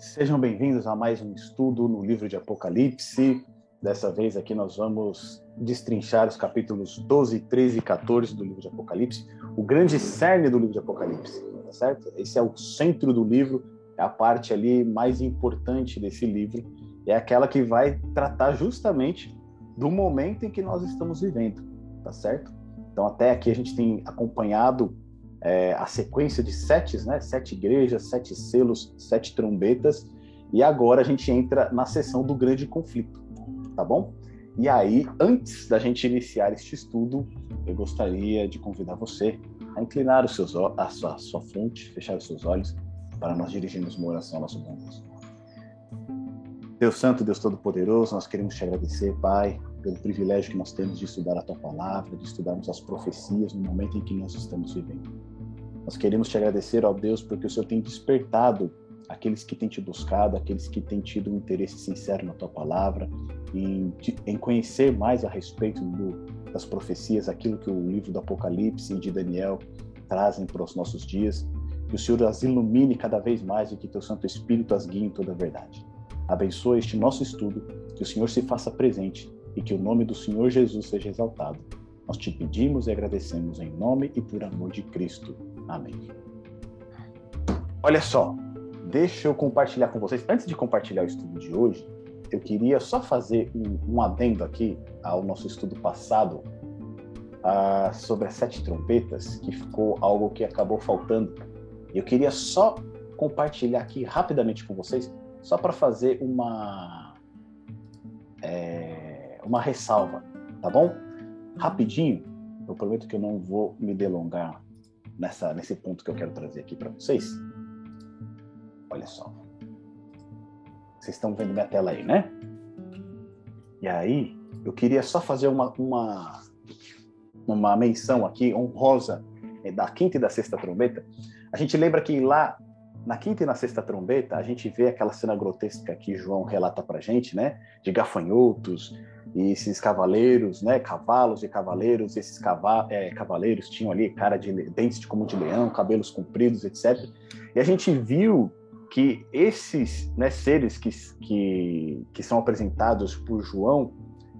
Sejam bem-vindos a mais um estudo no livro de Apocalipse. Dessa vez aqui nós vamos destrinchar os capítulos 12, 13 e 14 do livro de Apocalipse, o grande cerne do livro de Apocalipse, tá certo? Esse é o centro do livro, é a parte ali mais importante desse livro, é aquela que vai tratar justamente do momento em que nós estamos vivendo, tá certo? Então até aqui a gente tem acompanhado é, a sequência de sete, né? Sete igrejas, sete selos, sete trombetas, e agora a gente entra na sessão do grande conflito, tá bom? E aí, antes da gente iniciar este estudo, eu gostaria de convidar você a inclinar os seus, a sua, a sua fronte, fechar os seus olhos, para nós dirigirmos uma oração ao nosso bom Deus. Deus Santo, Deus Todo-Poderoso, nós queremos te agradecer, Pai, pelo privilégio que nós temos de estudar a Tua Palavra, de estudarmos as profecias no momento em que nós estamos vivendo. Nós queremos te agradecer, ó Deus, porque o Senhor tem despertado aqueles que têm te buscado, aqueles que têm tido um interesse sincero na tua palavra, em, em conhecer mais a respeito do, das profecias, aquilo que o livro do Apocalipse e de Daniel trazem para os nossos dias. Que o Senhor as ilumine cada vez mais e que teu Santo Espírito as guie em toda a verdade. Abençoa este nosso estudo, que o Senhor se faça presente e que o nome do Senhor Jesus seja exaltado. Nós te pedimos e agradecemos em nome e por amor de Cristo. Amém. Olha só, deixa eu compartilhar com vocês. Antes de compartilhar o estudo de hoje, eu queria só fazer um, um adendo aqui ao nosso estudo passado uh, sobre as sete trompetas, que ficou algo que acabou faltando. Eu queria só compartilhar aqui rapidamente com vocês, só para fazer uma é, uma ressalva, tá bom? Rapidinho, eu prometo que eu não vou me delongar nessa, nesse ponto que eu quero trazer aqui para vocês. Olha só. Vocês estão vendo minha tela aí, né? E aí, eu queria só fazer uma, uma, uma menção aqui honrosa eh, da quinta e da sexta trombeta. A gente lembra que lá na quinta e na sexta trombeta, a gente vê aquela cena grotesca que João relata para gente, né? De gafanhotos, e esses cavaleiros, né, cavalos e cavaleiros, esses cava é, cavaleiros tinham ali cara de dentes de como de leão, cabelos compridos, etc. E a gente viu que esses né, seres que, que, que são apresentados por João,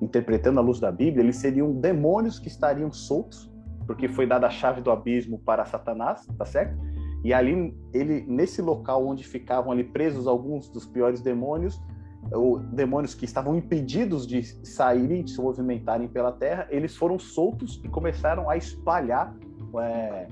interpretando a luz da Bíblia, eles seriam demônios que estariam soltos, porque foi dada a chave do abismo para Satanás, tá certo? E ali, ele, nesse local onde ficavam ali presos alguns dos piores demônios, demônios que estavam impedidos de saírem, de se movimentarem pela terra, eles foram soltos e começaram a espalhar é,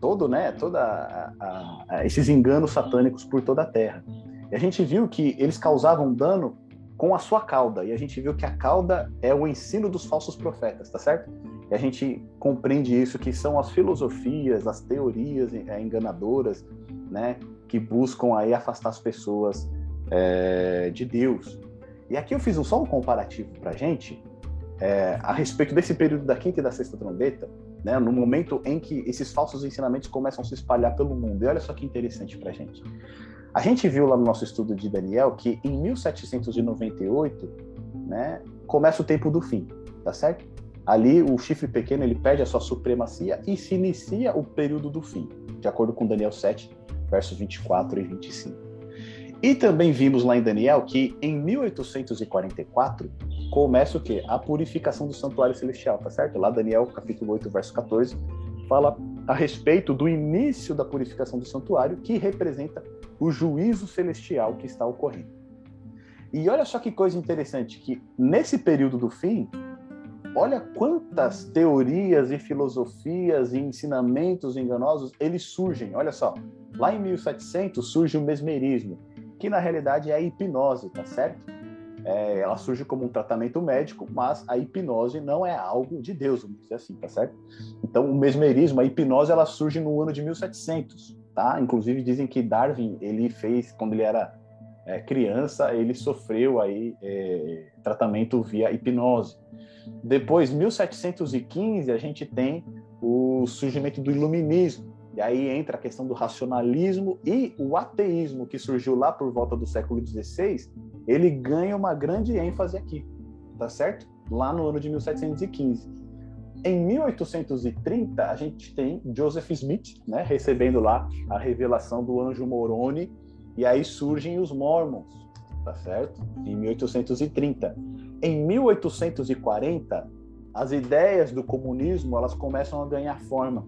todo, né, toda a, a, a, esses enganos satânicos por toda a terra. E a gente viu que eles causavam dano com a sua cauda, e a gente viu que a cauda é o ensino dos falsos profetas, tá certo? E a gente compreende isso que são as filosofias, as teorias é, enganadoras, né, que buscam aí afastar as pessoas é, de Deus. E aqui eu fiz um, só um comparativo para gente é, a respeito desse período da quinta e da sexta trombeta, né, no momento em que esses falsos ensinamentos começam a se espalhar pelo mundo. E olha só que interessante para gente. A gente viu lá no nosso estudo de Daniel que em 1798, né, começa o tempo do fim, tá certo? Ali o chifre pequeno ele perde a sua supremacia e se inicia o período do fim, de acordo com Daniel 7, versos 24 e 25. E também vimos lá em Daniel que em 1844 começa o quê? A purificação do santuário celestial, tá certo? Lá Daniel, capítulo 8, verso 14, fala a respeito do início da purificação do santuário, que representa o juízo celestial que está ocorrendo. E olha só que coisa interessante, que nesse período do fim, olha quantas teorias e filosofias e ensinamentos enganosos eles surgem. Olha só, lá em 1700 surge o mesmerismo, que na realidade é a hipnose, tá certo? É, ela surge como um tratamento médico, mas a hipnose não é algo de Deus, vamos dizer assim, tá certo? Então, o mesmerismo, a hipnose, ela surge no ano de 1700, tá? Inclusive dizem que Darwin, ele fez, quando ele era é, criança, ele sofreu aí é, tratamento via hipnose. Depois, 1715, a gente tem o surgimento do iluminismo, e aí entra a questão do racionalismo e o ateísmo, que surgiu lá por volta do século XVI, ele ganha uma grande ênfase aqui, tá certo? Lá no ano de 1715. Em 1830, a gente tem Joseph Smith, né, recebendo lá a revelação do anjo Moroni, E aí surgem os Mormons, tá certo? Em 1830. Em 1840, as ideias do comunismo elas começam a ganhar forma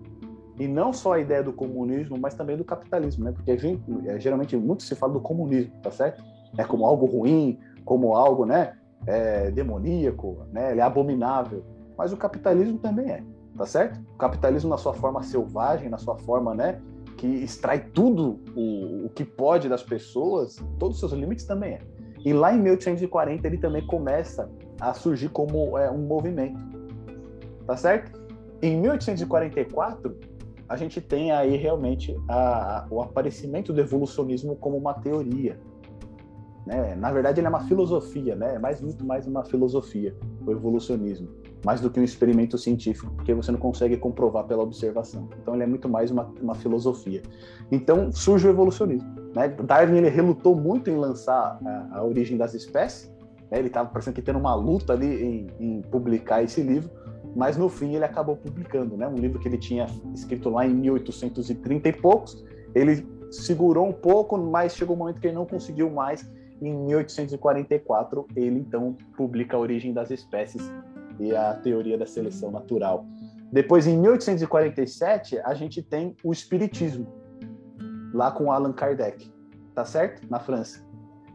e não só a ideia do comunismo, mas também do capitalismo, né? Porque gente, é, geralmente muito se fala do comunismo, tá certo? É como algo ruim, como algo, né? É, demoníaco, né? Ele é abominável. Mas o capitalismo também é, tá certo? O capitalismo na sua forma selvagem, na sua forma, né? Que extrai tudo o, o que pode das pessoas, todos os seus limites também é. E lá em 1840 ele também começa a surgir como é, um movimento, tá certo? Em 1844 a gente tem aí realmente a, a, o aparecimento do evolucionismo como uma teoria. Né? Na verdade, ele é uma filosofia, né? é mais, muito mais uma filosofia, o evolucionismo, mais do que um experimento científico, porque você não consegue comprovar pela observação. Então, ele é muito mais uma, uma filosofia. Então, surge o evolucionismo. Né? Darwin ele relutou muito em lançar a, a origem das espécies, né? ele estava parecendo que tendo uma luta ali em, em publicar esse livro, mas no fim ele acabou publicando, né? Um livro que ele tinha escrito lá em 1830 e poucos. Ele segurou um pouco, mas chegou um momento que ele não conseguiu mais. Em 1844 ele então publica a origem das espécies e a teoria da seleção natural. Depois, em 1847, a gente tem o espiritismo, lá com Allan Kardec, tá certo? Na França.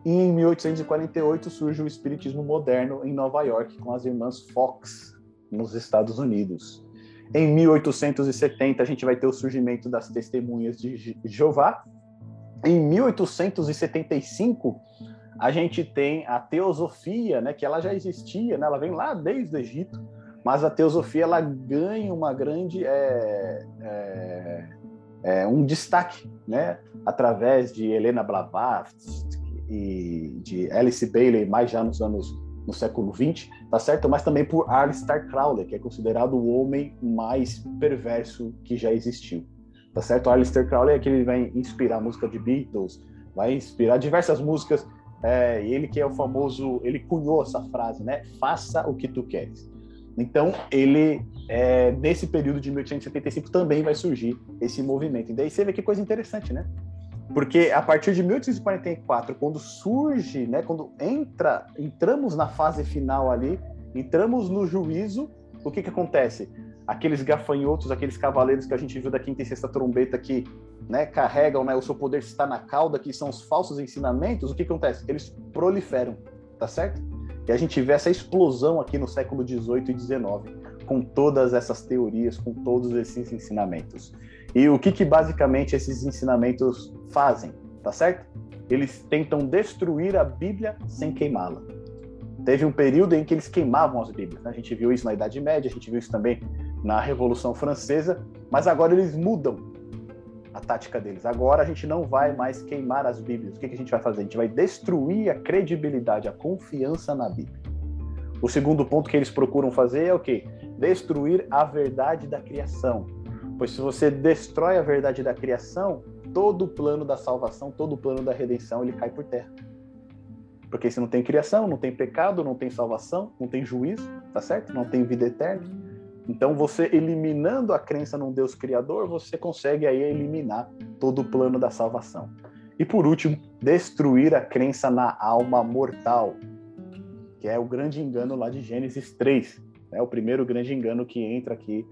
E em 1848 surge o espiritismo moderno em Nova York com as irmãs Fox, nos Estados Unidos. Em 1870, a gente vai ter o surgimento das testemunhas de Jeová. Em 1875, a gente tem a teosofia, né, que ela já existia, né, ela vem lá desde o Egito, mas a teosofia ela ganha uma grande é, é, é, um destaque, né, através de Helena Blavatsky e de Alice Bailey, mais já nos anos no século XX, tá certo? Mas também por Aleister Crowley, que é considerado o homem mais perverso que já existiu, tá certo? Aleister Crowley é que ele vai inspirar a música de Beatles, vai inspirar diversas músicas, é, ele que é o famoso, ele cunhou essa frase, né? Faça o que tu queres. Então, ele, é, nesse período de 1875, também vai surgir esse movimento. E daí você vê que coisa interessante, né? Porque a partir de 1844, quando surge, né, quando entra, entramos na fase final ali, entramos no juízo, o que que acontece? Aqueles gafanhotos, aqueles cavaleiros que a gente viu da quinta e sexta trombeta que né, carregam, né, o seu poder está na cauda, que são os falsos ensinamentos, o que, que acontece? Eles proliferam, tá certo? E a gente vê essa explosão aqui no século 18 e 19, com todas essas teorias, com todos esses ensinamentos. E o que, que basicamente esses ensinamentos fazem, tá certo? Eles tentam destruir a Bíblia sem queimá-la. Teve um período em que eles queimavam as Bíblias. Né? A gente viu isso na Idade Média, a gente viu isso também na Revolução Francesa, mas agora eles mudam a tática deles. Agora a gente não vai mais queimar as Bíblias. O que, que a gente vai fazer? A gente vai destruir a credibilidade, a confiança na Bíblia. O segundo ponto que eles procuram fazer é o quê? Destruir a verdade da criação. Pois se você destrói a verdade da criação, todo o plano da salvação, todo o plano da redenção, ele cai por terra. Porque se não tem criação, não tem pecado, não tem salvação, não tem juízo, tá certo? Não tem vida eterna. Então, você eliminando a crença num Deus criador, você consegue aí eliminar todo o plano da salvação. E por último, destruir a crença na alma mortal, que é o grande engano lá de Gênesis 3, né? O primeiro grande engano que entra aqui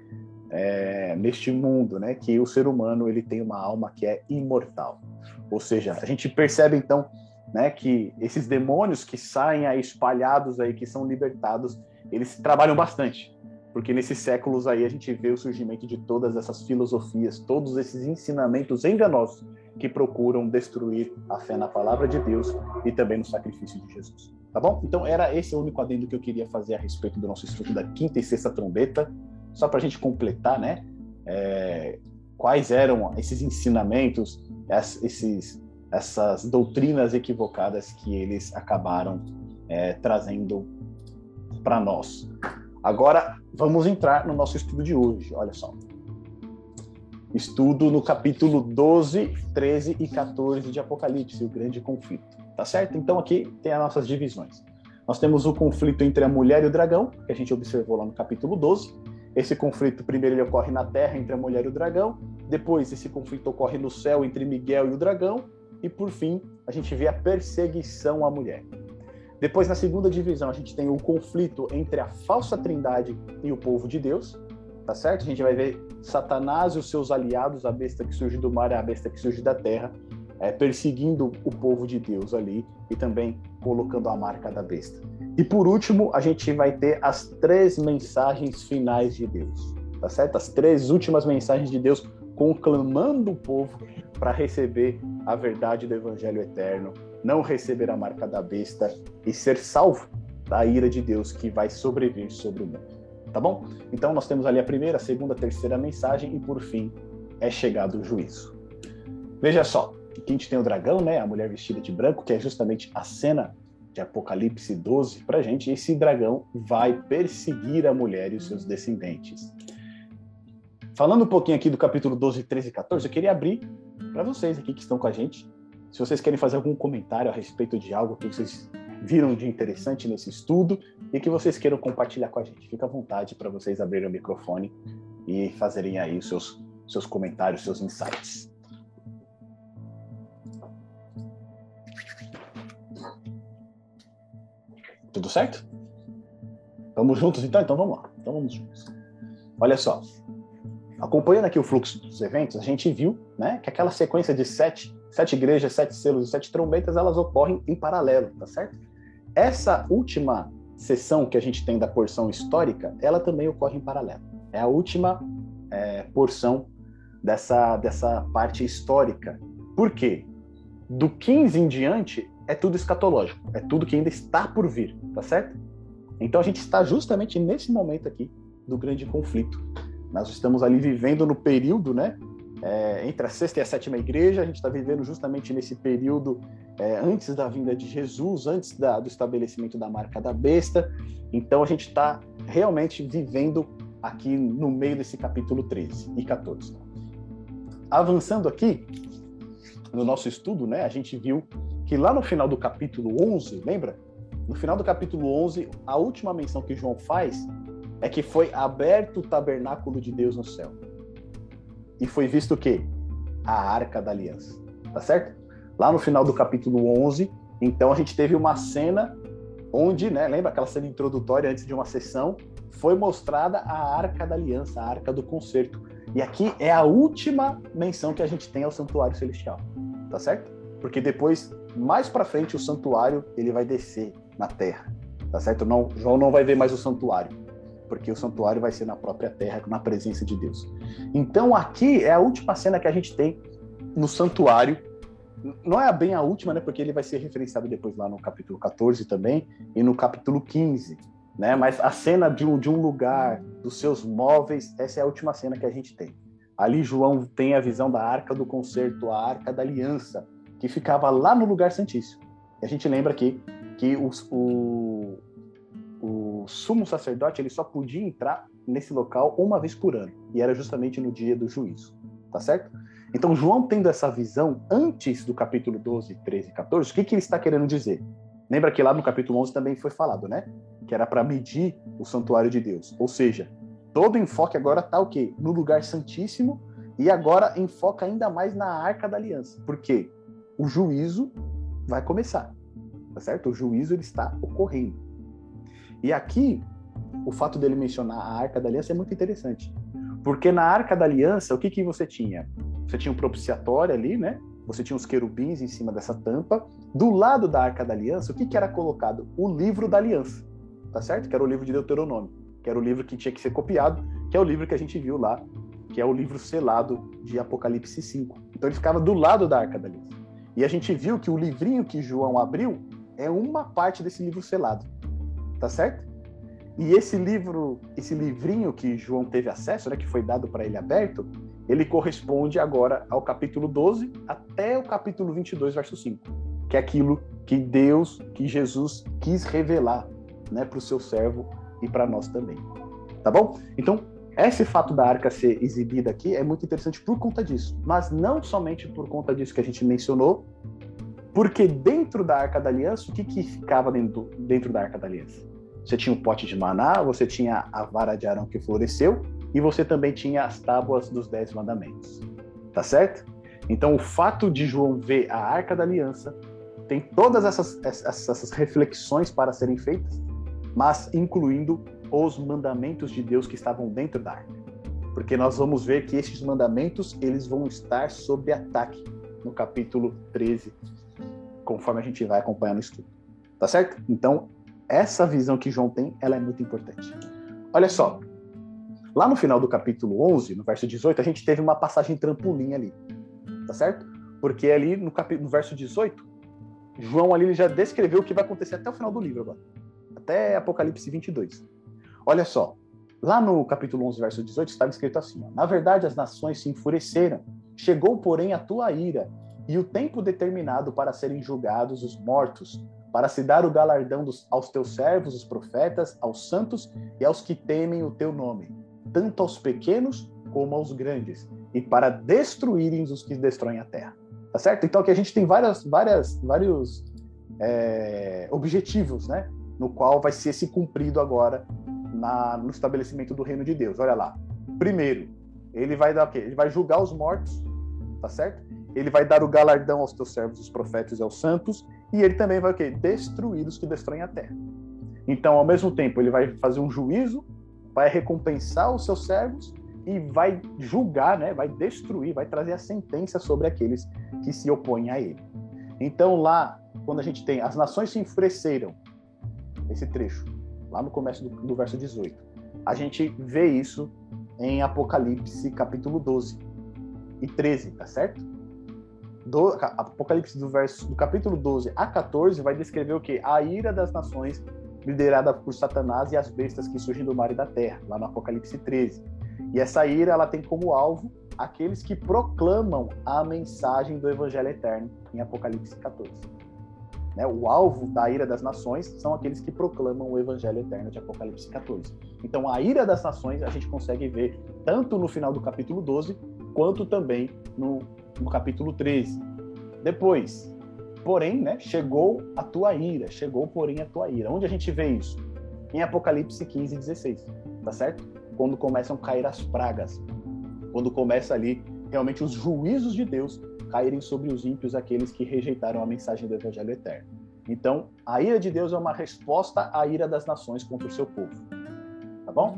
é, neste mundo, né? Que o ser humano ele tem uma alma que é imortal. Ou seja, a gente percebe então, né, que esses demônios que saem aí espalhados aí, que são libertados, eles trabalham bastante, porque nesses séculos aí a gente vê o surgimento de todas essas filosofias, todos esses ensinamentos enganosos que procuram destruir a fé na palavra de Deus e também no sacrifício de Jesus. Tá bom? Então era esse o único adendo que eu queria fazer a respeito do nosso estudo da quinta e sexta trombeta só para a gente completar, né? É, quais eram esses ensinamentos, esses, essas doutrinas equivocadas que eles acabaram é, trazendo para nós. Agora, vamos entrar no nosso estudo de hoje. Olha só. Estudo no capítulo 12, 13 e 14 de Apocalipse, o grande conflito. Tá certo? Então, aqui tem as nossas divisões. Nós temos o conflito entre a mulher e o dragão, que a gente observou lá no capítulo 12. Esse conflito primeiro ele ocorre na Terra entre a mulher e o dragão, depois esse conflito ocorre no céu entre Miguel e o dragão, e por fim, a gente vê a perseguição à mulher. Depois, na segunda divisão, a gente tem o conflito entre a falsa trindade e o povo de Deus, tá certo? A gente vai ver Satanás e os seus aliados, a besta que surge do mar e a besta que surge da terra, é, perseguindo o povo de Deus ali e também colocando a marca da besta. E por último, a gente vai ter as três mensagens finais de Deus, tá certo? As três últimas mensagens de Deus conclamando o povo para receber a verdade do evangelho eterno, não receber a marca da besta e ser salvo da ira de Deus que vai sobreviver sobre o mundo. Tá bom? Então nós temos ali a primeira, a segunda, a terceira mensagem e por fim é chegado o juízo. Veja só, aqui a gente tem o dragão, né, a mulher vestida de branco, que é justamente a cena de Apocalipse 12 para gente. E esse dragão vai perseguir a mulher e os seus descendentes. Falando um pouquinho aqui do capítulo 12, 13 e 14, eu queria abrir para vocês aqui que estão com a gente. Se vocês querem fazer algum comentário a respeito de algo que vocês viram de interessante nesse estudo e que vocês queiram compartilhar com a gente, fica à vontade para vocês abrirem o microfone e fazerem aí os seus, seus comentários, seus insights. Tudo certo? Vamos juntos então? Então vamos lá. Então vamos juntos. Olha só, acompanhando aqui o fluxo dos eventos, a gente viu né, que aquela sequência de sete, sete igrejas, sete selos e sete trombetas, elas ocorrem em paralelo, tá certo? Essa última sessão que a gente tem da porção histórica, ela também ocorre em paralelo. É a última é, porção dessa, dessa parte histórica. Por quê? Do 15 em diante é tudo escatológico, é tudo que ainda está por vir, tá certo? Então a gente está justamente nesse momento aqui do grande conflito nós estamos ali vivendo no período, né? É, entre a sexta e a sétima igreja, a gente está vivendo justamente nesse período é, antes da vinda de Jesus, antes da, do estabelecimento da marca da besta. Então a gente está realmente vivendo aqui no meio desse capítulo 13 e 14. Avançando aqui no nosso estudo, né, a gente viu que lá no final do capítulo 11, lembra? No final do capítulo 11, a última menção que João faz é que foi aberto o tabernáculo de Deus no céu. E foi visto o quê? A arca da aliança. Tá certo? Lá no final do capítulo 11, então a gente teve uma cena onde, né, lembra aquela cena introdutória antes de uma sessão, foi mostrada a arca da aliança, a arca do concerto. E aqui é a última menção que a gente tem ao santuário celestial. Tá certo? Porque depois, mais para frente, o santuário ele vai descer na terra. Tá certo? Não, João não vai ver mais o santuário porque o santuário vai ser na própria terra, na presença de Deus. Então aqui é a última cena que a gente tem no santuário. Não é bem a última, né? Porque ele vai ser referenciado depois lá no capítulo 14 também e no capítulo 15, né? Mas a cena de um, de um lugar, dos seus móveis, essa é a última cena que a gente tem. Ali João tem a visão da arca do concerto, a arca da aliança, que ficava lá no lugar santíssimo. E a gente lembra aqui que o, o sumo sacerdote ele só podia entrar nesse local uma vez por ano, e era justamente no dia do juízo, tá certo? Então, João tendo essa visão antes do capítulo 12, 13 e 14, o que, que ele está querendo dizer? Lembra que lá no capítulo 11 também foi falado, né? Que era para medir o santuário de Deus. Ou seja, todo o enfoque agora está o quê? No lugar santíssimo e agora enfoca ainda mais na arca da aliança. Por quê? O juízo vai começar, tá certo? O juízo ele está ocorrendo. E aqui, o fato dele mencionar a Arca da Aliança é muito interessante. Porque na Arca da Aliança, o que, que você tinha? Você tinha um propiciatório ali, né? Você tinha os querubins em cima dessa tampa. Do lado da Arca da Aliança, o que, que era colocado? O livro da Aliança. Tá certo? Que era o livro de Deuteronômio. Que era o livro que tinha que ser copiado, que é o livro que a gente viu lá, que é o livro selado de Apocalipse 5. Então ele ficava do lado da Arca da Aliança. E a gente viu que o livrinho que João abriu é uma parte desse livro selado tá certo? E esse livro, esse livrinho que João teve acesso, né, que foi dado para ele aberto, ele corresponde agora ao capítulo 12 até o capítulo 22, verso 5, que é aquilo que Deus, que Jesus quis revelar, né, para o seu servo e para nós também. Tá bom? Então, esse fato da arca ser exibida aqui é muito interessante por conta disso, mas não somente por conta disso que a gente mencionou, porque dentro da Arca da Aliança, o que, que ficava dentro, dentro da Arca da Aliança? Você tinha o pote de maná, você tinha a vara de Arão que floresceu, e você também tinha as tábuas dos Dez Mandamentos. Tá certo? Então, o fato de João ver a Arca da Aliança tem todas essas, essas, reflexões para serem feitas, mas incluindo os mandamentos de Deus que estavam dentro da arca. Porque nós vamos ver que esses mandamentos eles vão estar sob ataque no capítulo 13, conforme a gente vai acompanhar no estudo. Tá certo? Então, essa visão que João tem, ela é muito importante. Olha só, lá no final do capítulo 11, no verso 18, a gente teve uma passagem trampolim ali. Tá certo? Porque ali no, no verso 18, João ali já descreveu o que vai acontecer até o final do livro agora. Até Apocalipse 22. Olha só, lá no capítulo 11, verso 18, estava escrito assim: ó, Na verdade, as nações se enfureceram, chegou, porém, a tua ira, e o tempo determinado para serem julgados os mortos, para se dar o galardão dos, aos teus servos, os profetas, aos santos e aos que temem o teu nome, tanto aos pequenos como aos grandes, e para destruírem os que destroem a terra. Tá certo? Então aqui a gente tem várias, várias, vários é, objetivos, né? No qual vai ser se cumprido agora na, no estabelecimento do reino de Deus. Olha lá. Primeiro, ele vai dar o quê? Ele vai julgar os mortos, tá certo? Ele vai dar o galardão aos teus servos, os profetas e aos santos, e ele também vai o quê? Destruir os que destroem a terra. Então, ao mesmo tempo, ele vai fazer um juízo, vai recompensar os seus servos e vai julgar, né? Vai destruir, vai trazer a sentença sobre aqueles que se opõem a ele. Então, lá, quando a gente tem as nações se enfureceram, esse trecho, lá no começo do, do verso 18. A gente vê isso em Apocalipse capítulo 12 e 13, tá certo? Do, Apocalipse do verso do capítulo 12 a 14 vai descrever o que? A ira das nações liderada por Satanás e as bestas que surgem do mar e da terra, lá no Apocalipse 13. E essa ira ela tem como alvo aqueles que proclamam a mensagem do evangelho eterno em Apocalipse 14. Né? O alvo da ira das nações são aqueles que proclamam o evangelho eterno de Apocalipse 14. Então, a ira das nações a gente consegue ver tanto no final do capítulo 12, quanto também no, no capítulo 13. Depois, porém, né, chegou a tua ira, chegou, porém, a tua ira. Onde a gente vê isso? Em Apocalipse 15 e 16, tá certo? Quando começam a cair as pragas, quando começa ali realmente os juízos de Deus caírem sobre os ímpios aqueles que rejeitaram a mensagem do Evangelho eterno. Então, a ira de Deus é uma resposta à ira das nações contra o seu povo. Tá bom?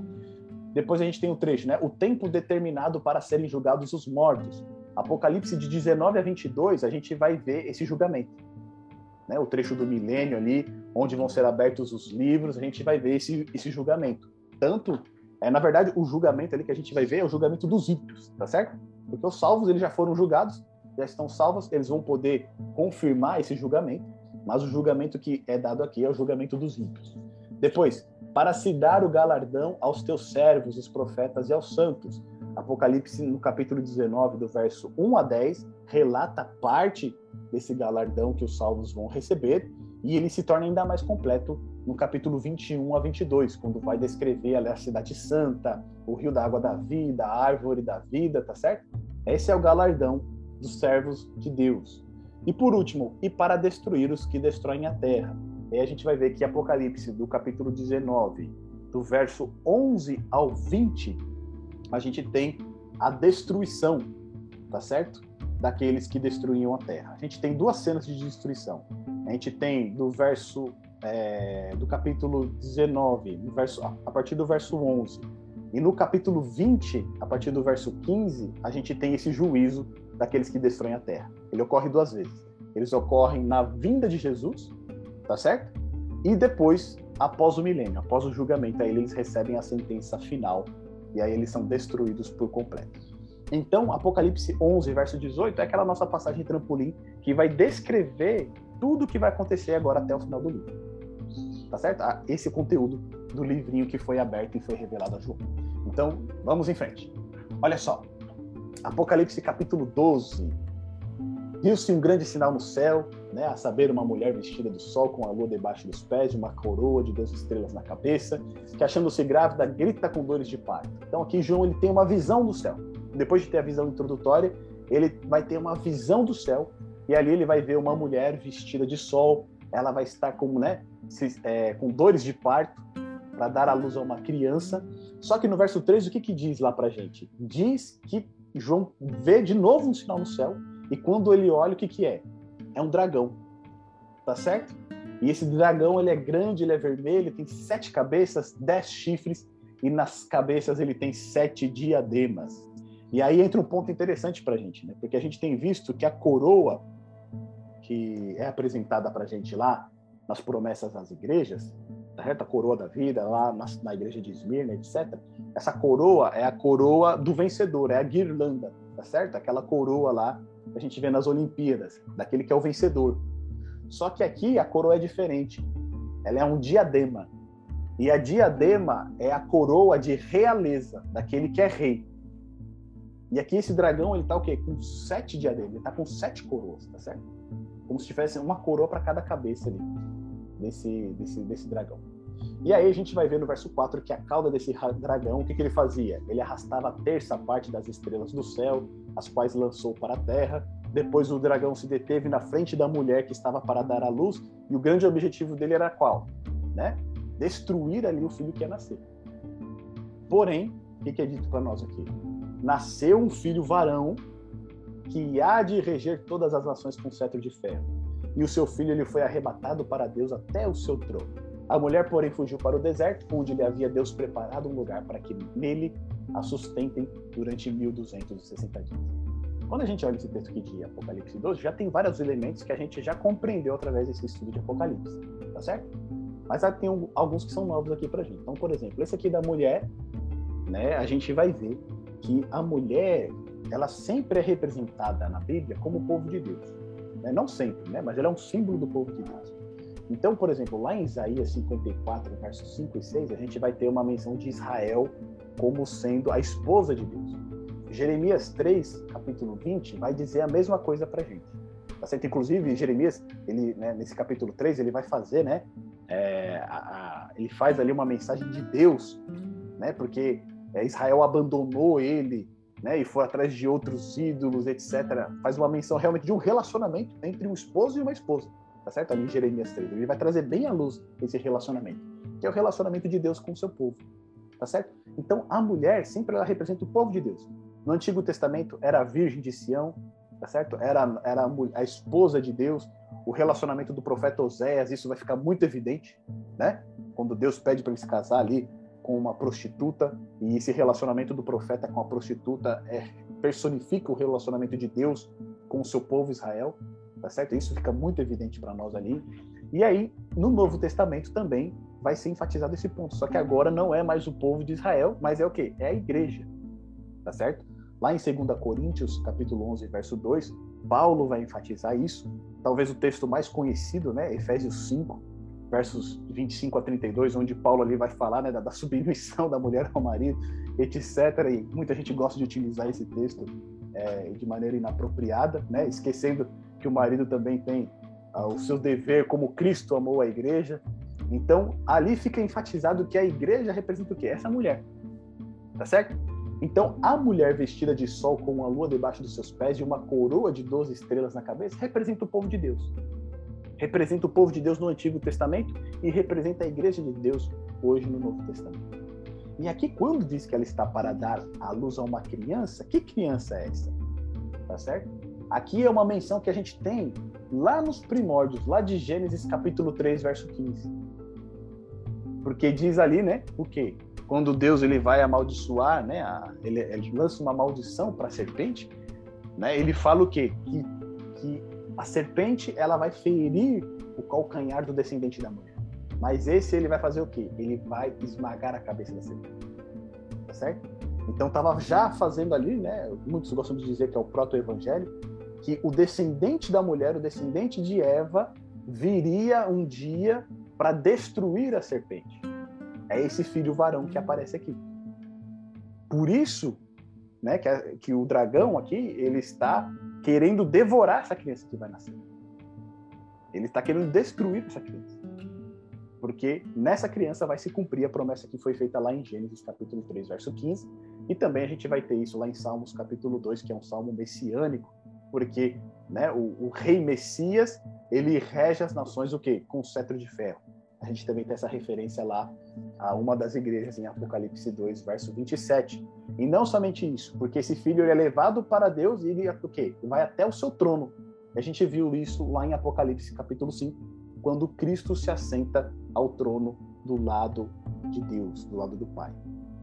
Depois a gente tem o trecho, né? O tempo determinado para serem julgados os mortos. Apocalipse de 19 a 22, a gente vai ver esse julgamento. Né? O trecho do milênio ali, onde vão ser abertos os livros, a gente vai ver esse, esse julgamento. Tanto, é, na verdade, o julgamento ali que a gente vai ver é o julgamento dos ímpios, tá certo? Porque os salvos eles já foram julgados, já estão salvos, eles vão poder confirmar esse julgamento, mas o julgamento que é dado aqui é o julgamento dos ímpios. Depois, para se dar o galardão aos teus servos, os profetas e aos santos. Apocalipse, no capítulo 19, do verso 1 a 10, relata parte desse galardão que os salvos vão receber, e ele se torna ainda mais completo no capítulo 21 a 22, quando vai descrever a cidade santa, o rio da água da vida, a árvore da vida, tá certo? Esse é o galardão dos servos de Deus. E por último, e para destruir os que destroem a terra. Aí a gente vai ver que Apocalipse, do capítulo 19, do verso 11 ao 20, a gente tem a destruição, tá certo? Daqueles que destruíam a terra. A gente tem duas cenas de destruição. A gente tem do verso é, do capítulo 19, do verso, a partir do verso 11, e no capítulo 20, a partir do verso 15, a gente tem esse juízo daqueles que destroem a terra. Ele ocorre duas vezes. Eles ocorrem na vinda de Jesus, tá certo? E depois, após o milênio, após o julgamento, aí eles recebem a sentença final e aí eles são destruídos por completo. Então, Apocalipse 11, verso 18, é aquela nossa passagem trampolim que vai descrever tudo o que vai acontecer agora até o final do livro. Tá certo? Ah, esse conteúdo do livrinho que foi aberto e foi revelado a João. Então, vamos em frente. Olha só, Apocalipse capítulo 12. Viu-se um grande sinal no céu, né, a saber, uma mulher vestida do sol com a lua debaixo dos pés, uma coroa de duas estrelas na cabeça, que achando-se grávida grita com dores de parto. Então aqui João ele tem uma visão do céu. Depois de ter a visão introdutória, ele vai ter uma visão do céu e ali ele vai ver uma mulher vestida de sol. Ela vai estar como, né, se, é, com dores de parto para dar à luz a uma criança. Só que no verso 3, o que, que diz lá para gente? Diz que João vê de novo um sinal no céu E quando ele olha, o que, que é? É um dragão. Tá certo? E esse dragão, ele é grande, ele é vermelho, tem sete cabeças, dez chifres, e nas cabeças ele tem sete diademas. E aí entra um ponto interessante para a gente, né? Porque a gente tem visto que a coroa que é apresentada para a gente lá nas promessas das igrejas, tá certo? A coroa da vida lá na, na igreja de Esmirna, etc. Essa coroa é a coroa do vencedor, é a guirlanda, tá certo? Aquela coroa lá a gente vê nas Olimpíadas, daquele que é o vencedor. Só que aqui a coroa é diferente. Ela é um diadema. E a diadema é a coroa de realeza, daquele que é rei. E aqui esse dragão, ele tá o quê? Com sete diademas, ele tá com sete coroas, tá certo? Como se tivesse uma coroa para cada cabeça ali, desse, desse, desse dragão. E aí a gente vai ver no verso 4 que a cauda desse dragão, o que, que ele fazia? Ele arrastava a terça parte das estrelas do céu, as quais lançou para a terra. Depois o dragão se deteve na frente da mulher que estava para dar à luz, e o grande objetivo dele era qual? Né? Destruir ali o filho que ia nascer. Porém, o que, que é dito para nós aqui? nasceu um filho varão que há de reger todas as nações com cetro de ferro. E o seu filho ele foi arrebatado para Deus até o seu trono. A mulher, porém, fugiu para o deserto, onde lhe havia Deus preparado um lugar para que nele a sustentem durante 1260 dias. Quando a gente olha esse texto aqui de Apocalipse 12, já tem vários elementos que a gente já compreendeu através desse estudo de Apocalipse, tá certo? Mas tem alguns que são novos aqui para gente. Então, por exemplo, esse aqui da mulher, né, a gente vai ver que a mulher ela sempre é representada na Bíblia como o povo de Deus. Né? Não sempre, né? mas ela é um símbolo do povo de Deus. Então, por exemplo, lá em Isaías 54, versos 5 e 6, a gente vai ter uma menção de Israel como sendo a esposa de Deus. Jeremias 3, capítulo 20, vai dizer a mesma coisa para gente. Tá? Inclusive, Jeremias, ele, né, nesse capítulo 3, ele vai fazer, né? É, a, a, ele faz ali uma mensagem de Deus, né? Porque é, Israel abandonou ele, né, e foi atrás de outros ídolos, etc. Faz uma menção realmente de um relacionamento entre um esposo e uma esposa, tá certo? Ali em Jeremias 3. Ele vai trazer bem à luz esse relacionamento, que é o relacionamento de Deus com o seu povo, tá certo? Então, a mulher sempre ela representa o povo de Deus. No Antigo Testamento era a virgem de Sião, tá certo? Era, era a, a esposa de Deus. O relacionamento do profeta Oséias, isso vai ficar muito evidente, né? Quando Deus pede para ele se casar ali com uma prostituta e esse relacionamento do profeta com a prostituta é, personifica o relacionamento de Deus com o seu povo Israel, tá certo? Isso fica muito evidente para nós ali. E aí, no Novo Testamento também vai ser enfatizado esse ponto, só que agora não é mais o povo de Israel, mas é o quê? É a igreja, tá certo? Lá em 2 Coríntios, capítulo 11, verso 2, Paulo vai enfatizar isso, talvez o texto mais conhecido, né, Efésios 5, versos 25 a 32, onde Paulo ali vai falar né, da, da, submissão da mulher ao marido, etc. E muita gente gosta de utilizar esse texto é, de maneira inapropriada, né, esquecendo que o marido também tem ah, o seu dever como Cristo amou a igreja. Então, ali fica enfatizado que a igreja representa o quê? Essa mulher. Tá certo? Então, a mulher vestida de sol com uma lua debaixo dos seus pés e uma coroa de 12 estrelas na cabeça representa o povo de Deus representa o povo de Deus no Antigo Testamento e representa a igreja de Deus hoje no Novo Testamento. E aqui, quando diz que ela está para dar a luz a uma criança, que criança é essa? Tá certo? Aqui é uma menção que a gente tem lá nos primórdios, lá de Gênesis capítulo 3, verso 15. Porque diz ali, né, o quê? Quando Deus ele vai amaldiçoar, né, a, ele, ele lança uma maldição para a serpente, né, ele fala o quê? Que, que a serpente, ela vai ferir o calcanhar do descendente da mulher. Mas esse ele vai fazer o quê? Ele vai esmagar a cabeça da serpente. Tá certo? Então estava já fazendo ali, né? Muitos gostam de dizer que é o proto-evangelho, que o descendente da mulher, o descendente de Eva, viria um dia para destruir a serpente. É esse filho varão que aparece aqui. Por isso, né, que, a, que o dragão aqui ele está querendo devorar essa criança que vai nascer. Ele está querendo destruir essa criança. Porque nessa criança vai se cumprir a promessa que foi feita lá em Gênesis capítulo 3, verso 15, e também a gente vai ter isso lá em Salmos capítulo 2, que é um salmo messiânico, porque né, o, o rei Messias, ele rege as nações o quê? Com o cetro de ferro. A gente também tem essa referência lá a uma das igrejas em Apocalipse 2, verso 27. E não somente isso, porque esse filho é levado para Deus e ele o quê? vai até o seu trono. A gente viu isso lá em Apocalipse capítulo 5, quando Cristo se assenta ao trono do lado de Deus, do lado do Pai.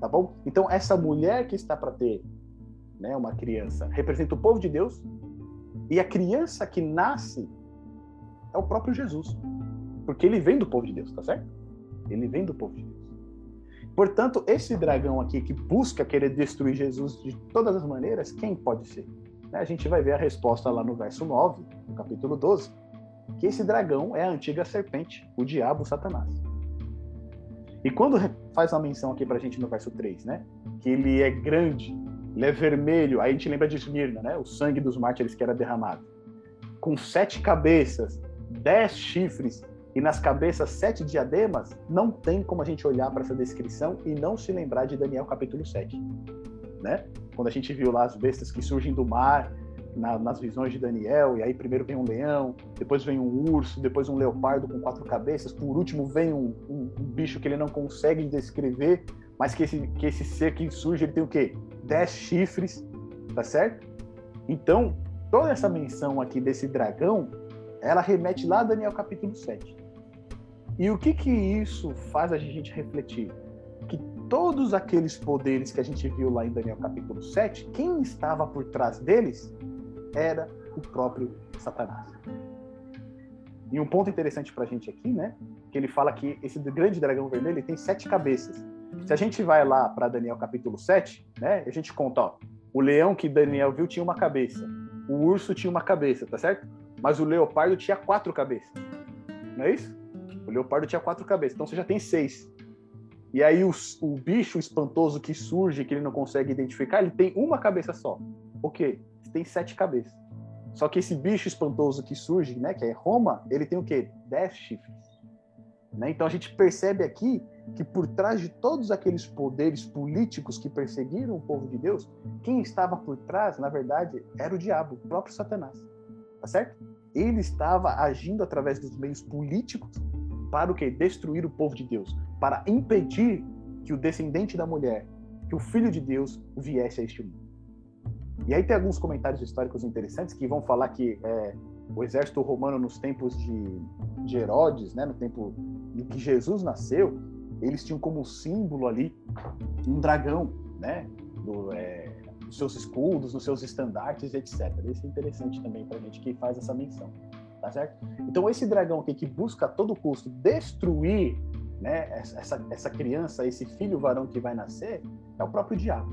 Tá bom? Então essa mulher que está para ter, né, uma criança, representa o povo de Deus, e a criança que nasce é o próprio Jesus. Porque ele vem do povo de Deus, tá certo? Ele vem do povo de Deus. Portanto, esse dragão aqui que busca querer destruir Jesus de todas as maneiras, quem pode ser? A gente vai ver a resposta lá no verso 9, no capítulo 12, que esse dragão é a antiga serpente, o diabo, Satanás. E quando faz uma menção aqui pra gente no verso 3, né? Que ele é grande, ele é vermelho, aí a gente lembra de Esmirna, né? O sangue dos mártires que era derramado. Com sete cabeças, dez chifres e nas cabeças sete diademas, não tem como a gente olhar para essa descrição e não se lembrar de Daniel capítulo 7. Né? Quando a gente viu lá as bestas que surgem do mar, na, nas visões de Daniel, e aí primeiro vem um leão, depois vem um urso, depois um leopardo com quatro cabeças, por último vem um, um, um bicho que ele não consegue descrever, mas que esse, que esse ser que surge, ele tem o quê? Dez chifres, tá certo? Então, toda essa menção aqui desse dragão, ela remete lá a Daniel capítulo 7. E o que que isso faz a gente refletir? Que todos aqueles poderes que a gente viu lá em Daniel capítulo 7, quem estava por trás deles era o próprio Satanás. E um ponto interessante para a gente aqui, né? Que ele fala que esse grande dragão vermelho tem sete cabeças. Se a gente vai lá para Daniel capítulo 7, né? A gente conta, ó, o leão que Daniel viu tinha uma cabeça, o urso tinha uma cabeça, tá certo? Mas o leopardo tinha quatro cabeças. Não é isso? O leopardo tinha quatro cabeças, então você já tem seis. E aí o, o bicho espantoso que surge, que ele não consegue identificar, ele tem uma cabeça só. O quê? Tem sete cabeças. Só que esse bicho espantoso que surge, né, que é Roma, ele tem o quê? Dez chifres. Né? Então a gente percebe aqui que por trás de todos aqueles poderes políticos que perseguiram o povo de Deus, quem estava por trás, na verdade, era o diabo, o próprio Satanás. Tá certo? Ele estava agindo através dos meios políticos para o que? Destruir o povo de Deus, para impedir que o descendente da mulher, que o filho de Deus viesse a este mundo. E aí tem alguns comentários históricos interessantes que vão falar que é, o exército romano nos tempos de, de Herodes, né, no tempo em que Jesus nasceu, eles tinham como símbolo ali um dragão, né, do, é, nos seus escudos, nos seus estandartes, etc. Isso é interessante também para a gente que faz essa menção tá certo? Então esse dragão aqui que busca a todo custo destruir né, essa, essa criança, esse filho varão que vai nascer, é o próprio diabo.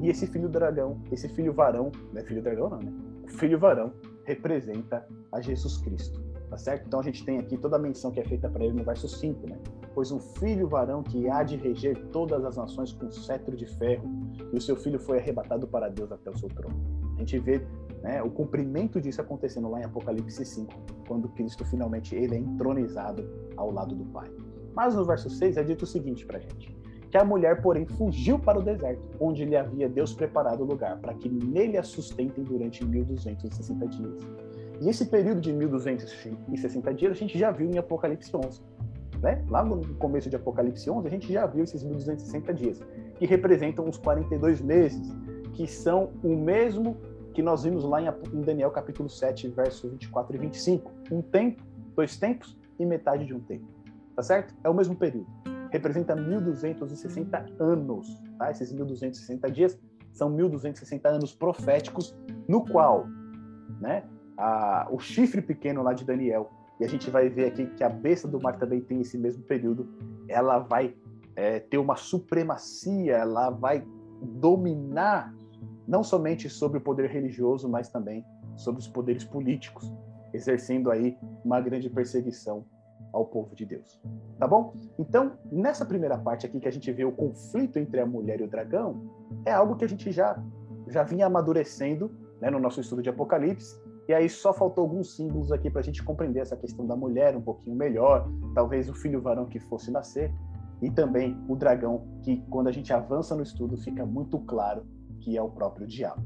E esse filho dragão, esse filho varão, não é filho dragão não, né? O filho varão representa a Jesus Cristo, tá certo? Então a gente tem aqui toda a menção que é feita para ele no verso 5, né? Pois um filho varão que há de reger todas as nações com cetro de ferro, e o seu filho foi arrebatado para Deus até o seu trono. A gente vê né, o cumprimento disso acontecendo lá em Apocalipse 5, quando Cristo finalmente ele é entronizado ao lado do Pai. Mas no verso 6 é dito o seguinte para a gente: que a mulher, porém, fugiu para o deserto, onde lhe havia Deus preparado o lugar, para que nele a sustentem durante 1260 dias. E esse período de 1260 dias a gente já viu em Apocalipse 11. Né? Lá no começo de Apocalipse 11, a gente já viu esses 1260 dias, que representam os 42 meses, que são o mesmo que nós vimos lá em Daniel capítulo 7, versos 24 e 25. Um tempo, dois tempos e metade de um tempo. Tá certo? É o mesmo período. Representa 1260 anos. Tá? Esses 1260 dias são 1260 anos proféticos, no qual né, a, o chifre pequeno lá de Daniel, e a gente vai ver aqui que a besta do mar também tem esse mesmo período, ela vai é, ter uma supremacia, ela vai dominar não somente sobre o poder religioso, mas também sobre os poderes políticos, exercendo aí uma grande perseguição ao povo de Deus. Tá bom? Então, nessa primeira parte aqui que a gente vê o conflito entre a mulher e o dragão, é algo que a gente já já vinha amadurecendo né, no nosso estudo de Apocalipse, e aí só faltou alguns símbolos aqui para a gente compreender essa questão da mulher um pouquinho melhor, talvez o filho varão que fosse nascer, e também o dragão, que quando a gente avança no estudo fica muito claro que é o próprio diabo.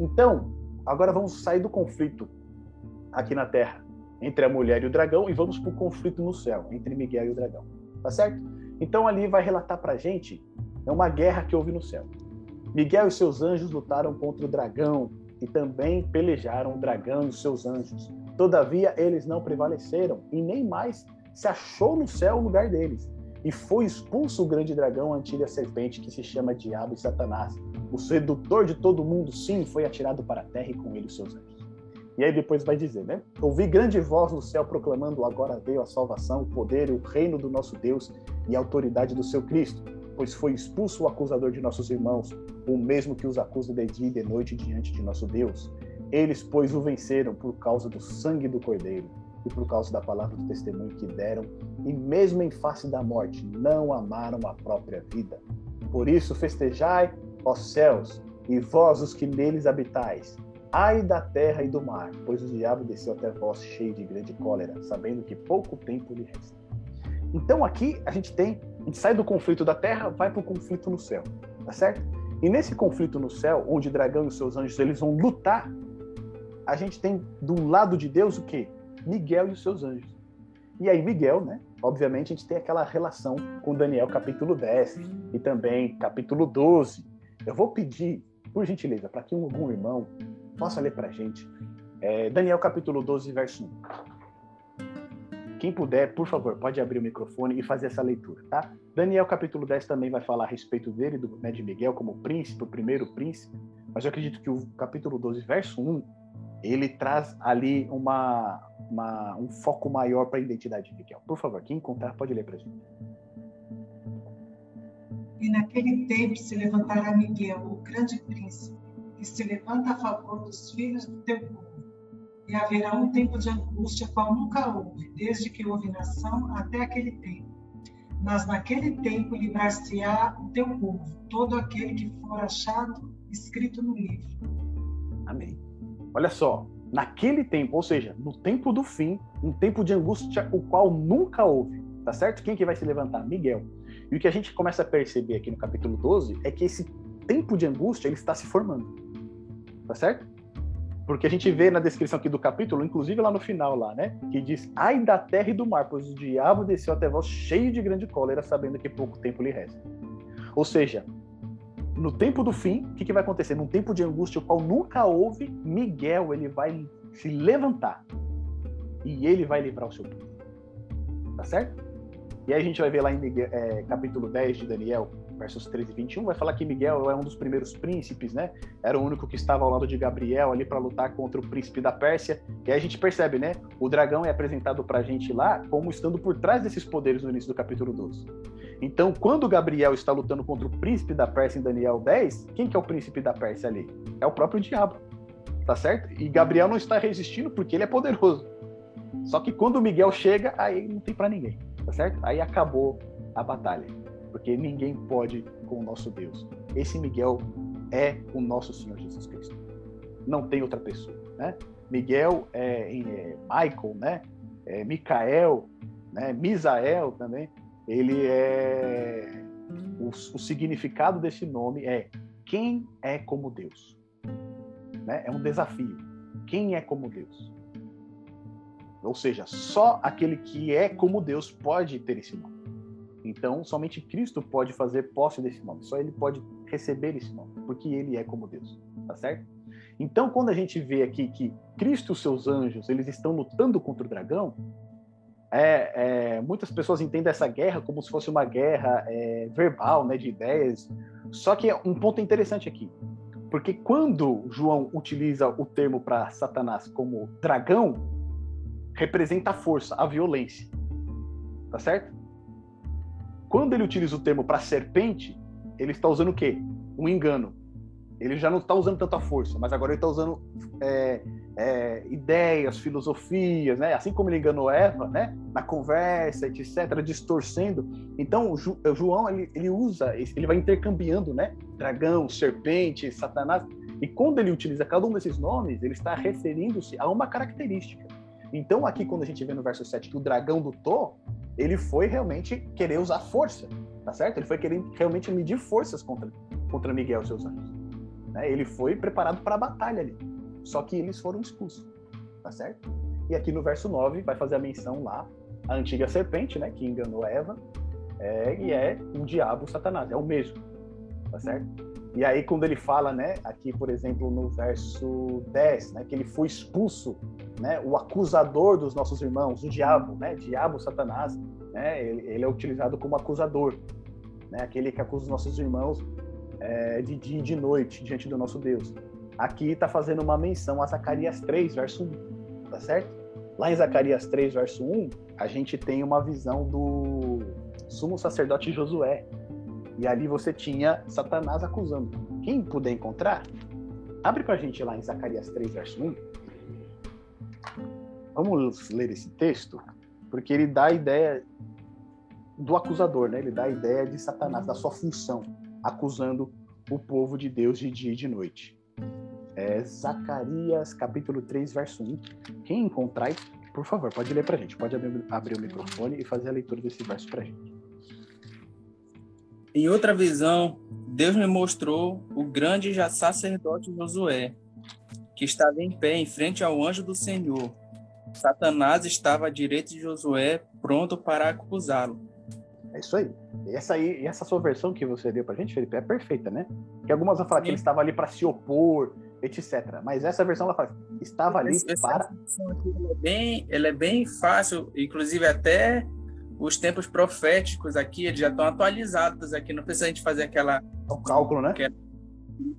Então, agora vamos sair do conflito aqui na Terra entre a mulher e o dragão e vamos para o conflito no céu entre Miguel e o dragão, tá certo? Então ali vai relatar para a gente é uma guerra que houve no céu. Miguel e seus anjos lutaram contra o dragão e também pelejaram o dragão e seus anjos. Todavia eles não prevaleceram e nem mais se achou no céu o lugar deles. E foi expulso o grande dragão, a antiga serpente, que se chama Diabo e Satanás. O sedutor de todo mundo, sim, foi atirado para a terra e com ele os seus anjos. E aí depois vai dizer, né? Ouvi grande voz no céu proclamando: agora veio a salvação, o poder e o reino do nosso Deus e a autoridade do seu Cristo, pois foi expulso o acusador de nossos irmãos, o mesmo que os acusa de dia e de noite diante de nosso Deus. Eles, pois, o venceram por causa do sangue do Cordeiro e por causa da palavra do testemunho que deram, e mesmo em face da morte, não amaram a própria vida. Por isso, festejai, ó céus, e vós os que neles habitais Ai da terra e do mar, pois o diabo desceu até vós cheio de grande cólera, sabendo que pouco tempo lhe resta. Então aqui a gente tem, sai do conflito da terra, vai para o conflito no céu, tá certo? E nesse conflito no céu, onde dragão e seus anjos eles vão lutar, a gente tem do lado de Deus o quê? Miguel e os seus anjos. E aí Miguel, né? Obviamente a gente tem aquela relação com Daniel capítulo 10 e também capítulo 12. Eu vou pedir, por gentileza, para que algum irmão possa ler para a gente. É, Daniel capítulo 12, verso 1. Quem puder, por favor, pode abrir o microfone e fazer essa leitura, tá? Daniel capítulo 10 também vai falar a respeito dele, do, né, de Miguel como príncipe, o primeiro príncipe, mas eu acredito que o capítulo 12, verso 1, ele traz ali uma, uma um foco maior para a identidade de Miguel. Por favor, quem encontrar, pode ler para a gente. E naquele tempo se levantará Miguel, o grande príncipe, que se levanta a favor dos filhos do teu povo. E haverá um tempo de angústia qual nunca houve, desde que houve nação até aquele tempo. Mas naquele tempo livrar-se-á o teu povo, todo aquele que for achado escrito no livro. Amém. Olha só, naquele tempo, ou seja, no tempo do fim, um tempo de angústia o qual nunca houve. Tá certo? Quem que vai se levantar? Miguel. E o que a gente começa a perceber aqui no capítulo 12 é que esse tempo de angústia ele está se formando tá certo? Porque a gente vê na descrição aqui do capítulo, inclusive lá no final, lá, né? Que diz: Ai da terra e do mar, pois o diabo desceu até vós cheio de grande cólera, sabendo que pouco tempo lhe resta. Ou seja, no tempo do fim, o que, que vai acontecer? Num tempo de angústia, o qual nunca houve, Miguel ele vai se levantar e ele vai livrar o seu povo. Tá certo? E aí a gente vai ver lá em Miguel, é, capítulo 10 de Daniel, versos 13 e 21, vai falar que Miguel é um dos primeiros príncipes, né? Era o único que estava ao lado de Gabriel ali para lutar contra o príncipe da Pérsia. E aí a gente percebe, né? O dragão é apresentado para a gente lá como estando por trás desses poderes no início do capítulo 12. Então, quando Gabriel está lutando contra o príncipe da Pérsia em Daniel 10, quem que é o príncipe da Pérsia ali? É o próprio diabo, tá certo? E Gabriel não está resistindo porque ele é poderoso. Só que quando Miguel chega, aí não tem para ninguém, tá certo? Aí acabou a batalha porque ninguém pode com o nosso Deus. Esse Miguel é o nosso Senhor Jesus Cristo. Não tem outra pessoa, né? Miguel é, é Michael, né? É Micael, né? Misael também. Ele é o, o significado desse nome é quem é como Deus. Né? É um desafio. Quem é como Deus? Ou seja, só aquele que é como Deus pode ter esse nome. Então, somente Cristo pode fazer posse desse nome, só ele pode receber esse nome, porque ele é como Deus, tá certo? Então, quando a gente vê aqui que Cristo e seus anjos, eles estão lutando contra o dragão, é, é, muitas pessoas entendem essa guerra como se fosse uma guerra é, verbal, né, de ideias. Só que é um ponto interessante aqui, porque quando João utiliza o termo para Satanás como dragão, representa a força, a violência, tá certo? Quando ele utiliza o termo para serpente, ele está usando o quê? Um engano. Ele já não está usando tanta força, mas agora ele está usando é, é, ideias, filosofias, né? Assim como ele enganou Eva, né? Na conversa, etc., distorcendo. Então, o João ele, ele usa, ele vai intercambiando, né? Dragão, serpente, Satanás. E quando ele utiliza cada um desses nomes, ele está referindo-se a uma característica. Então, aqui, quando a gente vê no verso 7 que o dragão lutou, ele foi realmente querer usar força, tá certo? Ele foi querer realmente medir forças contra, contra Miguel e seus anjos. Né? Ele foi preparado para a batalha ali. Só que eles foram expulsos, tá certo? E aqui no verso 9 vai fazer a menção lá a antiga serpente, né, que enganou Eva, é, e é o diabo, Satanás, é o mesmo, tá certo? E aí quando ele fala, né, aqui por exemplo no verso 10, né, que ele foi expulso, né, o acusador dos nossos irmãos, o diabo, né, diabo, Satanás, né, ele, ele é utilizado como acusador, né, aquele que acusa os nossos irmãos é, de dia e de noite diante do nosso Deus. Aqui está fazendo uma menção a Zacarias 3, verso 1, tá certo? Lá em Zacarias 3, verso 1, a gente tem uma visão do sumo sacerdote Josué. E ali você tinha Satanás acusando. Quem puder encontrar, abre para a gente lá em Zacarias 3, verso 1. Vamos ler esse texto, porque ele dá a ideia do acusador, né? Ele dá a ideia de Satanás, da sua função, acusando o povo de Deus de dia e de noite. É Zacarias capítulo 3, verso 1. Quem encontrar, por favor, pode ler para a gente. Pode abrir, abrir, o microfone e fazer a leitura desse verso para a gente. Em outra visão, Deus me mostrou o grande já sacerdote Josué, que estava em pé em frente ao anjo do Senhor. Satanás estava à direita de Josué, pronto para acusá-lo. É isso aí. E essa, aí, essa sua versão que você deu pra gente, Felipe, é perfeita, né? Que algumas vão falar Sim. que ele estava ali para se opor, etc. Mas essa versão ela fala, estava ali essa, para. Essa é bem, ela é bem fácil, inclusive até os tempos proféticos aqui, eles já estão atualizados aqui, não precisa a gente fazer aquela. O cálculo, né? Aquela,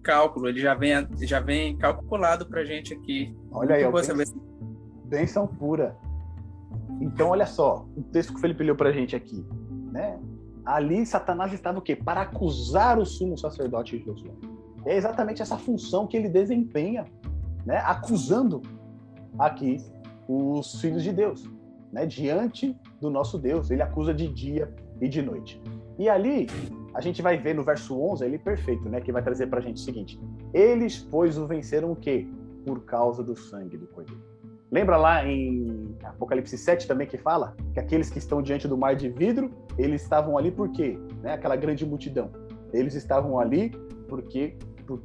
cálculo, ele já vem, já vem calculado pra gente aqui. Olha aí, você benção, benção pura. Então, olha só, o texto que o Felipe leu pra gente aqui né? Ali Satanás estava o quê? Para acusar o sumo sacerdote de Josué. É exatamente essa função que ele desempenha, né? Acusando aqui os filhos de Deus, né? Diante do nosso Deus, ele acusa de dia e de noite. E ali a gente vai ver no verso 11, ele perfeito, né, que vai trazer para a gente o seguinte: eles pois o venceram o quê? Por causa do sangue do cordeiro. Lembra lá em Apocalipse 7 também que fala que aqueles que estão diante do mar de vidro, eles estavam ali por quê? Né? Aquela grande multidão. Eles estavam ali porque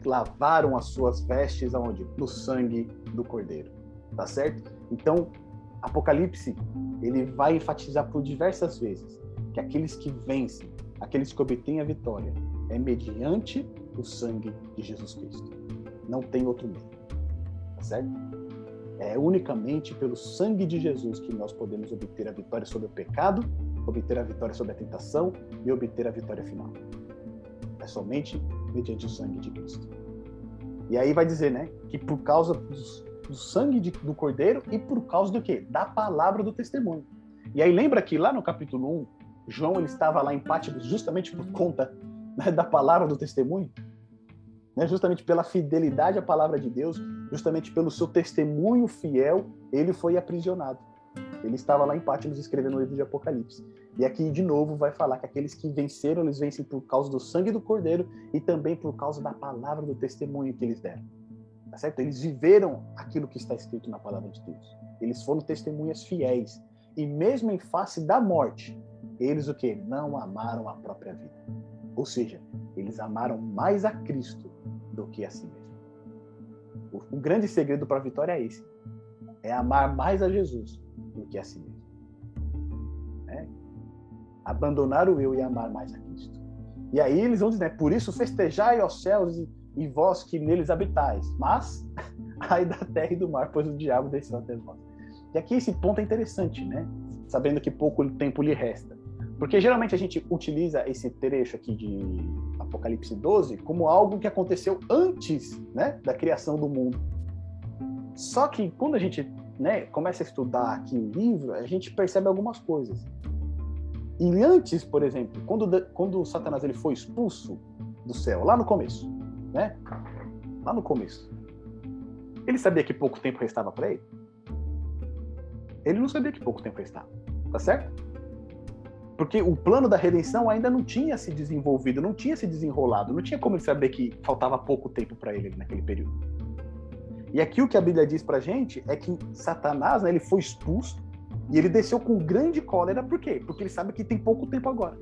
lavaram as suas vestes aonde? No sangue do Cordeiro. Tá certo? Então, Apocalipse, ele vai enfatizar por diversas vezes que aqueles que vencem, aqueles que obtêm a vitória, é mediante o sangue de Jesus Cristo. Não tem outro meio. Tá certo? É unicamente pelo sangue de Jesus que nós podemos obter a vitória sobre o pecado, obter a vitória sobre a tentação e obter a vitória final. É somente mediante o sangue de Cristo. E aí vai dizer, né, que por causa do, sangue de, do Cordeiro e por causa do quê? Da palavra do testemunho. E aí lembra que lá no capítulo 1, João ele estava lá em Pátimos justamente por conta né, da palavra do testemunho? né? justamente pela fidelidade à palavra de Deus, justamente pelo seu testemunho fiel, ele foi aprisionado. Ele estava lá em Pátimos escrevendo o livro de Apocalipse. E aqui, de novo, vai falar que aqueles que venceram, eles vencem por causa do sangue do Cordeiro e também por causa da palavra do testemunho que eles deram. Tá certo? Eles viveram aquilo que está escrito na palavra de Deus. Eles foram testemunhas fiéis. E mesmo em face da morte, eles o que? Não amaram a própria vida. Ou seja, eles amaram mais a Cristo do que a si mesmo. O, o grande segredo para a vitória é esse: é amar mais a Jesus do que a si mesmo. É? Abandonar o eu e amar mais a Cristo. E aí eles vão dizer, né, por isso festejai aos céus e, e vós que neles habitais, mas ai da terra e do mar, pois o diabo desceu até vós. E aqui esse ponto é interessante, né? Sabendo que pouco tempo lhe resta. Porque geralmente a gente utiliza esse trecho aqui de Apocalipse 12 como algo que aconteceu antes né, da criação do mundo. Só que quando a gente né, começa a estudar aqui o livro, a gente percebe algumas coisas. E antes, por exemplo, quando, quando Satanás ele foi expulso do céu, lá no começo, né? Lá no começo. Ele sabia que pouco tempo restava para ele? Ele não sabia que pouco tempo restava. Tá certo? Porque o plano da redenção ainda não tinha se desenvolvido, não tinha se desenrolado, não tinha como ele saber que faltava pouco tempo para ele naquele período. E aqui o que a Bíblia diz pra gente é que Satanás, né, ele foi expulso e ele desceu com grande cólera, por quê? Porque ele sabe que tem pouco tempo agora.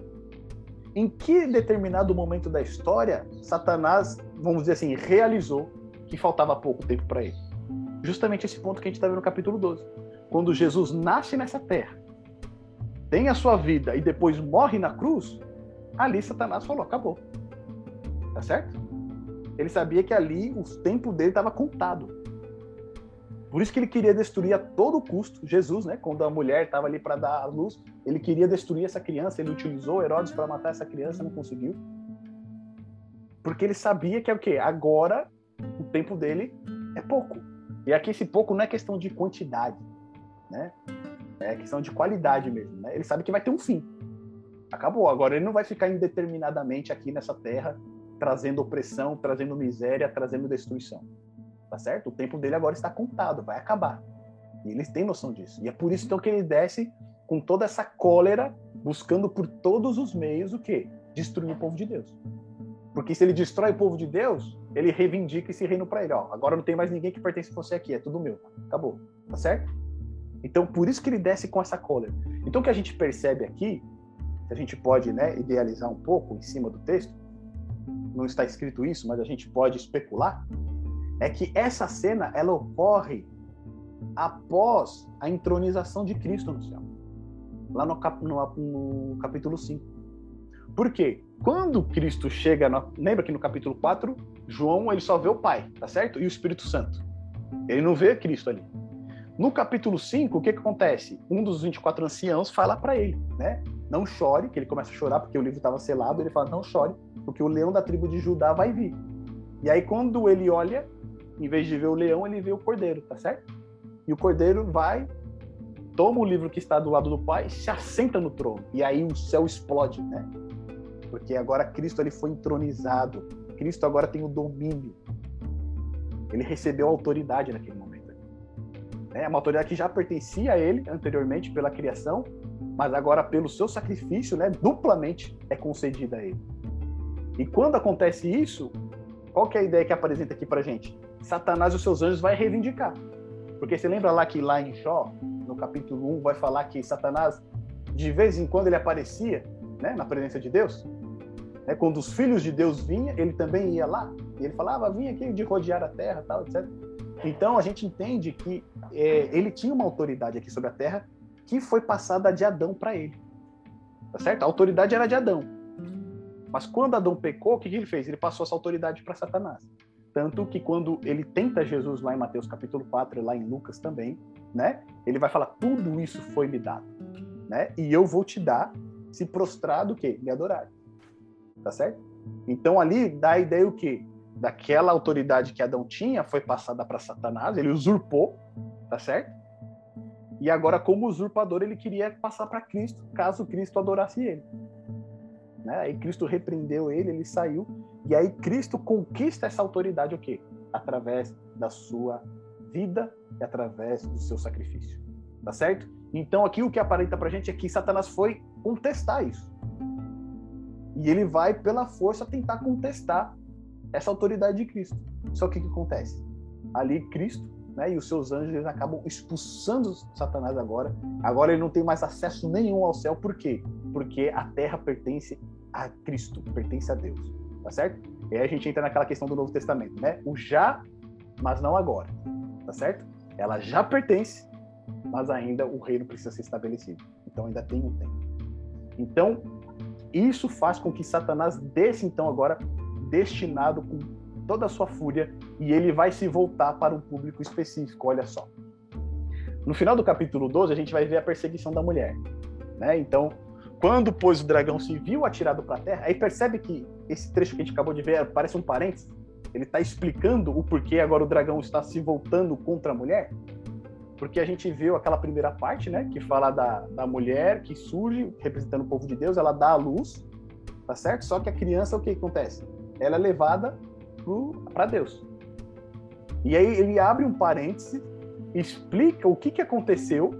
Em que determinado momento da história Satanás, vamos dizer assim, realizou que faltava pouco tempo para ele? Justamente esse ponto que a gente está vendo no capítulo 12. Quando Jesus nasce nessa terra, tem a sua vida e depois morre na cruz, ali Satanás falou: acabou. Tá certo? Ele sabia que ali o tempo dele estava contado. Por isso que ele queria destruir a todo custo Jesus, né? Quando a mulher estava ali para dar a luz, ele queria destruir essa criança. Ele utilizou Herodes para matar essa criança, não conseguiu. Porque ele sabia que é o quê? Agora o tempo dele é pouco. E aqui esse pouco não é questão de quantidade, né? É questão de qualidade mesmo, né? Ele sabe que vai ter um fim. Acabou. Agora ele não vai ficar indeterminadamente aqui nessa terra trazendo opressão, trazendo miséria, trazendo destruição. Tá certo? O tempo dele agora está contado, vai acabar. E eles têm noção disso. E é por isso então que ele desce com toda essa cólera, buscando por todos os meios o quê? Destruir o povo de Deus. Porque se ele destrói o povo de Deus, ele reivindica esse reino para ele. Ó, agora não tem mais ninguém que pertence a você aqui, é tudo meu. Acabou. Tá certo? Então, por isso que ele desce com essa cólera. Então, o que a gente percebe aqui, a gente pode né, idealizar um pouco em cima do texto, não está escrito isso, mas a gente pode especular, é que essa cena ela ocorre após a entronização de Cristo no céu. Lá no, cap, no, no capítulo 5. Por quê? Quando Cristo chega, no, lembra que no capítulo 4, João ele só vê o Pai, tá certo? E o Espírito Santo. Ele não vê Cristo ali. No capítulo 5, o que, que acontece? Um dos 24 anciãos fala para ele, né? Não chore, que ele começa a chorar porque o livro estava selado. Ele fala: Não chore, porque o leão da tribo de Judá vai vir. E aí, quando ele olha, em vez de ver o leão, ele vê o cordeiro, tá certo? E o cordeiro vai, toma o livro que está do lado do pai, se assenta no trono. E aí o céu explode, né? Porque agora Cristo ele foi entronizado. Cristo agora tem o domínio. Ele recebeu autoridade naquele momento. É uma autoridade que já pertencia a ele anteriormente pela criação, mas agora pelo seu sacrifício, né, duplamente é concedida a ele. E quando acontece isso, qual que é a ideia que apresenta aqui pra gente? Satanás e os seus anjos vai reivindicar. Porque você lembra lá que lá em Jó, no capítulo 1, vai falar que Satanás, de vez em quando ele aparecia né, na presença de Deus? Né, quando os filhos de Deus vinham, ele também ia lá. E ele falava, vinha aqui de rodear a terra, tal, etc. Então a gente entende que é, ele tinha uma autoridade aqui sobre a terra que foi passada de Adão para ele. Tá certo? A autoridade era de Adão. Mas quando Adão pecou, o que ele fez? Ele passou essa autoridade para Satanás. Tanto que quando ele tenta Jesus lá em Mateus capítulo 4, lá em Lucas também, né? Ele vai falar: tudo isso foi me dado, né? E eu vou te dar se prostrado o quê? Me adorar. Tá certo? Então ali dá a ideia o quê? Daquela autoridade que Adão tinha foi passada para Satanás, ele usurpou, tá certo? E agora como usurpador ele queria passar para Cristo, caso Cristo adorasse ele. Né? Aí Cristo repreendeu ele, ele saiu e aí Cristo conquista essa autoridade o quê? Através da sua vida e através do seu sacrifício. Tá certo? Então aqui o que aparenta pra gente é que Satanás foi contestar isso. E ele vai pela força tentar contestar essa autoridade de Cristo. Só que o que acontece? Ali Cristo né, e os seus anjos acabam expulsando Satanás agora. Agora ele não tem mais acesso nenhum ao céu. Por quê? Porque a terra pertence a Cristo, pertence a Deus tá certo? E aí a gente entra naquela questão do Novo Testamento, né? O já, mas não agora, tá certo? Ela já pertence, mas ainda o reino precisa ser estabelecido. Então ainda tem um tempo. Então, isso faz com que Satanás desça então agora destinado com toda a sua fúria e ele vai se voltar para um público específico, olha só. No final do capítulo 12, a gente vai ver a perseguição da mulher, né? Então, quando, pois, o dragão se viu atirado para a terra, aí percebe que esse trecho que a gente acabou de ver parece um parênteses. Ele está explicando o porquê agora o dragão está se voltando contra a mulher. Porque a gente viu aquela primeira parte, né, que fala da, da mulher que surge representando o povo de Deus, ela dá a luz, tá certo? Só que a criança, o que acontece? Ela é levada para Deus. E aí ele abre um parêntese, explica o que, que aconteceu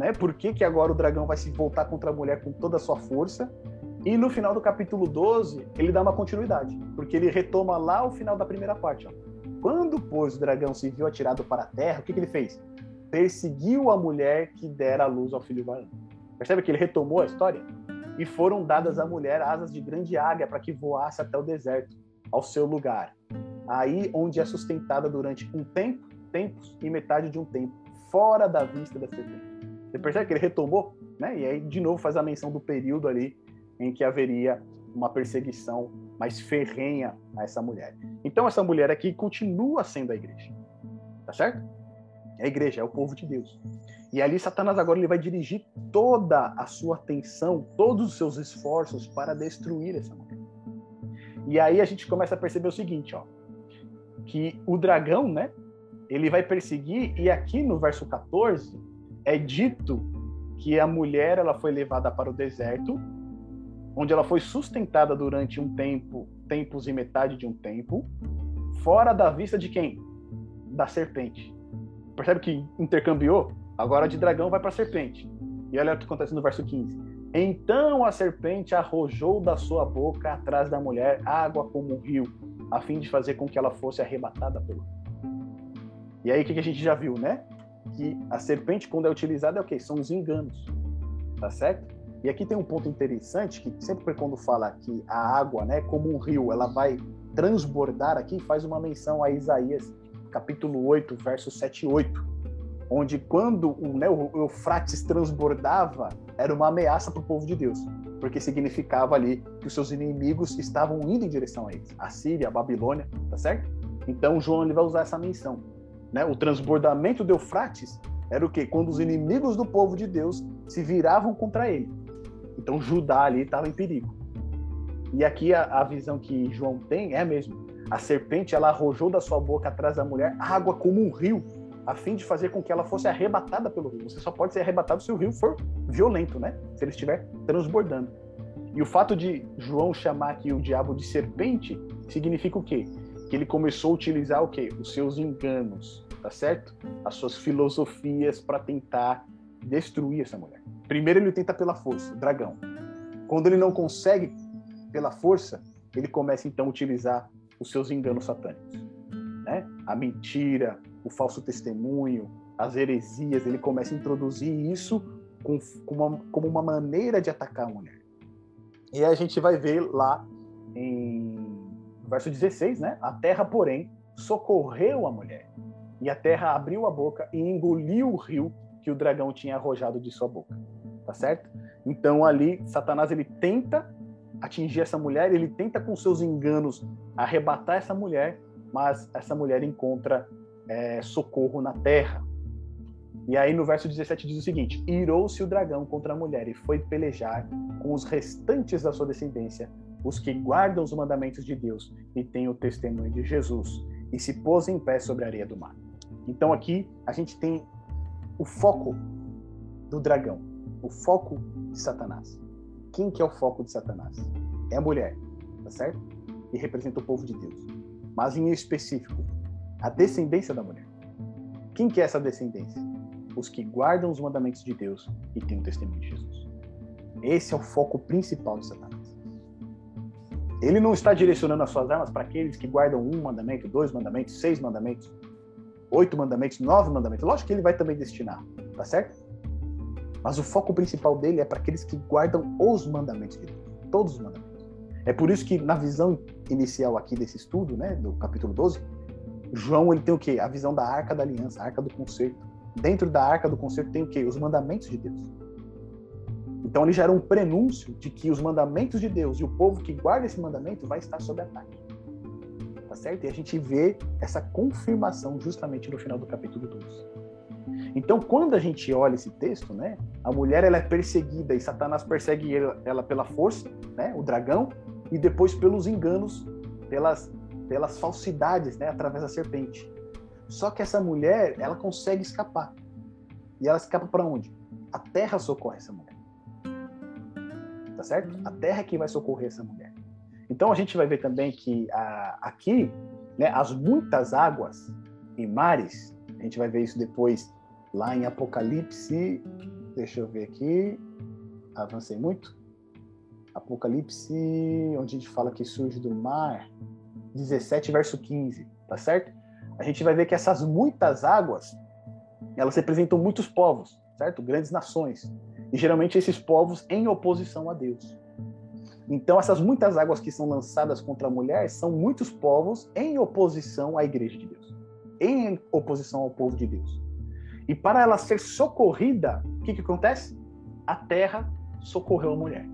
né? Por que, que agora o dragão vai se voltar contra a mulher com toda a sua força? E no final do capítulo 12, ele dá uma continuidade, porque ele retoma lá o final da primeira parte. Ó. Quando, pois, o dragão se viu atirado para a terra, o que, que ele fez? Perseguiu a mulher que dera a luz ao filho varão. Percebe que ele retomou a história? E foram dadas à mulher asas de grande águia para que voasse até o deserto, ao seu lugar. Aí onde é sustentada durante um tempo, tempos e metade de um tempo, fora da vista da serpente. Você percebe que ele retomou né? E aí de novo faz a menção do período ali em que haveria uma perseguição mais ferrenha a essa mulher. Então essa mulher aqui continua sendo a igreja. Tá certo? É a igreja, é o povo de Deus. E ali Satanás agora ele vai dirigir toda a sua atenção, todos os seus esforços para destruir essa mulher. E aí a gente começa a perceber o seguinte, ó, que o dragão, né, ele vai perseguir e aqui no verso 14 é dito que a mulher ela foi levada para o deserto, onde ela foi sustentada durante um tempo, tempos e metade de um tempo, fora da vista de quem? Da serpente. Percebe que intercambiou? Agora de dragão vai para serpente. E olha o que acontece no verso 15. Então a serpente arrojou da sua boca atrás da mulher água como um rio, a fim de fazer com que ela fosse arrebatada pelo. E aí o que a gente já viu, né? Que a serpente, quando é utilizada, é o quê? São os enganos. Tá certo? E aqui tem um ponto interessante que sempre quando fala que a água, né, como um rio, ela vai transbordar aqui, faz uma menção a Isaías capítulo 8, verso 7 e 8 onde quando né, o Eufrates transbordava, era uma ameaça para o povo de Deus, porque significava ali que os seus inimigos estavam indo em direção a eles, a Síria, a Babilônia, tá certo? Então João ele vai usar essa menção, né? O transbordamento do Eufrates era o quê? Quando os inimigos do povo de Deus se viravam contra ele. Então Judá ali estava em perigo. E aqui a, a visão que João tem é a mesma. A serpente ela arrojou da sua boca atrás da mulher água como um rio a fim de fazer com que ela fosse arrebatada pelo rio. Você só pode ser arrebatado se o rio for violento, né? Se ele estiver transbordando. E o fato de João chamar aqui o diabo de serpente significa o quê? Que ele começou a utilizar o quê? Os seus enganos, tá certo? As suas filosofias para tentar destruir essa mulher. Primeiro ele tenta pela força, dragão. Quando ele não consegue pela força, ele começa então a utilizar os seus enganos satânicos, né? A mentira, o falso testemunho, as heresias, ele começa a introduzir isso com, com uma, como uma maneira de atacar a mulher. E a gente vai ver lá em verso 16, né? A terra, porém, socorreu a mulher. E a terra abriu a boca e engoliu o rio que o dragão tinha arrojado de sua boca. Tá certo? Então ali Satanás ele tenta atingir essa mulher, ele tenta com seus enganos arrebatar essa mulher, mas essa mulher encontra é, socorro na terra. E aí no verso 17 diz o seguinte: Irou-se o dragão contra a mulher e foi pelejar com os restantes da sua descendência, os que guardam os mandamentos de Deus e têm o testemunho de Jesus, e se pôs em pé sobre a areia do mar. Então aqui a gente tem o foco do dragão, o foco de Satanás. Quem que é o foco de Satanás? É a mulher, tá certo? E representa o povo de Deus. Mas em específico, a descendência da mulher. Quem que é essa descendência? Os que guardam os mandamentos de Deus e têm o testemunho de Jesus. Esse é o foco principal de Satanás. Ele não está direcionando as suas armas para aqueles que guardam um mandamento, dois mandamentos, seis mandamentos, oito mandamentos, nove mandamentos. Lógico que ele vai também destinar, tá certo? Mas o foco principal dele é para aqueles que guardam os mandamentos de Deus, todos os mandamentos. É por isso que na visão inicial aqui desse estudo, né, do capítulo 12, João ele tem o quê? A visão da arca da aliança, a arca do concerto. Dentro da arca do concerto tem o quê? Os mandamentos de Deus. Então ele já era um prenúncio de que os mandamentos de Deus e o povo que guarda esse mandamento vai estar sob ataque. Tá certo? E a gente vê essa confirmação justamente no final do capítulo 12. Então, quando a gente olha esse texto, né, a mulher ela é perseguida e Satanás persegue ela pela força, né, o dragão, e depois pelos enganos, pelas pelas falsidades, né, através da serpente. Só que essa mulher, ela consegue escapar. E ela escapa para onde? A terra socorre essa mulher. Tá certo? A terra é que vai socorrer essa mulher. Então a gente vai ver também que a, aqui, né, as muitas águas e mares, a gente vai ver isso depois lá em Apocalipse. Deixa eu ver aqui. Avancei muito. Apocalipse, onde a gente fala que surge do mar. 17, verso 15, tá certo? A gente vai ver que essas muitas águas, elas representam muitos povos, certo? Grandes nações. E geralmente esses povos em oposição a Deus. Então, essas muitas águas que são lançadas contra a mulher são muitos povos em oposição à igreja de Deus, em oposição ao povo de Deus. E para ela ser socorrida, o que, que acontece? a terra socorreu a mulher.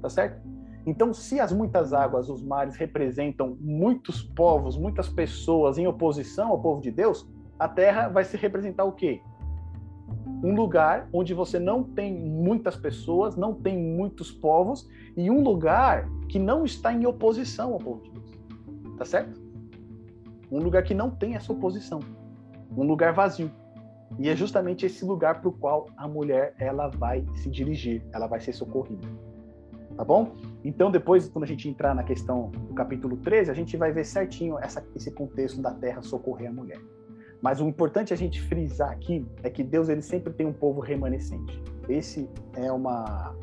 Tá certo? Então, se as muitas águas, os mares representam muitos povos, muitas pessoas em oposição ao povo de Deus, a terra vai se representar o quê? Um lugar onde você não tem muitas pessoas, não tem muitos povos e um lugar que não está em oposição ao povo de Deus. Tá certo? Um lugar que não tem essa oposição. Um lugar vazio. E é justamente esse lugar para o qual a mulher ela vai se dirigir, ela vai ser socorrida. Tá bom? Então, depois, quando a gente entrar na questão do capítulo 13, a gente vai ver certinho essa, esse contexto da terra socorrer a mulher. Mas o importante a gente frisar aqui é que Deus ele sempre tem um povo remanescente. Esse é uma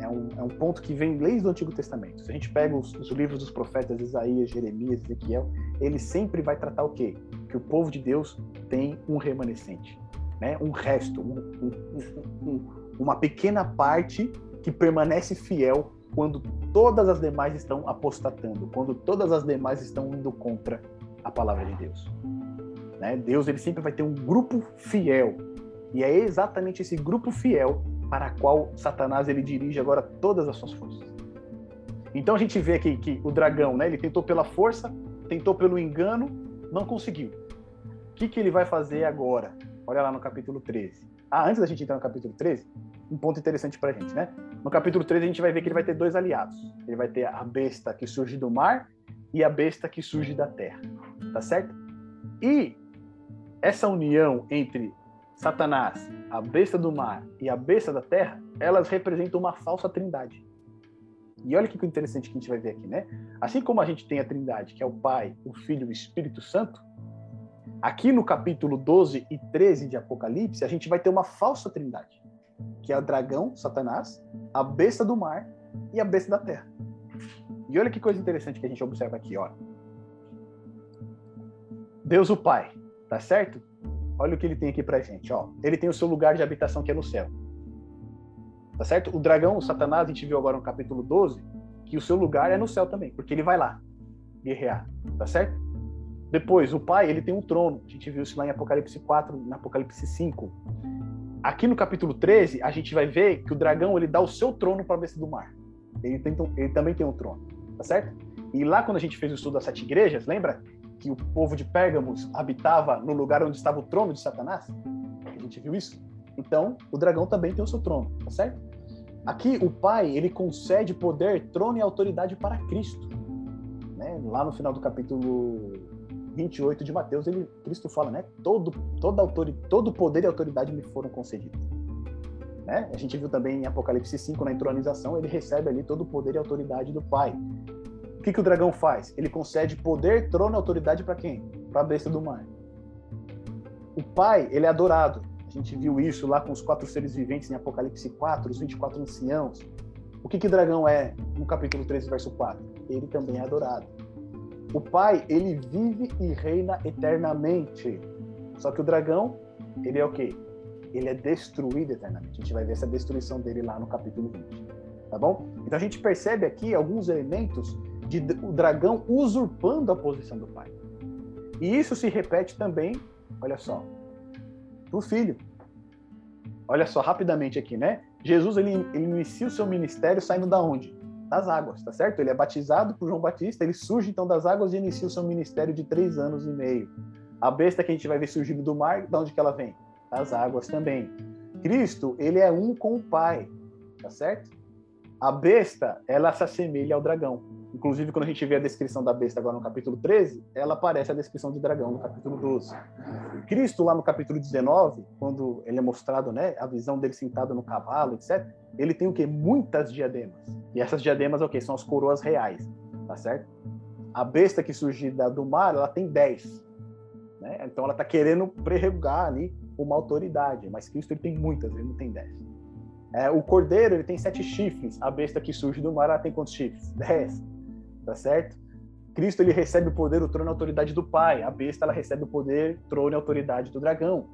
é um, é um ponto que vem desde o Antigo Testamento. Se a gente pega os, os livros dos profetas Isaías, Jeremias, Ezequiel, ele sempre vai tratar o quê? Que o povo de Deus tem um remanescente, né? Um resto, um, um, uma pequena parte que permanece fiel quando todas as demais estão apostatando, quando todas as demais estão indo contra a palavra de Deus. Né? Deus ele sempre vai ter um grupo fiel. E é exatamente esse grupo fiel para qual Satanás ele dirige agora todas as suas forças. Então a gente vê aqui que o dragão, né, ele tentou pela força, tentou pelo engano, não conseguiu. O que, que ele vai fazer agora? Olha lá no capítulo 13. Ah, antes da gente entrar no capítulo 13, um ponto interessante para a gente, né? No capítulo 13 a gente vai ver que ele vai ter dois aliados. Ele vai ter a besta que surge do mar e a besta que surge da terra. Tá certo? E essa união entre Satanás, a besta do mar e a besta da terra, elas representam uma falsa trindade. E olha que interessante que a gente vai ver aqui, né? Assim como a gente tem a trindade, que é o Pai, o Filho e o Espírito Santo, aqui no capítulo 12 e 13 de Apocalipse, a gente vai ter uma falsa trindade, que é o dragão, Satanás, a besta do mar e a besta da terra. E olha que coisa interessante que a gente observa aqui, ó. Deus o Pai, Tá certo? Olha o que ele tem aqui pra gente, ó. Ele tem o seu lugar de habitação que é no céu. Tá certo? O dragão, o Satanás, a gente viu agora no capítulo 12, que o seu lugar é no céu também, porque ele vai lá guerrear, tá certo? Depois, o pai, ele tem um trono. A gente viu isso lá em Apocalipse 4, em Apocalipse 5. Aqui no capítulo 13, a gente vai ver que o dragão, ele dá o seu trono para besta do mar. Ele, tem, ele também tem um trono, tá certo? E lá quando a gente fez o estudo das sete igrejas, lembra? Que o povo de Pérgamos habitava no lugar onde estava o trono de Satanás? A gente viu isso? Então, o dragão também tem o seu trono, tá certo? Aqui, o Pai, ele concede poder, trono e autoridade para Cristo. Né? Lá no final do capítulo 28 de Mateus, ele, Cristo fala, né? Todo, toda autoridade, todo poder e autoridade me foram concedidos. Né? A gente viu também em Apocalipse 5, na entronização, ele recebe ali todo o poder e autoridade do Pai. O que, que o dragão faz? Ele concede poder, trono e autoridade para quem? Para a besta do mar. O pai, ele é adorado. A gente viu isso lá com os quatro seres viventes em Apocalipse 4, os 24 anciãos. O que, que o dragão é no capítulo 13, verso 4? Ele também é adorado. O pai, ele vive e reina eternamente. Só que o dragão, ele é o quê? Ele é destruído eternamente. A gente vai ver essa destruição dele lá no capítulo 20. Tá bom? Então a gente percebe aqui alguns elementos de o dragão usurpando a posição do pai. E isso se repete também, olha só, para o filho. Olha só, rapidamente aqui, né? Jesus ele, ele inicia o seu ministério saindo da onde? Das águas, tá certo? Ele é batizado por João Batista, ele surge então das águas e inicia o seu ministério de três anos e meio. A besta que a gente vai ver surgindo do mar, de onde que ela vem? Das águas também. Cristo, ele é um com o Pai, tá certo? A besta, ela se assemelha ao dragão. Inclusive, quando a gente vê a descrição da besta agora no capítulo 13, ela aparece a descrição de dragão no capítulo 12. Cristo, lá no capítulo 19, quando ele é mostrado, né, a visão dele sentado no cavalo, etc., ele tem o quê? Muitas diademas. E essas diademas, o quê? São as coroas reais, tá certo? A besta que surgida do mar, ela tem 10. Né? Então, ela está querendo prerrogar ali uma autoridade, mas Cristo ele tem muitas, ele não tem 10. É, o cordeiro ele tem sete chifres, a besta que surge do mar ela tem quantos chifres? Dez tá certo? Cristo ele recebe o poder, o trono e a autoridade do Pai. A besta ela recebe o poder, trono e autoridade do dragão.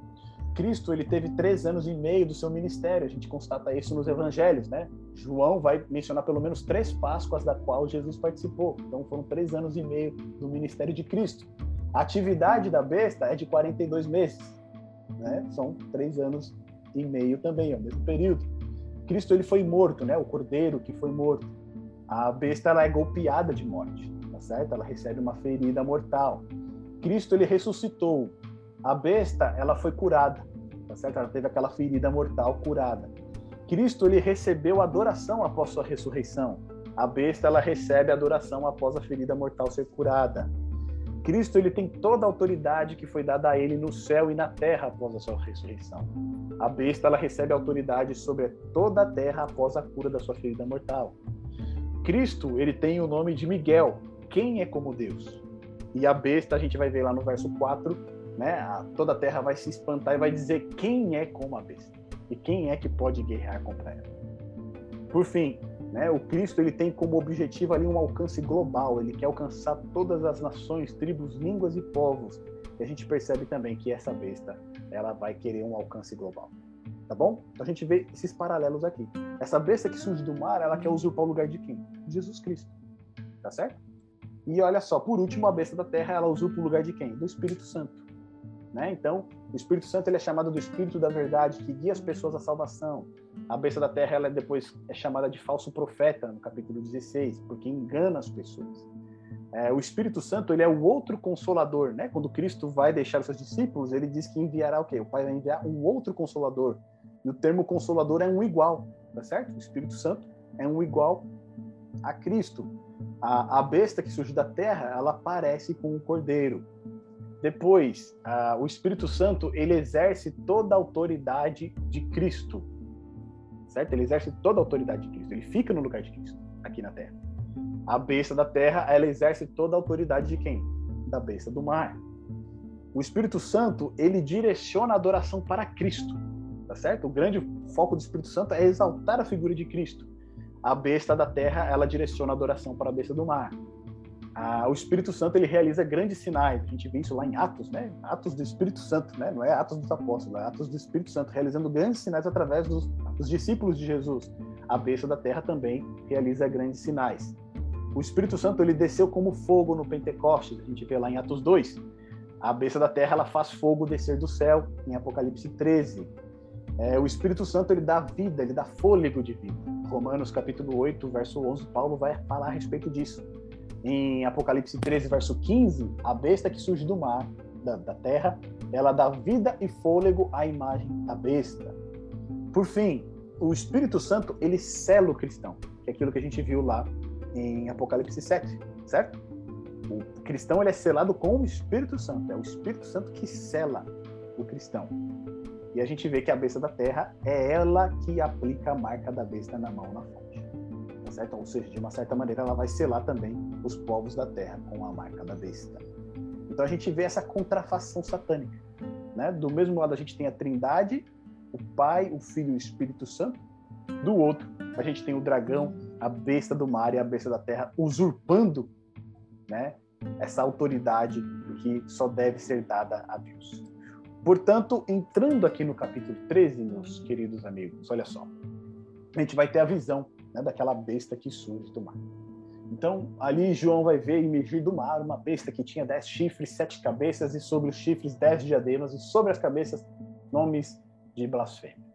Cristo ele teve três anos e meio do seu ministério. A gente constata isso nos Evangelhos, né? João vai mencionar pelo menos três Páscoas da qual Jesus participou. Então foram três anos e meio do ministério de Cristo. A atividade da besta é de 42 meses, né? São três anos e meio também, é o mesmo período. Cristo ele foi morto, né? O cordeiro que foi morto. A besta ela é golpeada de morte, tá certo? Ela recebe uma ferida mortal. Cristo ele ressuscitou. A besta ela foi curada, tá certo? Ela teve aquela ferida mortal curada. Cristo ele recebeu adoração após sua ressurreição. A besta ela recebe adoração após a ferida mortal ser curada. Cristo ele tem toda a autoridade que foi dada a ele no céu e na terra após a sua ressurreição. A besta ela recebe autoridade sobre toda a terra após a cura da sua ferida mortal. Cristo ele tem o nome de Miguel, quem é como Deus. E a besta a gente vai ver lá no verso 4, né? Toda a terra vai se espantar e vai dizer quem é como a besta e quem é que pode guerrear contra ela. Por fim, né, o Cristo ele tem como objetivo ali um alcance global, ele quer alcançar todas as nações, tribos, línguas e povos. E a gente percebe também que essa besta ela vai querer um alcance global. Tá bom? Então a gente vê esses paralelos aqui. Essa besta que surge do mar, ela quer usurpar o lugar de quem? Jesus Cristo. Tá certo? E olha só, por último, a besta da terra, ela usurpa o lugar de quem? Do Espírito Santo. Né? Então, o Espírito Santo ele é chamado do Espírito da Verdade, que guia as pessoas à salvação. A besta da terra ela é depois é chamada de falso profeta, no capítulo 16, porque engana as pessoas. É, o Espírito Santo ele é o outro consolador, né? Quando Cristo vai deixar os seus discípulos, ele diz que enviará o quê? O Pai vai enviar um outro consolador. E o termo consolador é um igual, tá certo? O Espírito Santo é um igual a Cristo. A, a besta que surge da terra, ela aparece com um cordeiro. Depois, o Espírito Santo ele exerce toda a autoridade de Cristo, certo? Ele exerce toda a autoridade de Cristo. Ele fica no lugar de Cristo aqui na Terra. A besta da Terra ela exerce toda a autoridade de quem? Da besta do mar. O Espírito Santo ele direciona a adoração para Cristo, tá certo? O grande foco do Espírito Santo é exaltar a figura de Cristo. A besta da Terra ela direciona a adoração para a besta do mar ah, o Espírito Santo ele realiza grandes sinais. A gente vê isso lá em Atos, né? Atos do Espírito Santo, né? Não é Atos dos Apóstolos, é Atos do Espírito Santo, realizando grandes sinais através dos, dos discípulos de Jesus. A besta da terra também realiza grandes sinais. O Espírito Santo ele desceu como fogo no Pentecostes. A gente vê lá em Atos 2. A besta da terra ela faz fogo descer do céu em Apocalipse 13. É, o Espírito Santo ele dá vida, ele dá fôlego de vida. Romanos capítulo 8, verso 11, Paulo vai falar a respeito disso em Apocalipse 13, verso 15, a besta que surge do mar, da, da terra, ela dá vida e fôlego à imagem da besta. Por fim, o Espírito Santo, ele sela o cristão, que é aquilo que a gente viu lá em Apocalipse 7, certo? O cristão ele é selado com o Espírito Santo, é o Espírito Santo que sela o cristão. E a gente vê que a besta da terra é ela que aplica a marca da besta na mão na fonte certo? Ou seja, de uma certa maneira, ela vai selar também os povos da terra com a marca da besta. Então a gente vê essa contrafação satânica. Né? Do mesmo lado, a gente tem a Trindade, o Pai, o Filho e o Espírito Santo. Do outro, a gente tem o dragão, a besta do mar e a besta da terra usurpando né, essa autoridade que só deve ser dada a Deus. Portanto, entrando aqui no capítulo 13, meus queridos amigos, olha só, a gente vai ter a visão né, daquela besta que surge do mar. Então, ali João vai ver emergir do mar uma besta que tinha dez chifres, sete cabeças, e sobre os chifres dez diademas, e sobre as cabeças nomes de blasfêmia.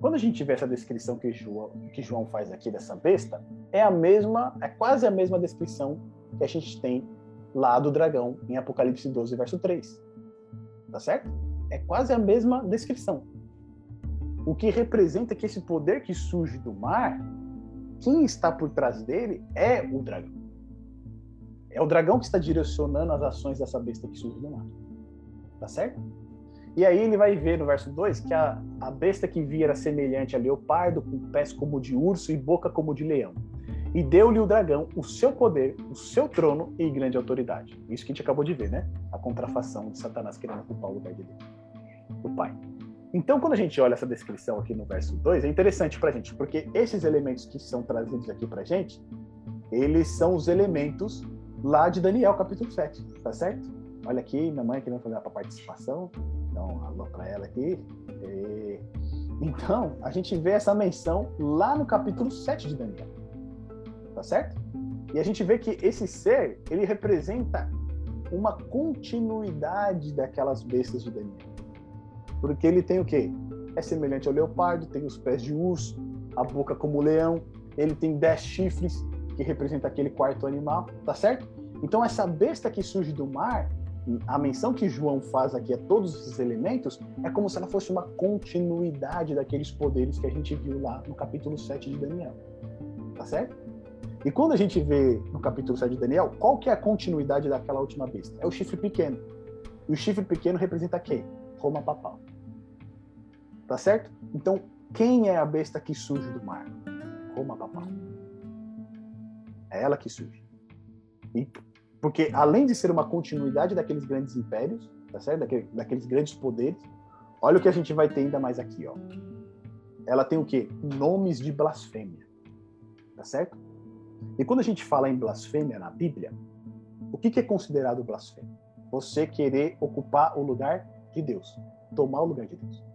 Quando a gente vê essa descrição que João, que João faz aqui dessa besta, é a mesma, é quase a mesma descrição que a gente tem lá do dragão em Apocalipse 12, verso 3. Tá certo? É quase a mesma descrição. O que representa que esse poder que surge do mar quem está por trás dele é o dragão. É o dragão que está direcionando as ações dessa besta que surge do mar. Tá certo? E aí ele vai ver no verso 2 que a, a besta que via era semelhante a leopardo, com pés como de urso e boca como de leão. E deu-lhe o dragão o seu poder, o seu trono e grande autoridade. Isso que a gente acabou de ver, né? A contrafação de Satanás querendo ocupar o lugar de Deus, o Pai. Então, quando a gente olha essa descrição aqui no verso 2, é interessante para a gente, porque esses elementos que são trazidos aqui para a gente, eles são os elementos lá de Daniel, capítulo 7, tá certo? Olha aqui, minha mãe querendo fazer a participação, dá um alô para ela aqui. E... Então, a gente vê essa menção lá no capítulo 7 de Daniel, tá certo? E a gente vê que esse ser, ele representa uma continuidade daquelas bestas de Daniel. Porque ele tem o quê? É semelhante ao leopardo, tem os pés de urso, a boca como leão, ele tem dez chifres, que representa aquele quarto animal, tá certo? Então essa besta que surge do mar, a menção que João faz aqui a todos esses elementos é como se ela fosse uma continuidade daqueles poderes que a gente viu lá no capítulo 7 de Daniel. Tá certo? E quando a gente vê no capítulo 7 de Daniel, qual que é a continuidade daquela última besta? É o chifre pequeno. E o chifre pequeno representa quem? Roma papal. Tá certo? Então, quem é a besta que surge do mar? Roma papal. É ela que surge. E, porque além de ser uma continuidade daqueles grandes impérios, tá certo? Daquele, daqueles grandes poderes, olha o que a gente vai ter ainda mais aqui, ó. Ela tem o quê? Nomes de blasfêmia. Tá certo? E quando a gente fala em blasfêmia na Bíblia, o que, que é considerado blasfêmia? Você querer ocupar o lugar de Deus, tomar o lugar de Deus.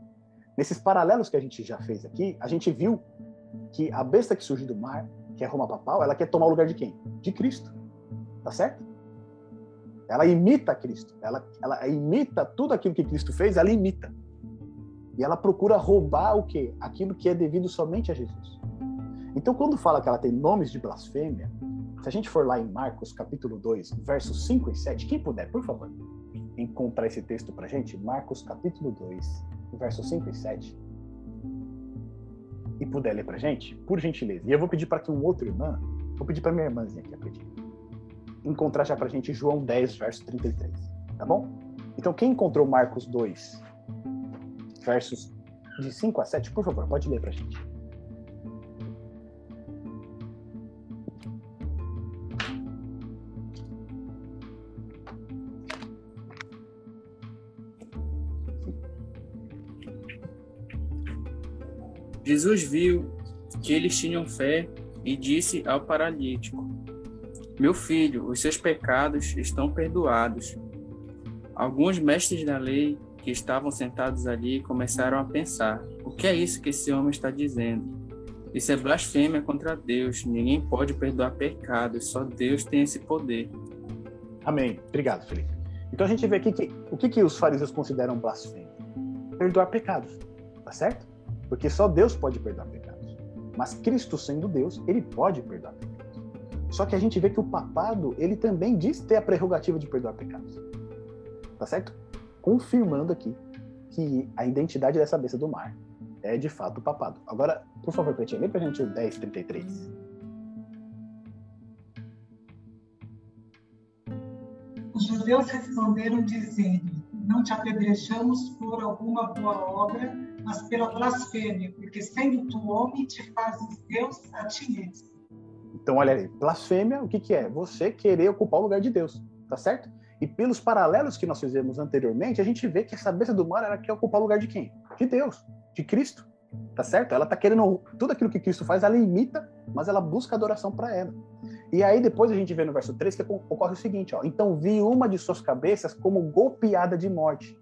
Nesses paralelos que a gente já fez aqui, a gente viu que a besta que surge do mar, que é Roma papal, ela quer tomar o lugar de quem? De Cristo. Tá certo? Ela imita Cristo. Ela, ela imita tudo aquilo que Cristo fez, ela imita. E ela procura roubar o quê? Aquilo que é devido somente a Jesus. Então, quando fala que ela tem nomes de blasfêmia, se a gente for lá em Marcos, capítulo 2, versos 5 e 7, quem puder, por favor, encontrar esse texto pra gente, Marcos, capítulo 2, versos 5 e 7, e puder ler pra gente, por gentileza. E eu vou pedir para que um outro irmã, vou pedir para minha irmãzinha aqui pedir, encontrar já pra gente João 10, verso 33, tá bom? Então, quem encontrou Marcos 2, versos de 5 a 7, por favor, pode ler pra gente. Jesus viu que eles tinham fé e disse ao paralítico: Meu filho, os seus pecados estão perdoados. Alguns mestres da lei que estavam sentados ali começaram a pensar: O que é isso que esse homem está dizendo? Isso é blasfêmia contra Deus. Ninguém pode perdoar pecados, só Deus tem esse poder. Amém. Obrigado, Felipe. Então a gente vê aqui que o que, que os fariseus consideram blasfêmia? Perdoar pecados, tá certo? Porque só Deus pode perdoar pecados. Mas Cristo sendo Deus, ele pode perdoar pecados. Só que a gente vê que o papado, ele também diz ter a prerrogativa de perdoar pecados. Tá certo? Confirmando aqui que a identidade dessa besta do mar é de fato o papado. Agora, por favor, Pretinha, lê pra gente o 1033. Os judeus responderam dizendo: Não te apedrejamos por alguma boa obra, mas pela blasfêmia, porque sendo tu homem, te fazes Deus a ti mesmo. Então, olha aí, blasfêmia, o que, que é? Você querer ocupar o lugar de Deus, tá certo? E pelos paralelos que nós fizemos anteriormente, a gente vê que essa besta do mar ela quer ocupar o lugar de quem? De Deus, de Cristo, tá certo? Ela tá querendo tudo aquilo que Cristo faz, ela imita, mas ela busca adoração para ela. E aí depois a gente vê no verso 3 que ocorre o seguinte, ó: Então vi uma de suas cabeças como golpeada de morte,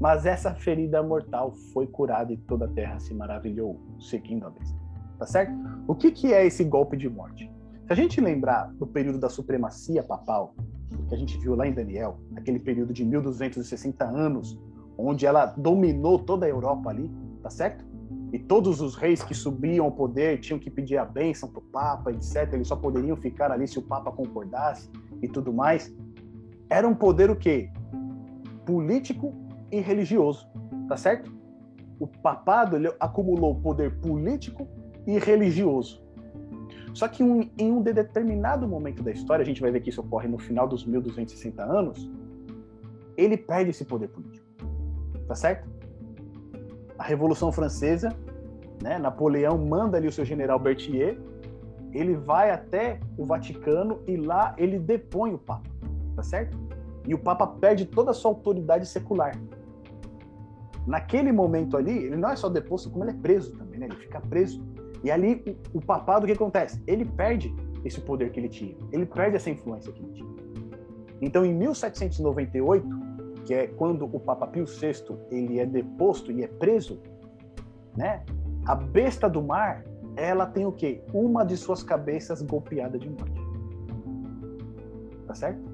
mas essa ferida mortal foi curada e toda a terra se maravilhou, seguindo a besta. Tá certo? O que, que é esse golpe de morte? Se a gente lembrar do período da supremacia papal, que a gente viu lá em Daniel, aquele período de 1260 anos, onde ela dominou toda a Europa ali, tá certo? E todos os reis que subiam ao poder tinham que pedir a bênção para o Papa, etc. Eles só poderiam ficar ali se o Papa concordasse e tudo mais. Era um poder o quê? Político e religioso, tá certo? O papado ele acumulou poder político e religioso. Só que um, em um determinado momento da história, a gente vai ver que isso ocorre no final dos 1260 anos, ele perde esse poder político. Tá certo? A Revolução Francesa, né, Napoleão manda ali o seu general Berthier, ele vai até o Vaticano e lá ele depõe o Papa, tá certo? E o Papa perde toda a sua autoridade secular naquele momento ali, ele não é só deposto, como ele é preso também, né? Ele fica preso. E ali, o, o papado, o que acontece? Ele perde esse poder que ele tinha. Ele perde essa influência que ele tinha. Então, em 1798, que é quando o Papa Pio VI ele é deposto e é preso, né? A besta do mar, ela tem o quê? Uma de suas cabeças golpeada de morte. Tá certo?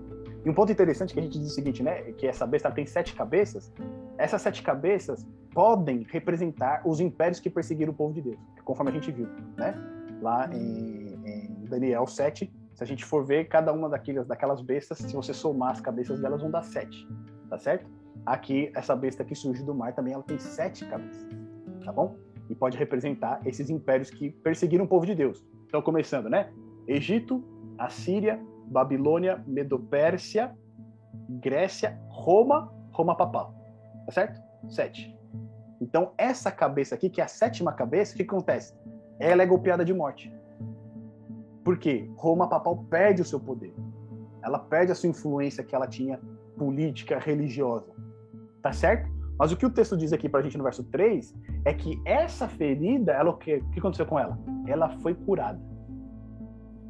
E um ponto interessante que a gente diz o seguinte, né? Que essa besta tem sete cabeças, Essas sete cabeças podem representar os impérios que perseguiram o povo de Deus, conforme a gente viu, né? Lá em, em Daniel 7, se a gente for ver cada uma daquelas, daquelas bestas, se você somar as cabeças delas, vão dar sete, tá certo? Aqui, essa besta que surge do mar também, ela tem sete cabeças, tá bom? E pode representar esses impérios que perseguiram o povo de Deus. Então, começando, né? Egito, Assíria, Babilônia, Medopérsia, Grécia, Roma, Roma papal. Tá certo? Sete. Então, essa cabeça aqui, que é a sétima cabeça, o que acontece? Ela é golpeada de morte. Por quê? Roma papal perde o seu poder. Ela perde a sua influência que ela tinha política, religiosa. Tá certo? Mas o que o texto diz aqui pra gente no verso 3 é que essa ferida, ela o que, o que aconteceu com ela? Ela foi curada.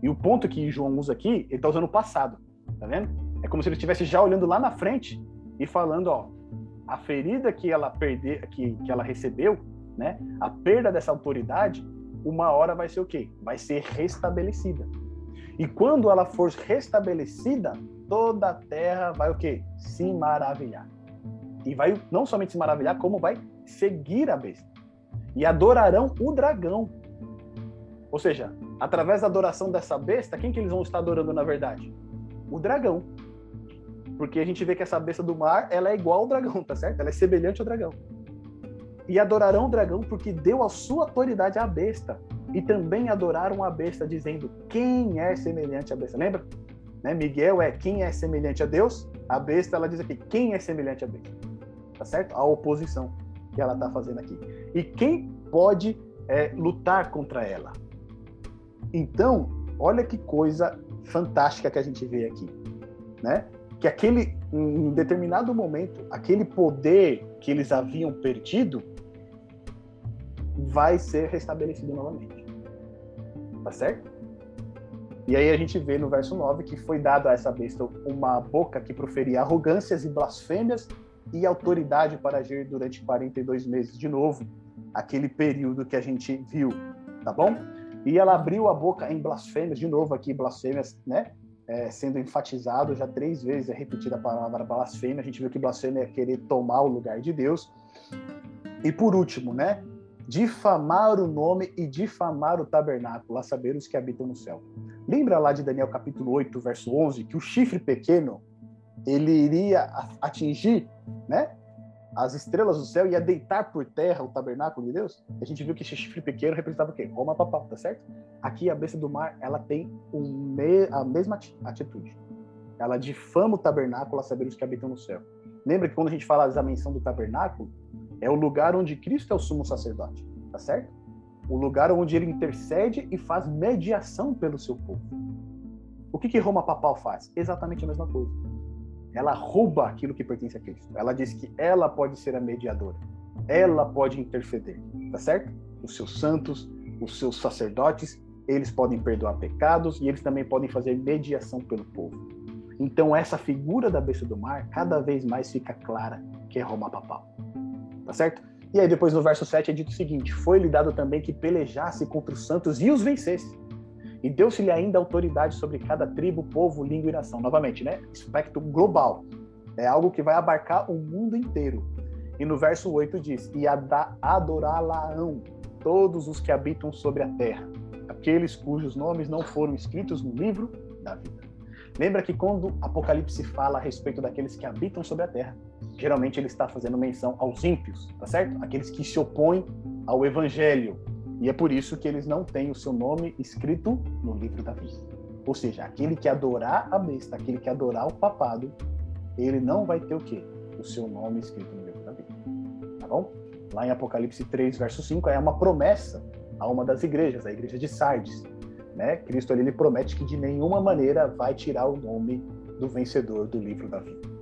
E o ponto que João usa aqui, ele está usando o passado, tá vendo? É como se ele estivesse já olhando lá na frente e falando, ó, a ferida que ela perde, que, que ela recebeu, né? A perda dessa autoridade, uma hora vai ser o quê? Vai ser restabelecida. E quando ela for restabelecida, toda a terra vai o quê? Se maravilhar. E vai não somente se maravilhar, como vai seguir a besta. E adorarão o dragão. Ou seja, através da adoração dessa besta, quem que eles vão estar adorando na verdade? O dragão. Porque a gente vê que essa besta do mar, ela é igual ao dragão, tá certo? Ela é semelhante ao dragão. E adorarão o dragão porque deu a sua autoridade à besta. E também adoraram a besta, dizendo: Quem é semelhante à besta? Lembra? Né? Miguel é quem é semelhante a Deus. A besta, ela diz aqui: Quem é semelhante a besta? Tá certo? A oposição que ela está fazendo aqui. E quem pode é, lutar contra ela? Então, olha que coisa fantástica que a gente vê aqui, né? Que aquele, em determinado momento, aquele poder que eles haviam perdido vai ser restabelecido novamente. Tá certo? E aí a gente vê no verso 9 que foi dado a essa besta uma boca que proferia arrogâncias e blasfêmias e autoridade para agir durante 42 meses de novo, aquele período que a gente viu, tá bom? E ela abriu a boca em blasfêmias, de novo aqui, blasfêmias, né? É, sendo enfatizado já três vezes, é repetida a palavra blasfêmia. A gente viu que blasfêmia é querer tomar o lugar de Deus. E por último, né? Difamar o nome e difamar o tabernáculo, a saber os que habitam no céu. Lembra lá de Daniel capítulo 8, verso 11, que o chifre pequeno ele iria atingir, né? As estrelas do céu ia deitar por terra o tabernáculo de Deus, a gente viu que esse chifre pequeno representava o quê? Roma papal, tá certo? Aqui a besta do mar, ela tem me, a mesma atitude. Ela difama o tabernáculo a saber os que habitam no céu. Lembra que quando a gente fala da menção do tabernáculo, é o lugar onde Cristo é o sumo sacerdote, tá certo? O lugar onde ele intercede e faz mediação pelo seu povo. O que, que Roma papal faz? Exatamente a mesma coisa ela rouba aquilo que pertence a Cristo. Ela diz que ela pode ser a mediadora. Ela pode interceder, tá certo? Os seus santos, os seus sacerdotes, eles podem perdoar pecados e eles também podem fazer mediação pelo povo. Então essa figura da besta do mar cada vez mais fica clara que é Roma papal. Tá certo? E aí depois no verso 7 é dito o seguinte: foi-lhe dado também que pelejasse contra os santos e os vencesse e deu-se-lhe ainda autoridade sobre cada tribo, povo, língua e nação. Novamente, né? Espectro global. É algo que vai abarcar o mundo inteiro. E no verso 8 diz: E adorá-la-ão todos os que habitam sobre a terra, aqueles cujos nomes não foram escritos no livro da vida. Lembra que quando Apocalipse fala a respeito daqueles que habitam sobre a terra, geralmente ele está fazendo menção aos ímpios, tá certo? Aqueles que se opõem ao evangelho, e é por isso que eles não têm o seu nome escrito no livro da vida. Ou seja, aquele que adorar a besta, aquele que adorar o papado, ele não vai ter o quê? O seu nome escrito no livro da vida. Tá bom? Lá em Apocalipse 3, verso 5, é uma promessa a uma das igrejas, a igreja de Sardes. Né? Cristo ali ele promete que de nenhuma maneira vai tirar o nome do vencedor do livro da vida.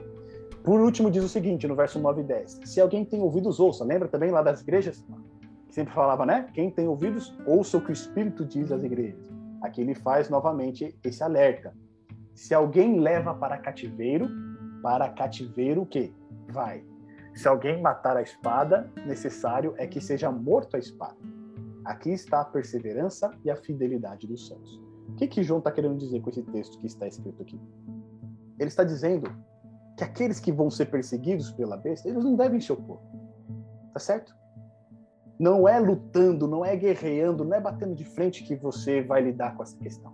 Por último, diz o seguinte, no verso 9 e 10. Se alguém tem ouvidos, ouça. Lembra também lá das igrejas? Sempre falava, né? Quem tem ouvidos, ouça o que o Espírito diz às igrejas. Aqui ele faz novamente esse alerta. Se alguém leva para cativeiro, para cativeiro o quê? Vai. Se alguém matar a espada, necessário é que seja morto a espada. Aqui está a perseverança e a fidelidade dos santos. O que, que João está querendo dizer com esse texto que está escrito aqui? Ele está dizendo que aqueles que vão ser perseguidos pela besta, eles não devem se opor. Tá certo? Não é lutando, não é guerreando, não é batendo de frente que você vai lidar com essa questão.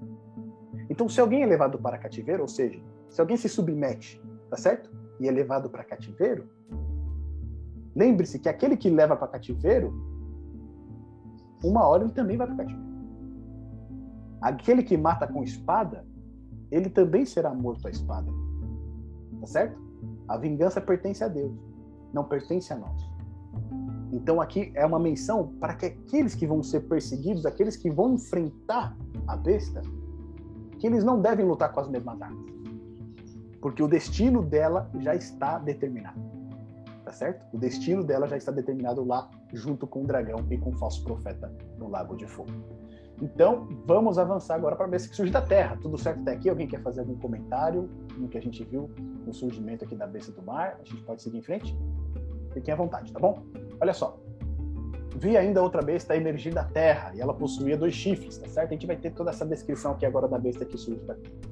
Então, se alguém é levado para cativeiro, ou seja, se alguém se submete, tá certo? E é levado para cativeiro, lembre-se que aquele que leva para cativeiro, uma hora ele também vai para cativeiro. Aquele que mata com espada, ele também será morto à espada. Tá certo? A vingança pertence a Deus, não pertence a nós. Então aqui é uma menção para que aqueles que vão ser perseguidos, aqueles que vão enfrentar a besta, que eles não devem lutar com as mesmas armas. Porque o destino dela já está determinado. Tá certo? O destino dela já está determinado lá junto com o dragão e com o falso profeta no lago de fogo. Então, vamos avançar agora para a besta que surge da Terra. Tudo certo até aqui? Alguém quer fazer algum comentário no que a gente viu no surgimento aqui da besta do mar? A gente pode seguir em frente? Fiquem à vontade, tá bom? Olha só. Vi ainda outra besta emergir da terra e ela possuía dois chifres, tá certo? A gente vai ter toda essa descrição aqui agora da besta que surge da terra.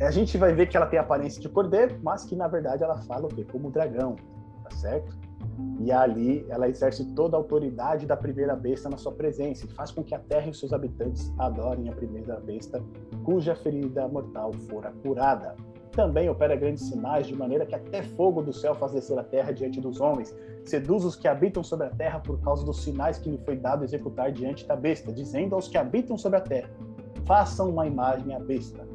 A gente vai ver que ela tem aparência de cordeiro, mas que na verdade ela fala o quê? Como dragão, tá certo? E ali ela exerce toda a autoridade da primeira besta na sua presença e faz com que a terra e seus habitantes adorem a primeira besta, cuja ferida mortal fora curada também opera grandes sinais, de maneira que até fogo do céu faz descer a terra diante dos homens. Seduz os que habitam sobre a terra por causa dos sinais que lhe foi dado executar diante da besta, dizendo aos que habitam sobre a terra: façam uma imagem à besta,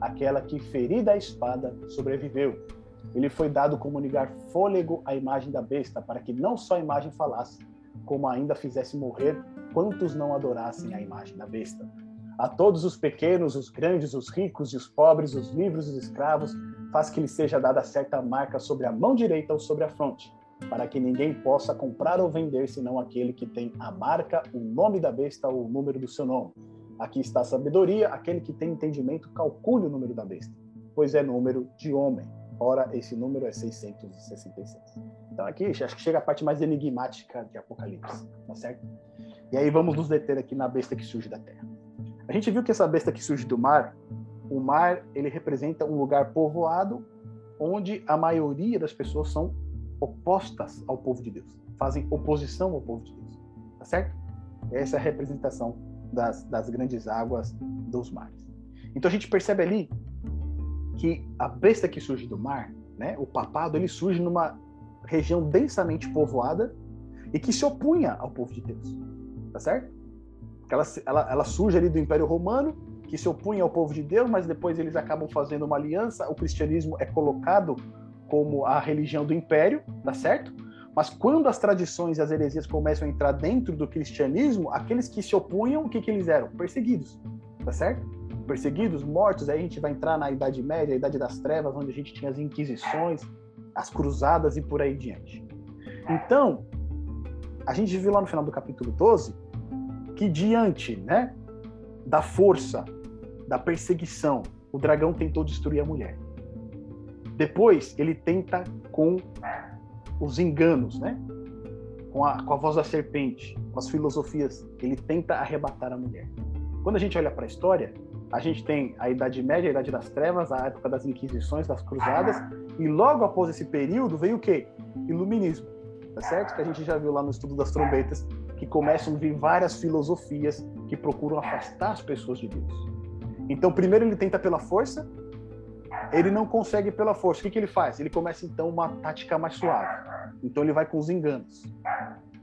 aquela que, ferida a espada, sobreviveu. Ele foi dado comunicar fôlego à imagem da besta, para que não só a imagem falasse, como ainda fizesse morrer quantos não adorassem a imagem da besta a todos os pequenos, os grandes, os ricos e os pobres, os livres e os escravos, faz que lhe seja dada certa marca sobre a mão direita ou sobre a fronte, para que ninguém possa comprar ou vender senão aquele que tem a marca, o nome da besta ou o número do seu nome. Aqui está a sabedoria, aquele que tem entendimento calcule o número da besta, pois é número de homem. Ora, esse número é 666. Então aqui acho que chega a parte mais enigmática de Apocalipse, tá certo? E aí vamos nos deter aqui na besta que surge da terra. A gente viu que essa besta que surge do mar, o mar, ele representa um lugar povoado onde a maioria das pessoas são opostas ao povo de Deus, fazem oposição ao povo de Deus, tá certo? Essa é a representação das, das grandes águas dos mares. Então a gente percebe ali que a besta que surge do mar, né, o papado, ele surge numa região densamente povoada e que se opunha ao povo de Deus, tá certo? Ela, ela, ela surge ali do Império Romano, que se opunha ao povo de Deus, mas depois eles acabam fazendo uma aliança. O cristianismo é colocado como a religião do império, tá certo? Mas quando as tradições e as heresias começam a entrar dentro do cristianismo, aqueles que se opunham, o que, que eles eram? Perseguidos, tá certo? Perseguidos, mortos, aí a gente vai entrar na Idade Média, a Idade das Trevas, onde a gente tinha as inquisições, as cruzadas e por aí diante. Então, a gente viu lá no final do capítulo 12 que diante né, da força, da perseguição, o dragão tentou destruir a mulher. Depois ele tenta com os enganos, né? Com a, com a voz da serpente, com as filosofias, ele tenta arrebatar a mulher. Quando a gente olha para a história, a gente tem a Idade Média, a Idade das Trevas, a época das Inquisições, das Cruzadas, e logo após esse período veio o quê? Iluminismo, tá certo? Que a gente já viu lá no estudo das trombetas, que começam a vir várias filosofias que procuram afastar as pessoas de Deus. Então, primeiro ele tenta pela força, ele não consegue pela força. O que, que ele faz? Ele começa então uma tática mais suave. Então ele vai com os enganos.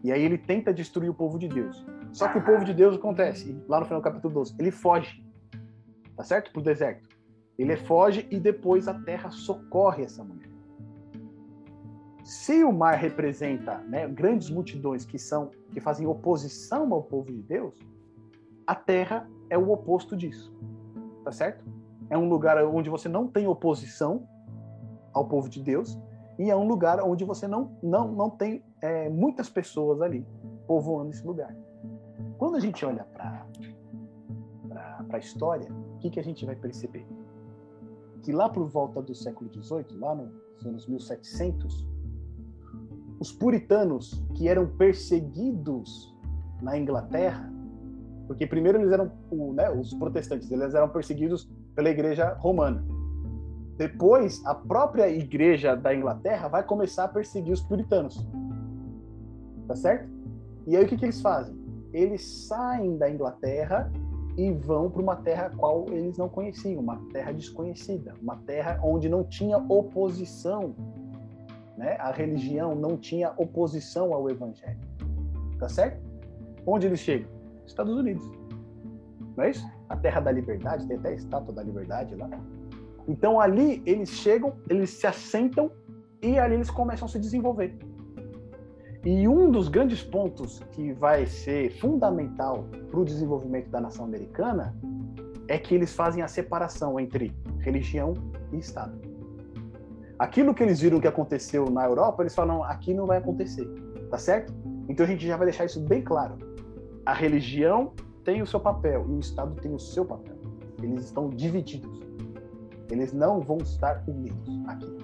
E aí ele tenta destruir o povo de Deus. Só que o povo de Deus acontece, lá no final do capítulo 12, ele foge. Tá certo? Pro deserto. Ele foge e depois a terra socorre essa mulher. Se o mar representa né, grandes multidões que são que fazem oposição ao povo de Deus, a terra é o oposto disso, tá certo? É um lugar onde você não tem oposição ao povo de Deus e é um lugar onde você não não não tem é, muitas pessoas ali povoando esse lugar. Quando a gente olha para para a história, o que, que a gente vai perceber? Que lá por volta do século XVIII, lá nos anos 1700, os puritanos que eram perseguidos na Inglaterra, porque primeiro eles eram, né, os protestantes, eles eram perseguidos pela igreja romana. depois a própria igreja da Inglaterra vai começar a perseguir os puritanos. Tá certo? E aí o que, que eles fazem? Eles saem da Inglaterra e vão para uma terra qual eles não conheciam, uma terra desconhecida, uma terra onde não tinha oposição, né? A religião não tinha oposição ao evangelho. Tá certo? Onde eles chegam? Estados Unidos. Não é isso? A terra da liberdade, tem até a estátua da liberdade lá. Então ali eles chegam, eles se assentam e ali eles começam a se desenvolver. E um dos grandes pontos que vai ser fundamental para o desenvolvimento da nação americana é que eles fazem a separação entre religião e Estado. Aquilo que eles viram que aconteceu na Europa, eles falam, aqui não vai acontecer, tá certo? Então a gente já vai deixar isso bem claro. A religião tem o seu papel e o Estado tem o seu papel. Eles estão divididos. Eles não vão estar unidos aqui.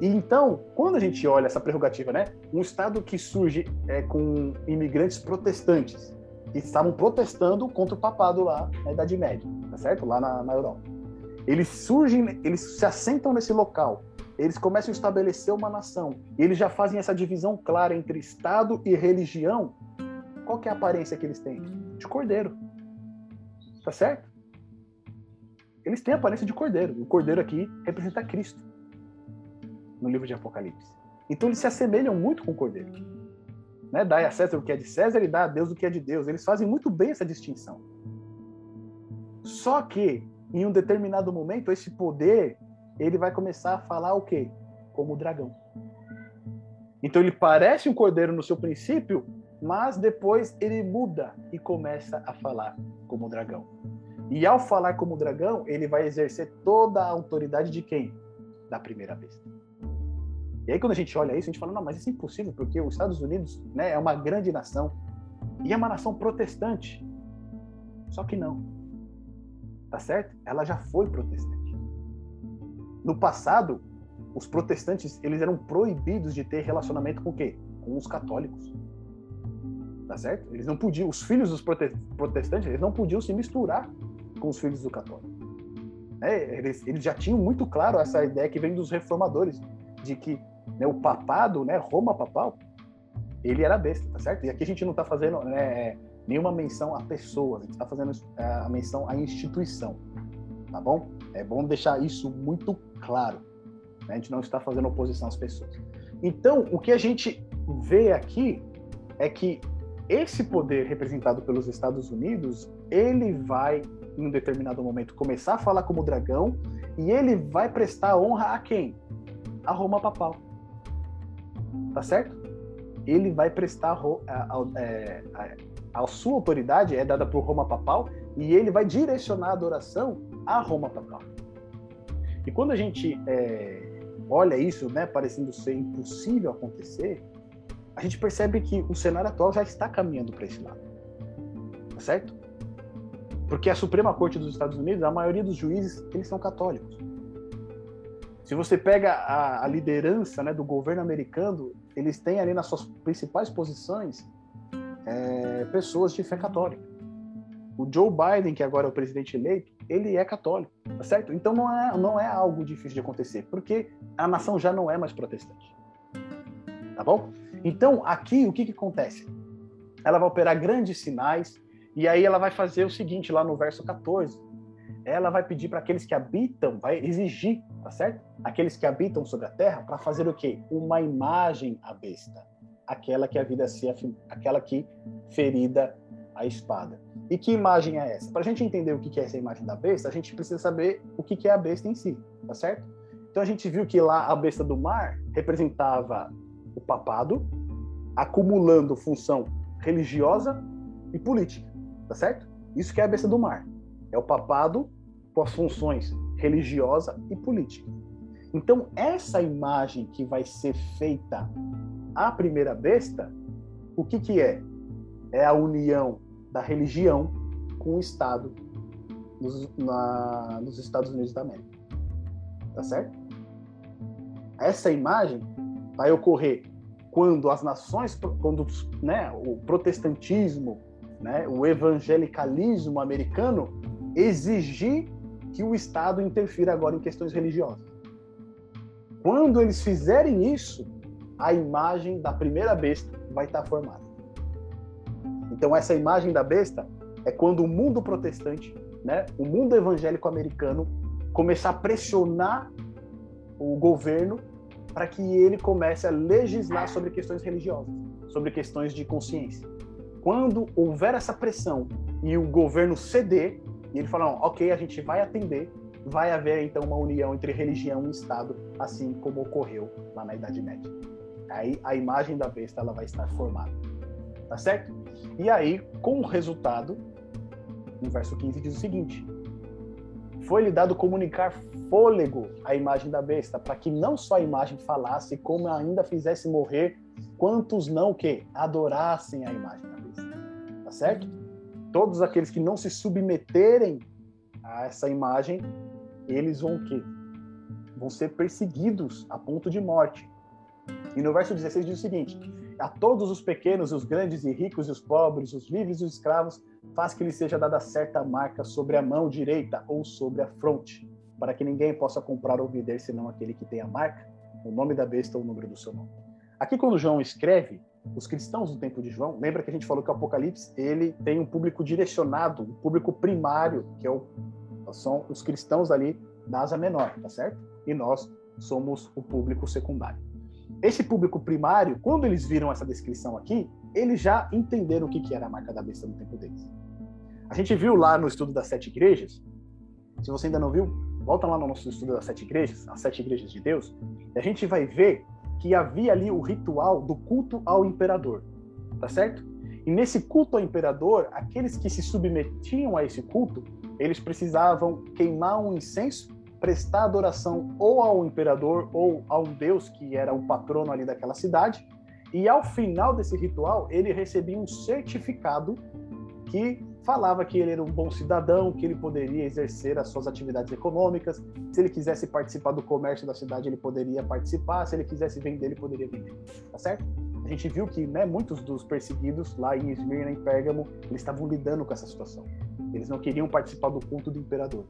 E então, quando a gente olha essa prerrogativa, né, um Estado que surge é, com imigrantes protestantes, que estavam protestando contra o papado lá na Idade Média, tá certo? Lá na, na Europa. Eles surgem, eles se assentam nesse local, eles começam a estabelecer uma nação, e eles já fazem essa divisão clara entre Estado e religião. Qual é a aparência que eles têm? De cordeiro. Tá certo? Eles têm a aparência de cordeiro. O cordeiro aqui representa Cristo no livro de Apocalipse. Então eles se assemelham muito com o cordeiro. Né? Dai a César o que é de César e dá a Deus o que é de Deus. Eles fazem muito bem essa distinção. Só que, em um determinado momento, esse poder ele vai começar a falar o quê? Como o dragão. Então ele parece um cordeiro no seu princípio, mas depois ele muda e começa a falar como o dragão. E ao falar como o dragão, ele vai exercer toda a autoridade de quem? Da primeira besta. E aí quando a gente olha isso, a gente fala, não, mas isso é impossível, porque os Estados Unidos né, é uma grande nação e é uma nação protestante. Só que não. Tá certo? Ela já foi protestante. No passado, os protestantes, eles eram proibidos de ter relacionamento com o quê? Com os católicos. Tá certo? Eles não podiam, os filhos dos protestantes, eles não podiam se misturar com os filhos do católico. É, eles, eles já tinham muito claro essa ideia que vem dos reformadores, de que né, o papado, né, Roma papal, ele era besta, tá certo? E aqui a gente não está fazendo né, nenhuma menção a pessoas, a gente está fazendo é, a menção à instituição, tá bom? É bom deixar isso muito claro. Né? A gente não está fazendo oposição às pessoas. Então, o que a gente vê aqui é que esse poder representado pelos Estados Unidos, ele vai, em um determinado momento, começar a falar como dragão e ele vai prestar honra a quem? A Roma papal tá certo? Ele vai prestar a, a, é, a, a sua autoridade é dada por Roma papal e ele vai direcionar a adoração a Roma papal. E quando a gente é, olha isso, né, parecendo ser impossível acontecer, a gente percebe que o cenário atual já está caminhando para esse lado, tá certo? Porque a Suprema Corte dos Estados Unidos, a maioria dos juízes, eles são católicos. Se você pega a, a liderança né, do governo americano, eles têm ali nas suas principais posições é, pessoas de fé católica. O Joe Biden, que agora é o presidente eleito, ele é católico, tá certo? Então não é, não é algo difícil de acontecer, porque a nação já não é mais protestante. Tá bom? Então, aqui, o que, que acontece? Ela vai operar grandes sinais, e aí ela vai fazer o seguinte, lá no verso 14 ela vai pedir para aqueles que habitam, vai exigir, tá certo? Aqueles que habitam sobre a terra para fazer o quê? Uma imagem à besta, aquela que a vida se aquela que ferida a espada. E que imagem é essa? Para a gente entender o que é essa imagem da besta, a gente precisa saber o que é a besta em si, tá certo? Então a gente viu que lá a besta do mar representava o papado, acumulando função religiosa e política, tá certo? Isso que é a besta do mar. É o papado com as funções religiosa e política. Então, essa imagem que vai ser feita à primeira besta, o que, que é? É a união da religião com o Estado nos, na, nos Estados Unidos da América. Tá certo? Essa imagem vai ocorrer quando as nações, quando né, o protestantismo, né, o evangelicalismo americano exigir que o Estado interfira agora em questões religiosas. Quando eles fizerem isso, a imagem da primeira besta vai estar formada. Então essa imagem da besta é quando o mundo protestante, né, o mundo evangélico americano começar a pressionar o governo para que ele comece a legislar sobre questões religiosas, sobre questões de consciência. Quando houver essa pressão e o governo ceder, e ele falar, ok, a gente vai atender, vai haver então uma união entre religião e Estado, assim como ocorreu lá na Idade Média. Aí a imagem da besta ela vai estar formada, tá certo? E aí, com o resultado, no verso 15 diz o seguinte: Foi-lhe dado comunicar fôlego à imagem da besta, para que não só a imagem falasse, como ainda fizesse morrer quantos não que adorassem a imagem da besta. Tá certo? Todos aqueles que não se submeterem a essa imagem, eles vão que vão ser perseguidos a ponto de morte. E no verso 16 diz o seguinte: A todos os pequenos, os grandes e ricos e os pobres, os livres e os escravos, faz que lhe seja dada certa marca sobre a mão direita ou sobre a fronte, para que ninguém possa comprar ou vender senão aquele que tem a marca, o nome da besta ou o número do seu nome. Aqui quando João escreve, os cristãos do tempo de João, lembra que a gente falou que o Apocalipse, ele tem um público direcionado, um público primário, que é o, são os cristãos ali da Asa Menor, tá certo? E nós somos o público secundário. Esse público primário, quando eles viram essa descrição aqui, eles já entenderam o que, que era a marca da besta no tempo deles. A gente viu lá no estudo das sete igrejas, se você ainda não viu, volta lá no nosso estudo das sete igrejas, as sete igrejas de Deus, e a gente vai ver que havia ali o ritual do culto ao imperador, tá certo? E nesse culto ao imperador, aqueles que se submetiam a esse culto, eles precisavam queimar um incenso, prestar adoração ou ao imperador ou a um deus que era o patrono ali daquela cidade, e ao final desse ritual, ele recebia um certificado que falava que ele era um bom cidadão, que ele poderia exercer as suas atividades econômicas. Se ele quisesse participar do comércio da cidade, ele poderia participar. Se ele quisesse vender, ele poderia vender. Tá certo? A gente viu que né, muitos dos perseguidos lá em Esmirna, em Pérgamo, eles estavam lidando com essa situação. Eles não queriam participar do culto do imperador.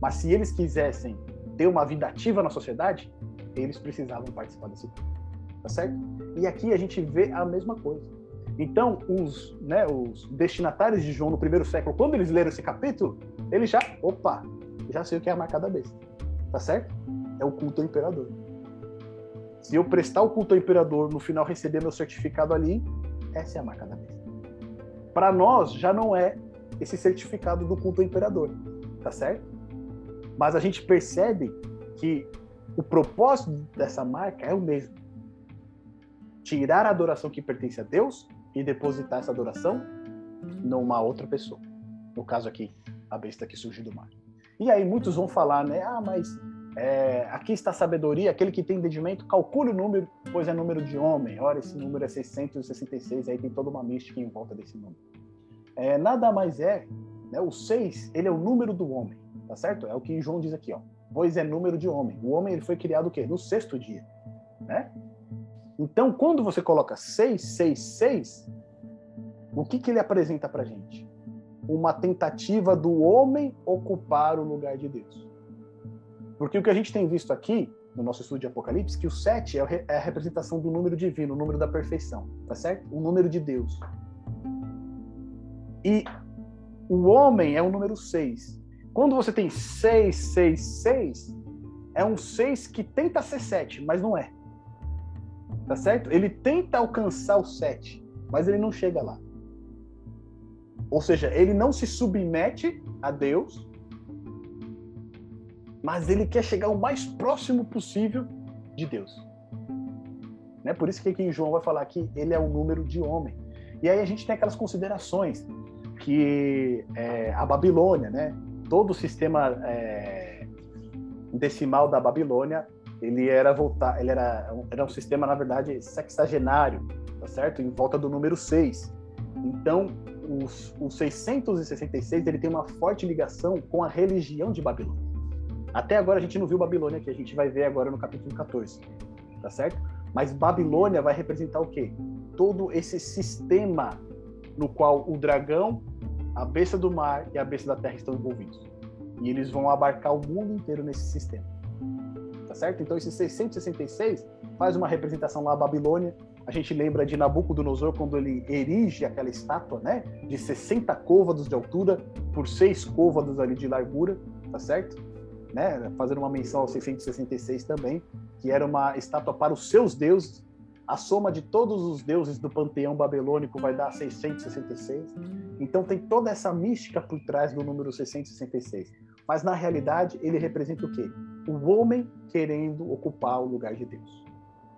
Mas se eles quisessem ter uma vida ativa na sociedade, eles precisavam participar desse culto. Tá certo? E aqui a gente vê a mesma coisa então, os, né, os destinatários de João no primeiro século, quando eles leram esse capítulo, eles já, opa, já sei o que é a marca da besta. Tá certo? É o culto ao imperador. Se eu prestar o culto ao imperador, no final receber meu certificado ali, essa é a marca da besta. Para nós, já não é esse certificado do culto ao imperador. Tá certo? Mas a gente percebe que o propósito dessa marca é o mesmo. Tirar a adoração que pertence a Deus e depositar essa adoração numa outra pessoa. No caso aqui, a besta que surgiu do mar. E aí muitos vão falar, né? Ah, mas é, aqui está a sabedoria, aquele que tem entendimento, calcule o número, pois é número de homem. Ora, esse número é 666, aí tem toda uma mística em volta desse número. É, nada mais é, né, o 6, ele é o número do homem, tá certo? É o que João diz aqui, ó. Pois é número de homem. O homem ele foi criado o quê? No sexto dia, né? Então, quando você coloca 666, o que, que ele apresenta para gente? Uma tentativa do homem ocupar o lugar de Deus. Porque o que a gente tem visto aqui, no nosso estudo de Apocalipse, que o 7 é, é a representação do número divino, o número da perfeição, tá certo? O número de Deus. E o homem é o número 6. Quando você tem 666, é um 6 que tenta ser 7, mas não é. Tá certo? Ele tenta alcançar o 7, mas ele não chega lá. Ou seja, ele não se submete a Deus, mas ele quer chegar o mais próximo possível de Deus. Né? Por isso que aqui João vai falar que ele é o número de homem. E aí a gente tem aquelas considerações que é, a Babilônia, né? todo o sistema é, decimal da Babilônia ele era voltar, ele era, era um sistema, na verdade, sexagenário, tá certo? Em volta do número 6. Então, os, o 666 ele tem uma forte ligação com a religião de Babilônia. Até agora a gente não viu Babilônia que a gente vai ver agora no capítulo 14, tá certo? Mas Babilônia vai representar o quê? Todo esse sistema no qual o dragão, a besta do mar e a besta da terra estão envolvidos. E eles vão abarcar o mundo inteiro nesse sistema. Tá certo? Então, esse 666 faz uma representação lá à Babilônia. A gente lembra de Nabucodonosor quando ele erige aquela estátua, né? De 60 côvados de altura por 6 côvados ali de largura, tá certo? Né? Fazendo uma menção ao 666 também, que era uma estátua para os seus deuses. A soma de todos os deuses do panteão babilônico vai dar 666. Então tem toda essa mística por trás do número 666. Mas na realidade ele representa o quê? O homem querendo ocupar o lugar de Deus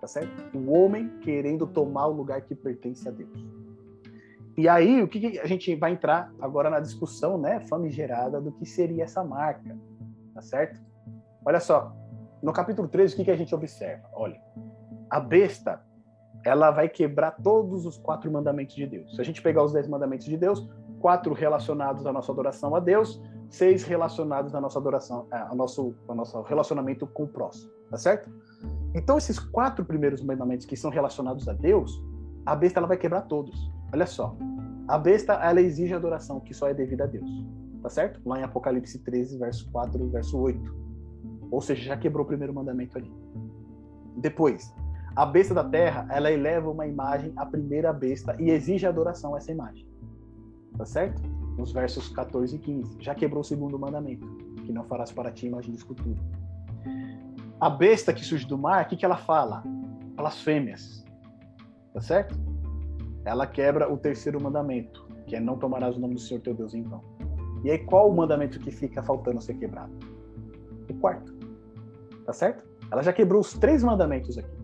tá certo? O homem querendo tomar o lugar que pertence a Deus. E aí, o que, que a gente vai entrar agora na discussão, né, famigerada do que seria essa marca, tá certo? Olha só, no capítulo 13, o que, que a gente observa? Olha, a besta, ela vai quebrar todos os quatro mandamentos de Deus. Se a gente pegar os dez mandamentos de Deus, quatro relacionados à nossa adoração a Deus, seis relacionados à nossa adoração, ao nosso, ao nosso relacionamento com o próximo, tá certo? Então, esses quatro primeiros mandamentos que são relacionados a Deus, a besta ela vai quebrar todos. Olha só. A besta ela exige adoração que só é devida a Deus. Tá certo? Lá em Apocalipse 13, verso 4 e verso 8. Ou seja, já quebrou o primeiro mandamento ali. Depois, a besta da terra, ela eleva uma imagem à primeira besta e exige adoração a essa imagem. Tá certo? Nos versos 14 e 15. Já quebrou o segundo mandamento, que não farás para ti imagem de escultura a besta que surge do mar, o que, que ela fala? Blasfêmias. Tá certo? Ela quebra o terceiro mandamento, que é não tomarás o nome do Senhor teu Deus em vão. E aí, qual o mandamento que fica faltando ser quebrado? O quarto. Tá certo? Ela já quebrou os três mandamentos aqui.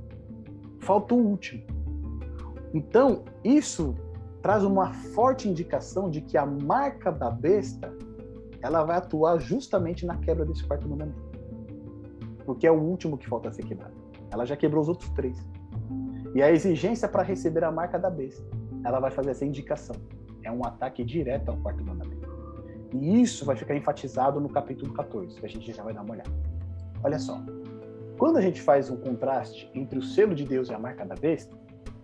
Falta o último. Então, isso traz uma forte indicação de que a marca da besta ela vai atuar justamente na quebra desse quarto mandamento porque é o último que falta ser quebrado. Ela já quebrou os outros três. E a exigência para receber a marca da besta, ela vai fazer essa indicação. É um ataque direto ao quarto mandamento. E isso vai ficar enfatizado no capítulo 14, que a gente já vai dar uma olhada. Olha só. Quando a gente faz um contraste entre o selo de Deus e a marca da besta,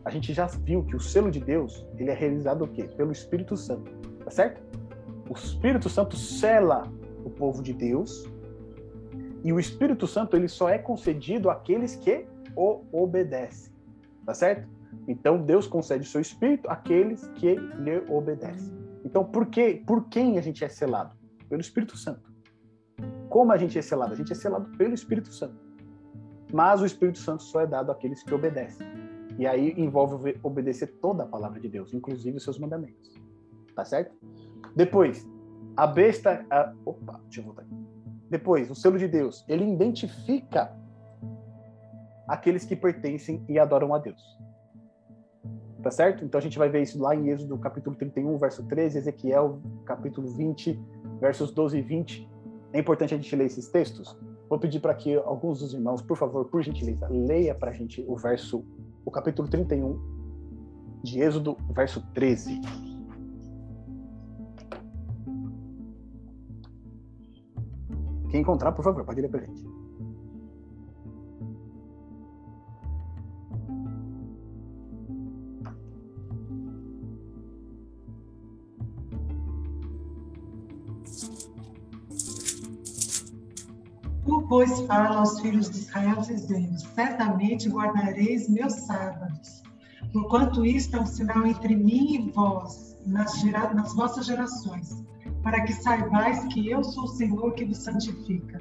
a gente já viu que o selo de Deus, ele é realizado o quê? Pelo Espírito Santo, tá certo? O Espírito Santo sela o povo de Deus e o Espírito Santo ele só é concedido àqueles que o obedecem. Tá certo? Então Deus concede o seu espírito àqueles que lhe obedecem. Então por que, por quem a gente é selado? Pelo Espírito Santo. Como a gente é selado? A gente é selado pelo Espírito Santo. Mas o Espírito Santo só é dado àqueles que obedecem. E aí envolve obedecer toda a palavra de Deus, inclusive os seus mandamentos. Tá certo? Depois, a besta. A... Opa, deixa eu voltar aqui. Depois, o selo de Deus, ele identifica aqueles que pertencem e adoram a Deus. Tá certo? Então a gente vai ver isso lá em Êxodo capítulo 31, verso 13, Ezequiel capítulo 20, versos 12 e 20. É importante a gente ler esses textos. Vou pedir para que alguns dos irmãos, por favor, por gentileza, leia para a gente o verso, o capítulo 31 de Êxodo, verso 13. Quem encontrar, por favor, pode ler pra gente. Pois, fala aos filhos de Israel, dizendo: Certamente guardareis meus sábados, porquanto isto é um sinal entre mim e vós, nas, gera... nas vossas gerações para que saibais que eu sou o Senhor que vos santifica.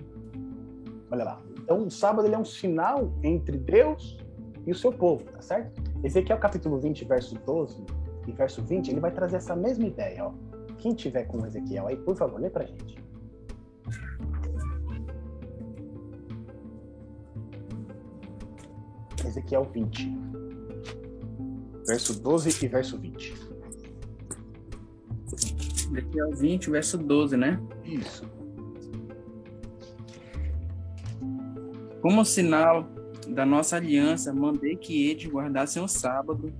Olha lá. Então, o sábado ele é um sinal entre Deus e o seu povo, tá certo? Ezequiel capítulo 20, verso 12 e verso 20, ele vai trazer essa mesma ideia, ó. Quem tiver com Ezequiel aí, por favor, lê pra gente. Ezequiel 20, verso 12 e verso 20. Ezequiel 20, verso 12, né? Isso. Como sinal da nossa aliança, mandei que eles guardassem o sábado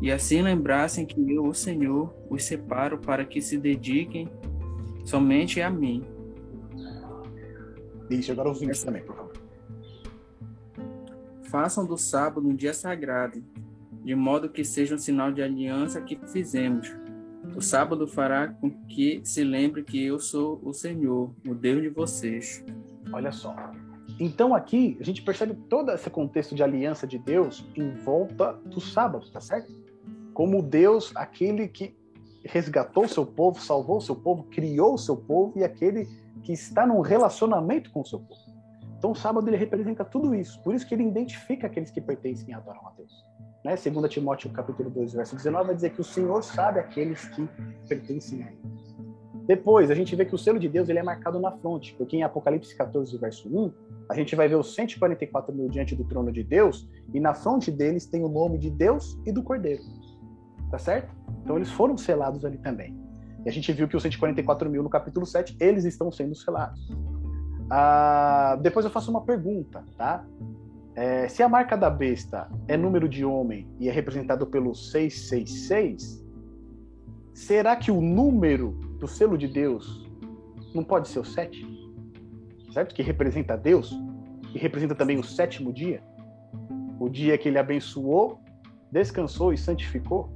e assim lembrassem que eu, o Senhor, os separo para que se dediquem somente a mim. Isso, agora os 20 também, por favor. Façam do sábado um dia sagrado, de modo que seja um sinal de aliança que fizemos O sábado fará com que se lembre que eu sou o Senhor, o Deus de vocês. Olha só. Então aqui a gente percebe todo esse contexto de aliança de Deus em volta do sábado, tá certo? Como Deus, aquele que resgatou seu povo, salvou seu povo, criou seu povo e aquele que está num relacionamento com seu povo. Então o sábado ele representa tudo isso. Por isso que ele identifica aqueles que pertencem e adoram a Deus. Né? Timóteo capítulo 2, verso 19, vai dizer que o Senhor sabe aqueles que pertencem a ele. Depois, a gente vê que o selo de Deus ele é marcado na fronte, porque em Apocalipse 14, verso 1, a gente vai ver os 144 mil diante do trono de Deus, e na fronte deles tem o nome de Deus e do Cordeiro. Tá certo? Então eles foram selados ali também. E a gente viu que os 144 mil no capítulo 7, eles estão sendo selados. Ah, depois eu faço uma pergunta, tá? É, se a marca da besta é número de homem e é representado pelo 666, será que o número do selo de Deus não pode ser o 7? Certo? Que representa Deus e representa também o sétimo dia? O dia que ele abençoou, descansou e santificou?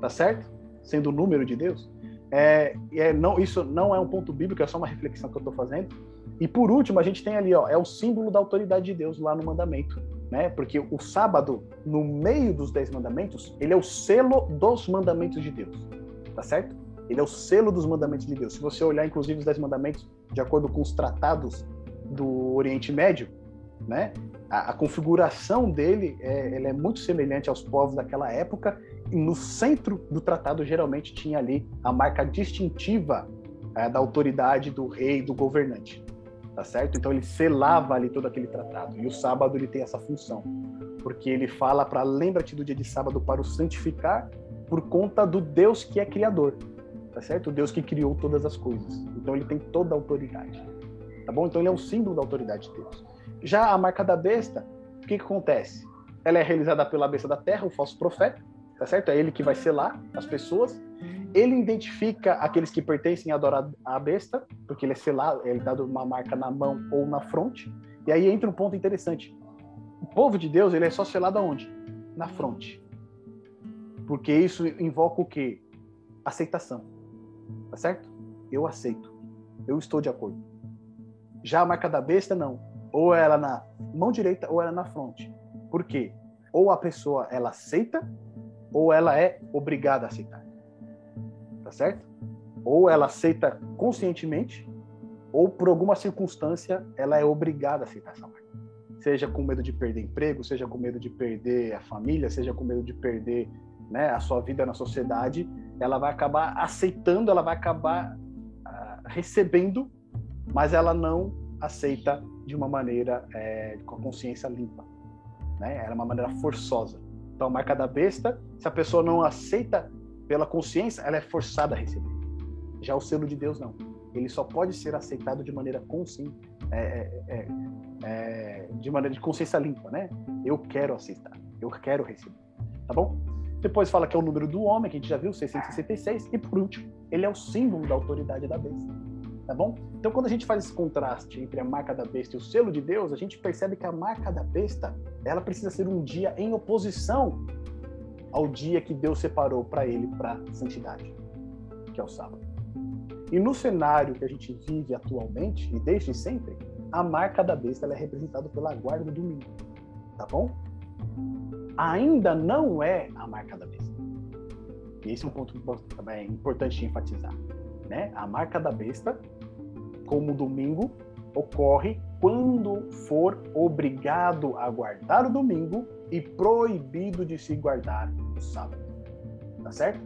Tá certo? Sendo o número de Deus? É, é, não, isso não é um ponto bíblico, é só uma reflexão que eu estou fazendo. E por último, a gente tem ali, ó, é o símbolo da autoridade de Deus lá no mandamento, né? Porque o sábado, no meio dos dez mandamentos, ele é o selo dos mandamentos de Deus, tá certo? Ele é o selo dos mandamentos de Deus. Se você olhar, inclusive, os dez mandamentos, de acordo com os tratados do Oriente Médio, né? A, a configuração dele é, é muito semelhante aos povos daquela época no centro do tratado geralmente tinha ali a marca distintiva é, da autoridade do rei, do governante, tá certo? Então ele selava ali todo aquele tratado. E o sábado ele tem essa função, porque ele fala para lembra-te do dia de sábado para o santificar por conta do Deus que é criador, tá certo? O Deus que criou todas as coisas. Então ele tem toda a autoridade, tá bom? Então ele é um símbolo da autoridade de Deus. Já a marca da besta, o que, que acontece? Ela é realizada pela besta da terra, o falso profeta, tá certo? É ele que vai selar as pessoas. Ele identifica aqueles que pertencem a adorar a besta, porque ele é selado, ele dá uma marca na mão ou na fronte. E aí entra um ponto interessante. O povo de Deus, ele é só selado aonde? Na fronte. Porque isso invoca o quê? Aceitação. Tá certo? Eu aceito. Eu estou de acordo. Já a marca da besta, não. Ou ela na mão direita ou ela na fronte. Por quê? Ou a pessoa ela aceita ou ela é obrigada a aceitar. Tá certo? Ou ela aceita conscientemente, ou por alguma circunstância ela é obrigada a aceitar essa marca. Seja com medo de perder emprego, seja com medo de perder a família, seja com medo de perder né, a sua vida na sociedade, ela vai acabar aceitando, ela vai acabar uh, recebendo, mas ela não aceita de uma maneira é, com a consciência limpa. Né? Ela é uma maneira forçosa. Então, a marca da besta, se a pessoa não aceita pela consciência, ela é forçada a receber. Já o selo de Deus, não. Ele só pode ser aceitado de maneira consciente, é, é, é, é, de maneira de consciência limpa, né? Eu quero aceitar, eu quero receber, tá bom? Depois fala que é o número do homem, que a gente já viu, 666. E por último, ele é o símbolo da autoridade da besta tá bom? Então, quando a gente faz esse contraste entre a marca da besta e o selo de Deus, a gente percebe que a marca da besta, ela precisa ser um dia em oposição ao dia que Deus separou para ele para santidade, que é o sábado. E no cenário que a gente vive atualmente e desde sempre, a marca da besta é representada pela guarda do domingo, tá bom? Ainda não é a marca da besta. E esse é um ponto também importante de enfatizar. Né? A marca da besta como domingo, ocorre quando for obrigado a guardar o domingo e proibido de se guardar o sábado. Tá certo?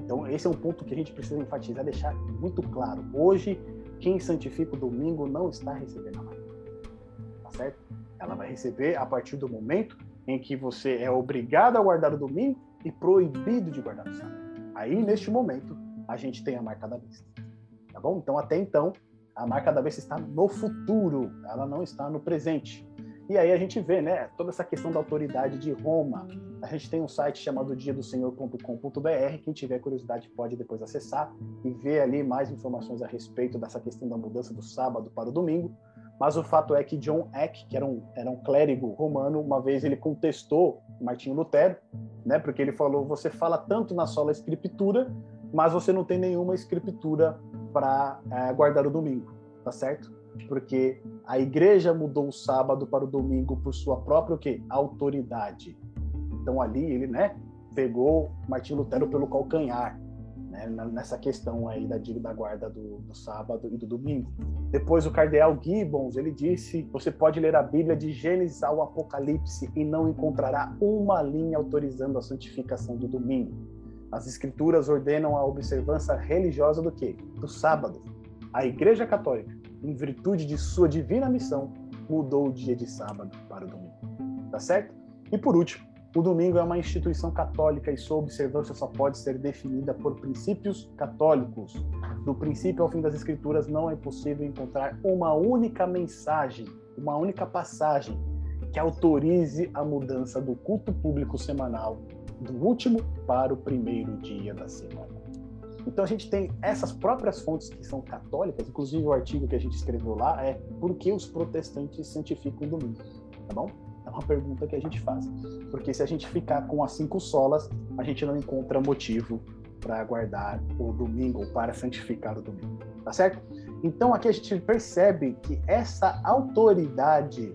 Então, esse é um ponto que a gente precisa enfatizar, deixar muito claro. Hoje, quem santifica o domingo não está recebendo a marca. Tá certo? Ela vai receber a partir do momento em que você é obrigado a guardar o domingo e proibido de guardar o sábado. Aí, neste momento, a gente tem a marca da besta. Tá bom? Então, até então, a marca da besta está no futuro, ela não está no presente. E aí a gente vê, né, toda essa questão da autoridade de Roma. A gente tem um site chamado diadosenhor.com.br, quem tiver curiosidade pode depois acessar e ver ali mais informações a respeito dessa questão da mudança do sábado para o domingo. Mas o fato é que John Eck, que era um, era um clérigo romano, uma vez ele contestou Martinho Lutero, né, porque ele falou: você fala tanto na sola escritura, mas você não tem nenhuma escritura para é, guardar o domingo, tá certo? Porque a igreja mudou o sábado para o domingo por sua própria o quê? autoridade. Então ali ele, né, pegou Martinho Lutero pelo calcanhar né, nessa questão aí da da guarda do, do, sábado e do domingo. Depois o cardeal Gibbons, ele disse, você pode ler a Bíblia de Gênesis ao Apocalipse e não encontrará uma linha autorizando a santificação do domingo. As escrituras ordenam a observância religiosa do quê? Do sábado. A Igreja Católica, em virtude de sua divina missão, mudou o dia de sábado para o domingo. Tá certo? E por último, o domingo é uma instituição católica e sua observância só pode ser definida por princípios católicos. Do princípio ao fim das Escrituras, não é possível encontrar uma única mensagem, uma única passagem que autorize a mudança do culto público semanal do último para o primeiro dia da semana. Então a gente tem essas próprias fontes que são católicas, inclusive o artigo que a gente escreveu lá é por que os protestantes santificam o domingo, tá bom? É uma pergunta que a gente faz. Porque se a gente ficar com as cinco solas, a gente não encontra motivo para guardar o domingo ou para santificar o domingo. Tá certo? Então aqui a gente percebe que essa autoridade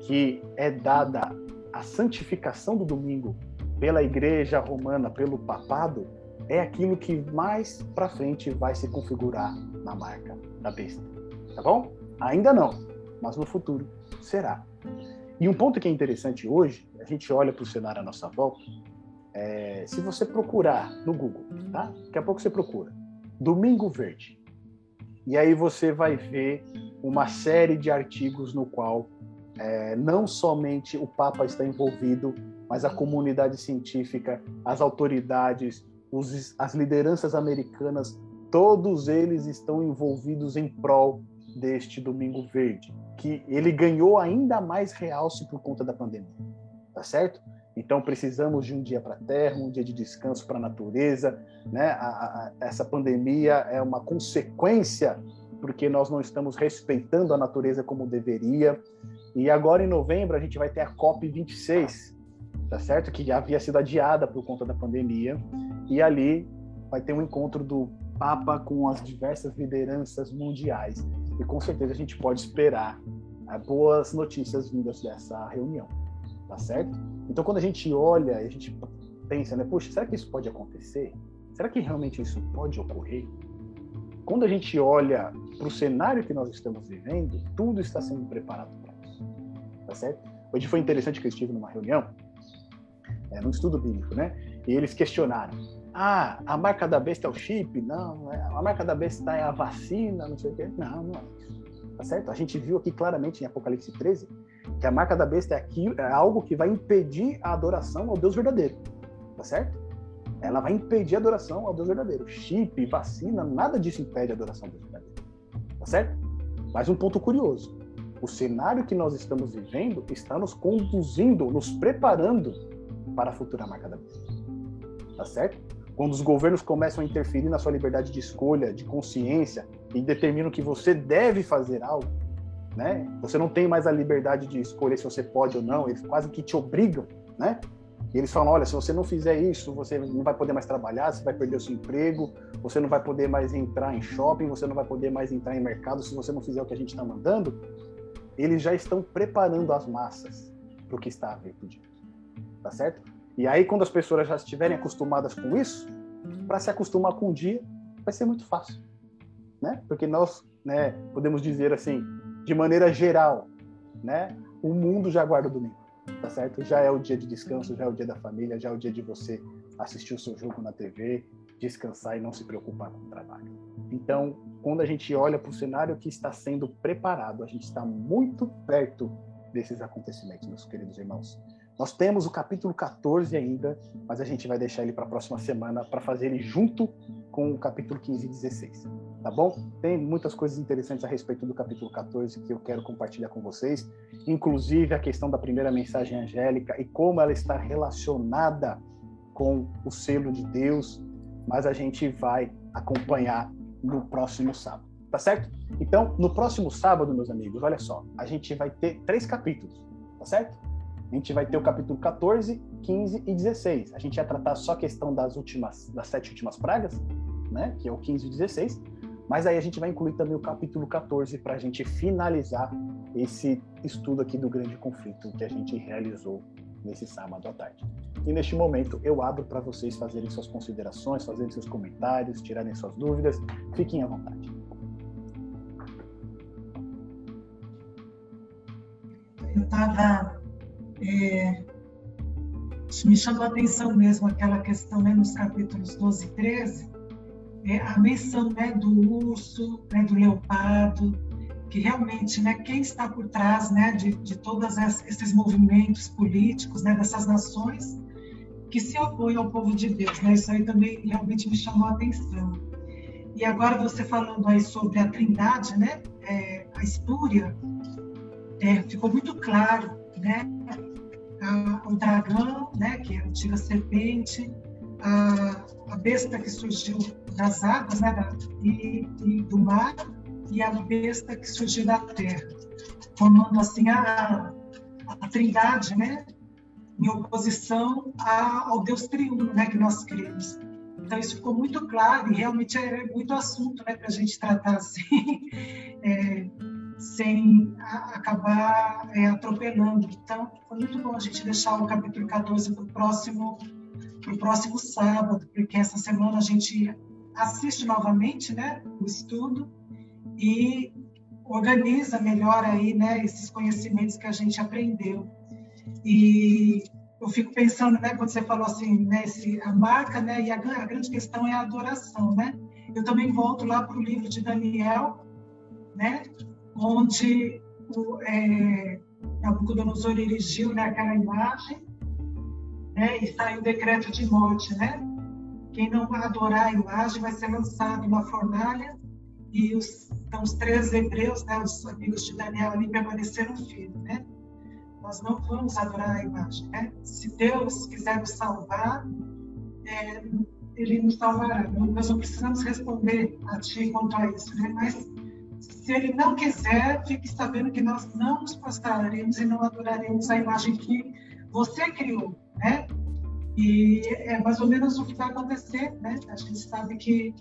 que é dada à santificação do domingo pela igreja romana, pelo papado, é aquilo que mais para frente vai se configurar na marca da besta. Tá bom? Ainda não, mas no futuro será. E um ponto que é interessante hoje, a gente olha para o cenário à nossa volta, é, se você procurar no Google, tá? Daqui a pouco você procura Domingo Verde. E aí você vai ver uma série de artigos no qual é, não somente o Papa está envolvido, mas a comunidade científica, as autoridades, os, as lideranças americanas, todos eles estão envolvidos em prol deste Domingo Verde que ele ganhou ainda mais realce por conta da pandemia, tá certo? Então precisamos de um dia para a Terra, um dia de descanso para a natureza, né? Essa pandemia é uma consequência porque nós não estamos respeitando a natureza como deveria. E agora em novembro a gente vai ter a COP 26, tá certo? Que já havia sido adiada por conta da pandemia. E ali vai ter um encontro do Papa com as diversas lideranças mundiais e com certeza a gente pode esperar é, boas notícias vindas dessa reunião, tá certo? Então, quando a gente olha, a gente pensa, né, poxa, será que isso pode acontecer? Será que realmente isso pode ocorrer? Quando a gente olha para o cenário que nós estamos vivendo, tudo está sendo preparado para isso, tá certo? Hoje foi interessante que eu estive numa reunião, é, num estudo bíblico, né? E eles questionaram: ah, a marca da besta é o chip? Não, é, a marca da besta é a vacina, não sei o quê. Não, não é isso. Tá certo? A gente viu aqui claramente em Apocalipse 13 que a marca da besta é, aqui, é algo que vai impedir a adoração ao Deus verdadeiro. Tá certo? Ela vai impedir a adoração ao Deus verdadeiro. Chip, vacina, nada disso impede a adoração ao Deus verdadeiro. Tá certo? Mas um ponto curioso: o cenário que nós estamos vivendo está nos conduzindo, nos preparando para a futura marca da besta. Tá certo? quando os governos começam a interferir na sua liberdade de escolha, de consciência e determinam que você deve fazer algo, né? Você não tem mais a liberdade de escolher se você pode ou não, eles quase que te obrigam, né? E eles falam, olha, se você não fizer isso, você não vai poder mais trabalhar, você vai perder o seu emprego, você não vai poder mais entrar em shopping, você não vai poder mais entrar em mercado se você não fizer o que a gente está mandando. Eles já estão preparando as massas para o que está a vir diante. Tá certo? E aí, quando as pessoas já estiverem acostumadas com isso, para se acostumar com o dia, vai ser muito fácil, né? Porque nós, né, podemos dizer assim, de maneira geral, né, o mundo já guarda o domingo, tá certo? Já é o dia de descanso, já é o dia da família, já é o dia de você assistir o seu jogo na TV, descansar e não se preocupar com o trabalho. Então, quando a gente olha para o cenário que está sendo preparado, a gente está muito perto desses acontecimentos, meus queridos irmãos. Nós temos o capítulo 14 ainda, mas a gente vai deixar ele para a próxima semana para fazer ele junto com o capítulo 15 e 16. Tá bom? Tem muitas coisas interessantes a respeito do capítulo 14 que eu quero compartilhar com vocês, inclusive a questão da primeira mensagem angélica e como ela está relacionada com o selo de Deus, mas a gente vai acompanhar no próximo sábado. Tá certo? Então, no próximo sábado, meus amigos, olha só, a gente vai ter três capítulos, tá certo? A gente vai ter o capítulo 14, 15 e 16. A gente ia tratar só a questão das últimas, das sete últimas pragas, né, que é o 15 e 16, mas aí a gente vai incluir também o capítulo 14 para a gente finalizar esse estudo aqui do grande conflito que a gente realizou nesse sábado à tarde. E neste momento eu abro para vocês fazerem suas considerações, fazerem seus comentários, tirarem suas dúvidas. Fiquem à vontade. Eu estava. É, me chamou a atenção mesmo aquela questão né, nos capítulos 12 e 13, é, a menção né, do urso, né, do leopardo, que realmente, né, quem está por trás, né, de, de todos esses movimentos políticos, né, dessas nações que se opõem ao povo de Deus, né? Isso aí também realmente me chamou a atenção. E agora você falando aí sobre a Trindade, né, é, a espúria, é, ficou muito claro, né, a, o dragão, né, que é a antiga serpente, a, a besta que surgiu das águas, né, da, e, e do mar, e a besta que surgiu da terra, formando assim a, a trindade, né, em oposição a, ao Deus triuno, né, que nós cremos. Então isso ficou muito claro e realmente é muito assunto, né, para a gente tratar assim, é, sem acabar é, atropelando. Então foi muito bom a gente deixar o capítulo 14 para o próximo, pro próximo sábado, porque essa semana a gente assiste novamente, né, o estudo e organiza melhor aí, né, esses conhecimentos que a gente aprendeu. E eu fico pensando, né, quando você falou assim, né, esse, a marca, né, e a, a grande questão é a adoração, né? Eu também volto lá para o livro de Daniel, né, onde o é, Nabucodonosor erigiu né, aquela imagem, né, e saiu o decreto de morte, né? Quem não adorar a imagem vai ser lançado na fornalha e os, então, os três hebreus, né, os amigos de Daniel ali permaneceram firmes, né? Nós não vamos adorar a imagem, né? Se Deus quiser nos salvar, é, Ele nos salvará. Nós não precisamos responder a Ti quanto a isso, né? Mas se Ele não quiser, fique sabendo que nós não nos prostraremos e não adoraremos a imagem que você criou, né? E é mais ou menos o que vai acontecer, né? A gente sabe que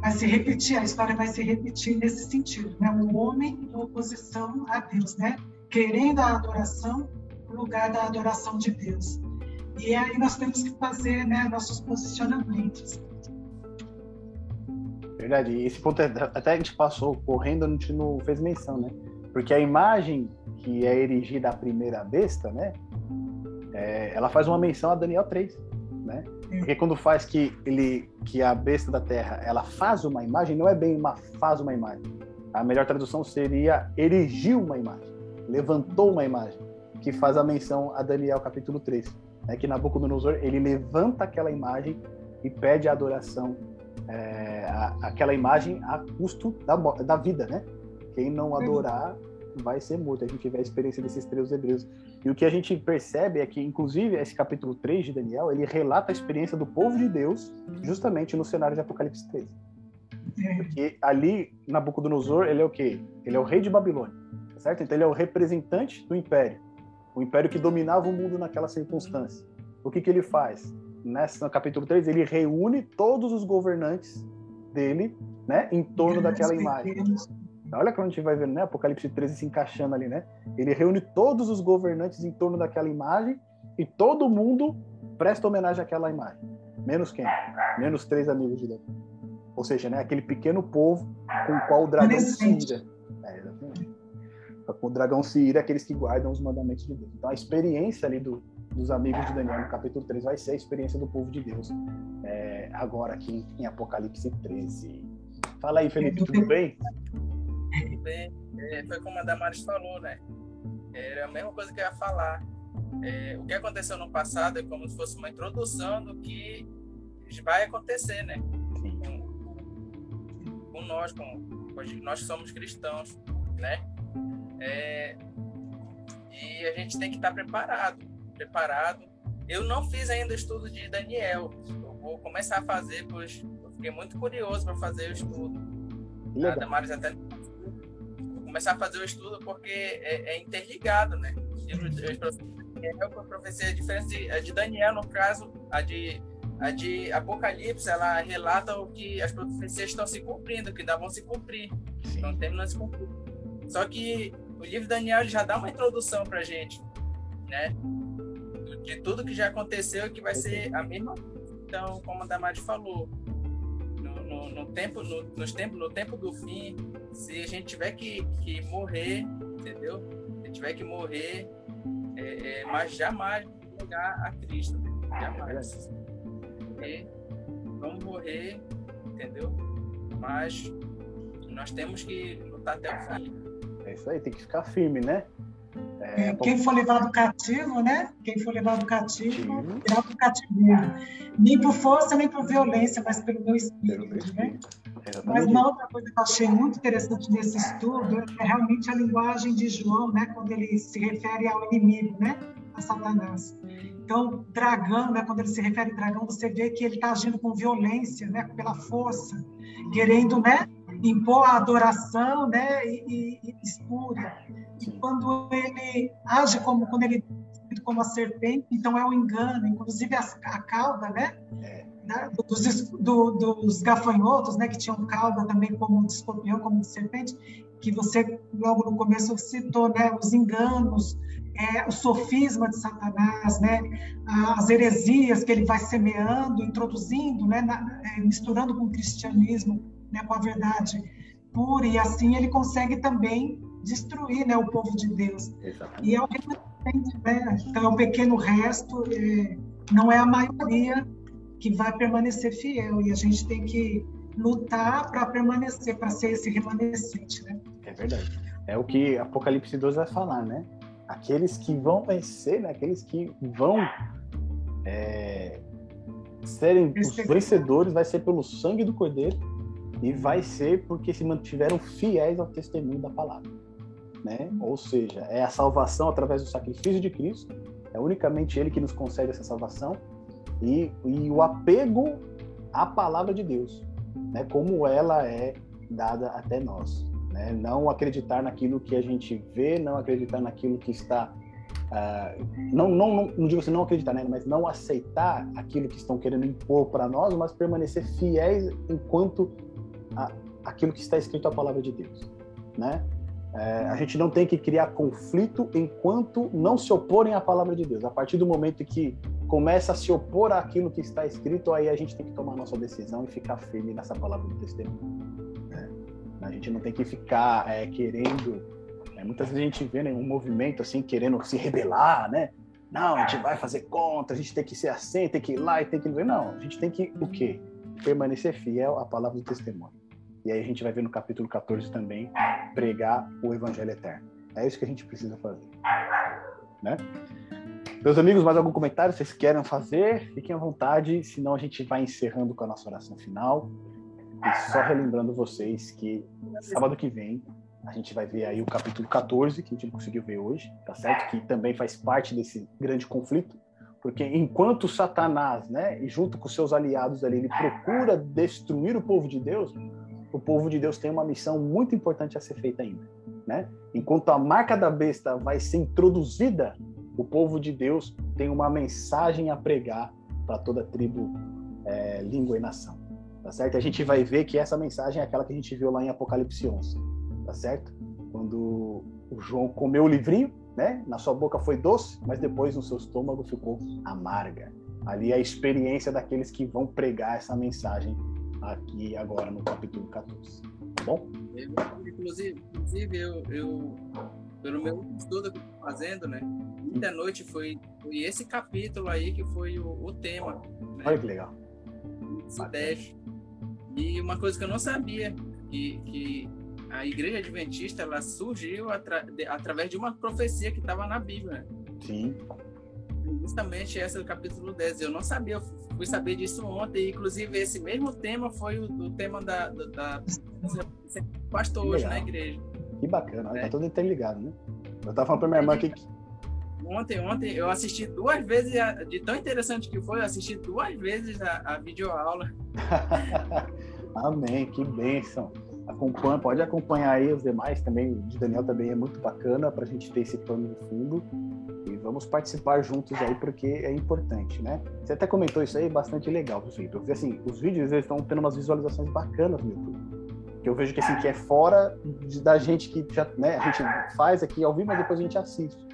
vai se repetir, a história vai se repetir nesse sentido, né? O homem em oposição a Deus, né? Querendo a adoração no lugar da adoração de Deus. E aí nós temos que fazer, né, nossos posicionamentos. Verdade. Esse ponto é, até a gente passou correndo, a gente não fez menção, né? Porque a imagem que é erigida a primeira besta, né? É, ela faz uma menção a Daniel 3, né? Porque quando faz que ele, que a besta da terra, ela faz uma imagem, não é bem uma faz uma imagem. A melhor tradução seria erigiu uma imagem, levantou uma imagem, que faz a menção a Daniel capítulo 3, né? Que Nabucodonosor ele levanta aquela imagem e pede a adoração, é, a, aquela imagem a custo da, da vida, né? Quem não adorar vai ser morto. A gente vê a experiência desses três hebreus. E o que a gente percebe é que, inclusive, esse capítulo 3 de Daniel, ele relata a experiência do povo de Deus justamente no cenário de Apocalipse 13. Porque ali, Nabucodonosor, ele é o quê? Ele é o rei de Babilônia, certo? Então ele é o representante do império. O império que dominava o mundo naquela circunstância. O que, que ele faz? Nessa, no capítulo 3, ele reúne todos os governantes dele né, em torno daquela imagem. Olha como a gente vai vendo, né? Apocalipse 13 se encaixando ali, né? Ele reúne todos os governantes em torno daquela imagem e todo mundo presta homenagem àquela imagem. Menos quem? Menos três amigos de Deus. Ou seja, né? Aquele pequeno povo com o qual o dragão se ira. É, exatamente. O dragão se ira aqueles que guardam os mandamentos de Deus. Então a experiência ali do, dos amigos de Daniel no capítulo 3 vai ser a experiência do povo de Deus. É, agora aqui em Apocalipse 13. Fala aí, Felipe, tudo bem? tudo bem. É, foi como a Damares falou, né? Era a mesma coisa que eu ia falar. É, o que aconteceu no passado é como se fosse uma introdução do que vai acontecer, né? Com, com nós, com, com, nós que somos cristãos, né? É, e a gente tem que estar preparado, preparado. Eu não fiz ainda o estudo de Daniel. Eu vou começar a fazer, pois eu fiquei muito curioso para fazer o estudo. A Damares até começar a fazer o estudo porque é, é interligado, né? De profecia a diferente de, de Daniel, no caso, a de a de Apocalipse, ela relata o que as profecias estão se cumprindo, que ainda vão se cumprir. Sim. Estão terminando de se cumprir. Só que o livro Daniel já dá uma introdução para gente, né? De tudo que já aconteceu que vai ser a mesma. Então, como a Damari falou, no, no, no tempo, no, nos tempo, no tempo do fim, se a gente tiver que, que morrer, entendeu? Se tiver que morrer, é, é, mas jamais negar a Cristo, né? jamais. E vamos morrer, entendeu? Mas nós temos que lutar até o fim. É isso aí, tem que ficar firme, né? É, quem for levado cativo, né? Quem for levado cativo, irá para o cativeiro. Nem por força, nem por violência, mas pelo meu espírito, pelo meu espírito. né? Mas uma outra coisa que eu achei muito interessante nesse estudo é realmente a linguagem de João, né? Quando ele se refere ao inimigo, né? A Satanás. Então, dragão, né? Quando ele se refere a dragão, você vê que ele está agindo com violência, né? Pela força, querendo, né? Impor a adoração, né, e, e, espúria. E quando ele age como quando ele como a serpente, então é um engano, inclusive a, a cauda, né, é. né dos, do, dos gafanhotos, né, que tinham cauda também como de escorpião, como de serpente, que você logo no começo citou, né, os enganos, é, o sofisma de Satanás, né, as heresias que ele vai semeando, introduzindo, né, na, é, misturando com o cristianismo né, com a verdade pura, e assim ele consegue também destruir né, o povo de Deus. Exatamente. E é o remanescente, né? Então, é um pequeno resto, é, não é a maioria que vai permanecer fiel, e a gente tem que lutar para permanecer, para ser esse remanescente, né? É verdade. É o que Apocalipse 12 vai falar, né? Aqueles que vão vencer, né? aqueles que vão é, serem os vencedores, vai ser pelo sangue do Cordeiro e vai ser porque se mantiveram fiéis ao testemunho da palavra. Né? Ou seja, é a salvação através do sacrifício de Cristo, é unicamente Ele que nos concede essa salvação, e, e o apego à palavra de Deus, né? como ela é dada até nós. Né? Não acreditar naquilo que a gente vê, não acreditar naquilo que está. Uh, não, não, não, não digo assim, não acreditar, né? mas não aceitar aquilo que estão querendo impor para nós, mas permanecer fiéis enquanto a, aquilo que está escrito a palavra de Deus, né? É, a gente não tem que criar conflito enquanto não se oporem à palavra de Deus. A partir do momento que começa a se opor àquilo que está escrito, aí a gente tem que tomar nossa decisão e ficar firme nessa palavra do testemunho. Né? A gente não tem que ficar é, querendo. É, muitas vezes a gente vê né, um movimento assim, querendo se rebelar, né? Não, a gente vai fazer contra, a gente tem que ser assim, tem que ir lá e tem que. Não, a gente tem que o quê? Permanecer fiel à palavra do testemunho. E aí a gente vai ver no capítulo 14 também pregar o evangelho eterno. É isso que a gente precisa fazer. Né? Meus amigos, mais algum comentário vocês querem fazer? Fiquem à vontade, senão a gente vai encerrando com a nossa oração final. E só relembrando vocês que sábado que vem a gente vai ver aí o capítulo 14, que a gente não conseguiu ver hoje, tá certo? Que também faz parte desse grande conflito, porque enquanto Satanás, né, e junto com seus aliados ali, ele procura destruir o povo de Deus, o povo de Deus tem uma missão muito importante a ser feita ainda. Né? Enquanto a marca da besta vai ser introduzida, o povo de Deus tem uma mensagem a pregar para toda tribo, é, língua e nação. Tá certo? A gente vai ver que essa mensagem é aquela que a gente viu lá em Apocalipse 11. Tá certo? Quando o João comeu o livrinho, né? Na sua boca foi doce, mas depois no seu estômago ficou amarga. Ali é a experiência daqueles que vão pregar essa mensagem aqui agora no capítulo 14. Tá bom? Inclusive, inclusive eu, eu, pelo meu estudo que eu estou fazendo, né? Muita noite foi, foi esse capítulo aí que foi o, o tema. Né? Olha que legal. Sudeste. E uma coisa que eu não sabia, que, que a igreja adventista ela surgiu atra, de, através de uma profecia que estava na Bíblia. Né? Sim. Justamente essa do capítulo 10. Eu não sabia, eu fui saber disso ontem. Inclusive, esse mesmo tema foi o, o tema da, da, da pastor hoje na igreja. Que bacana, tá é. tá tudo interligado, né? Eu tava falando pra minha irmã que. Ontem, ontem eu assisti duas vezes, de tão interessante que foi, eu assisti duas vezes a, a videoaula. Amém, que bênção. Acompanha, pode acompanhar aí os demais também, de Daniel também é muito bacana para a gente ter esse plano de fundo vamos participar juntos aí, porque é importante, né? Você até comentou isso aí, bastante legal, Felipe. Porque, assim, os vídeos, eles estão tendo umas visualizações bacanas no YouTube. Que eu vejo que, assim, que é fora da gente que já, né, a gente faz aqui ao vivo, mas depois a gente assiste.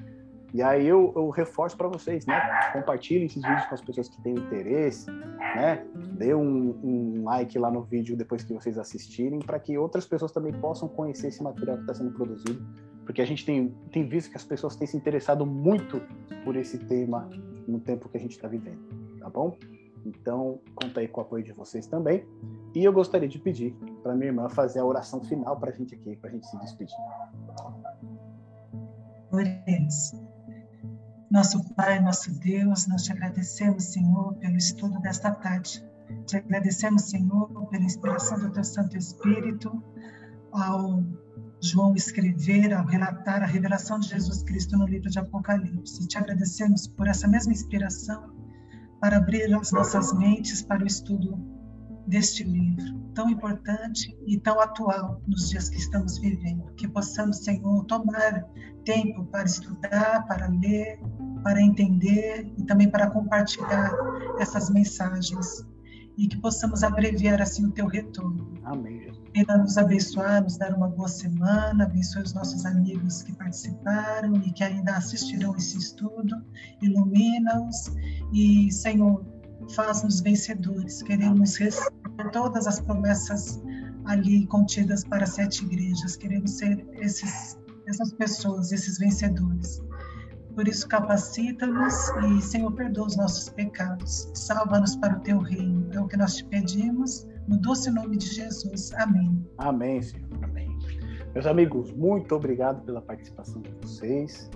E aí eu, eu reforço para vocês, né? Compartilhem esses vídeos com as pessoas que têm interesse, né? Dê um, um like lá no vídeo depois que vocês assistirem, para que outras pessoas também possam conhecer esse material que está sendo produzido. Porque a gente tem, tem visto que as pessoas têm se interessado muito por esse tema no tempo que a gente está vivendo, tá bom? Então, conta aí com o apoio de vocês também. E eu gostaria de pedir para minha irmã fazer a oração final para a gente aqui, para a gente se despedir. Oremos. Nosso Pai, nosso Deus, nós te agradecemos, Senhor, pelo estudo desta tarde. Te agradecemos, Senhor, pela inspiração do teu Santo Espírito ao João escrever, ao relatar a revelação de Jesus Cristo no livro de Apocalipse. Te agradecemos por essa mesma inspiração para abrir as nossas mentes para o estudo deste livro, tão importante e tão atual nos dias que estamos vivendo. Que possamos, Senhor, tomar tempo para estudar, para ler, para entender e também para compartilhar essas mensagens. E que possamos abreviar assim o teu retorno. Amém, Venha nos abençoar, nos dar uma boa semana, abençoe os nossos amigos que participaram e que ainda assistirão esse estudo, ilumina-os e, Senhor, faz-nos vencedores. Queremos receber todas as promessas ali contidas para sete igrejas. Queremos ser esses, essas pessoas, esses vencedores. Por isso, capacita-nos e, Senhor, perdoa os nossos pecados. Salva-nos para o teu reino. É o que nós te pedimos, no doce nome de Jesus. Amém. Amém, Senhor. Amém. Meus amigos, muito obrigado pela participação de vocês.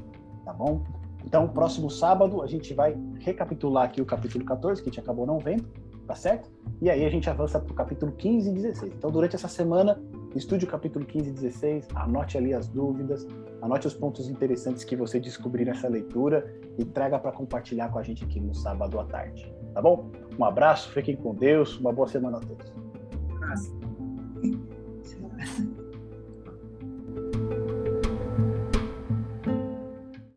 Tá bom? Então, próximo sábado, a gente vai recapitular aqui o capítulo 14, que a gente acabou não vendo, tá certo? E aí a gente avança para o capítulo 15 e 16. Então, durante essa semana, estude o capítulo 15 e 16, anote ali as dúvidas, anote os pontos interessantes que você descobrir nessa leitura e traga para compartilhar com a gente aqui no sábado à tarde tá bom? Um abraço, fiquem com Deus, uma boa semana a todos. Um abraço.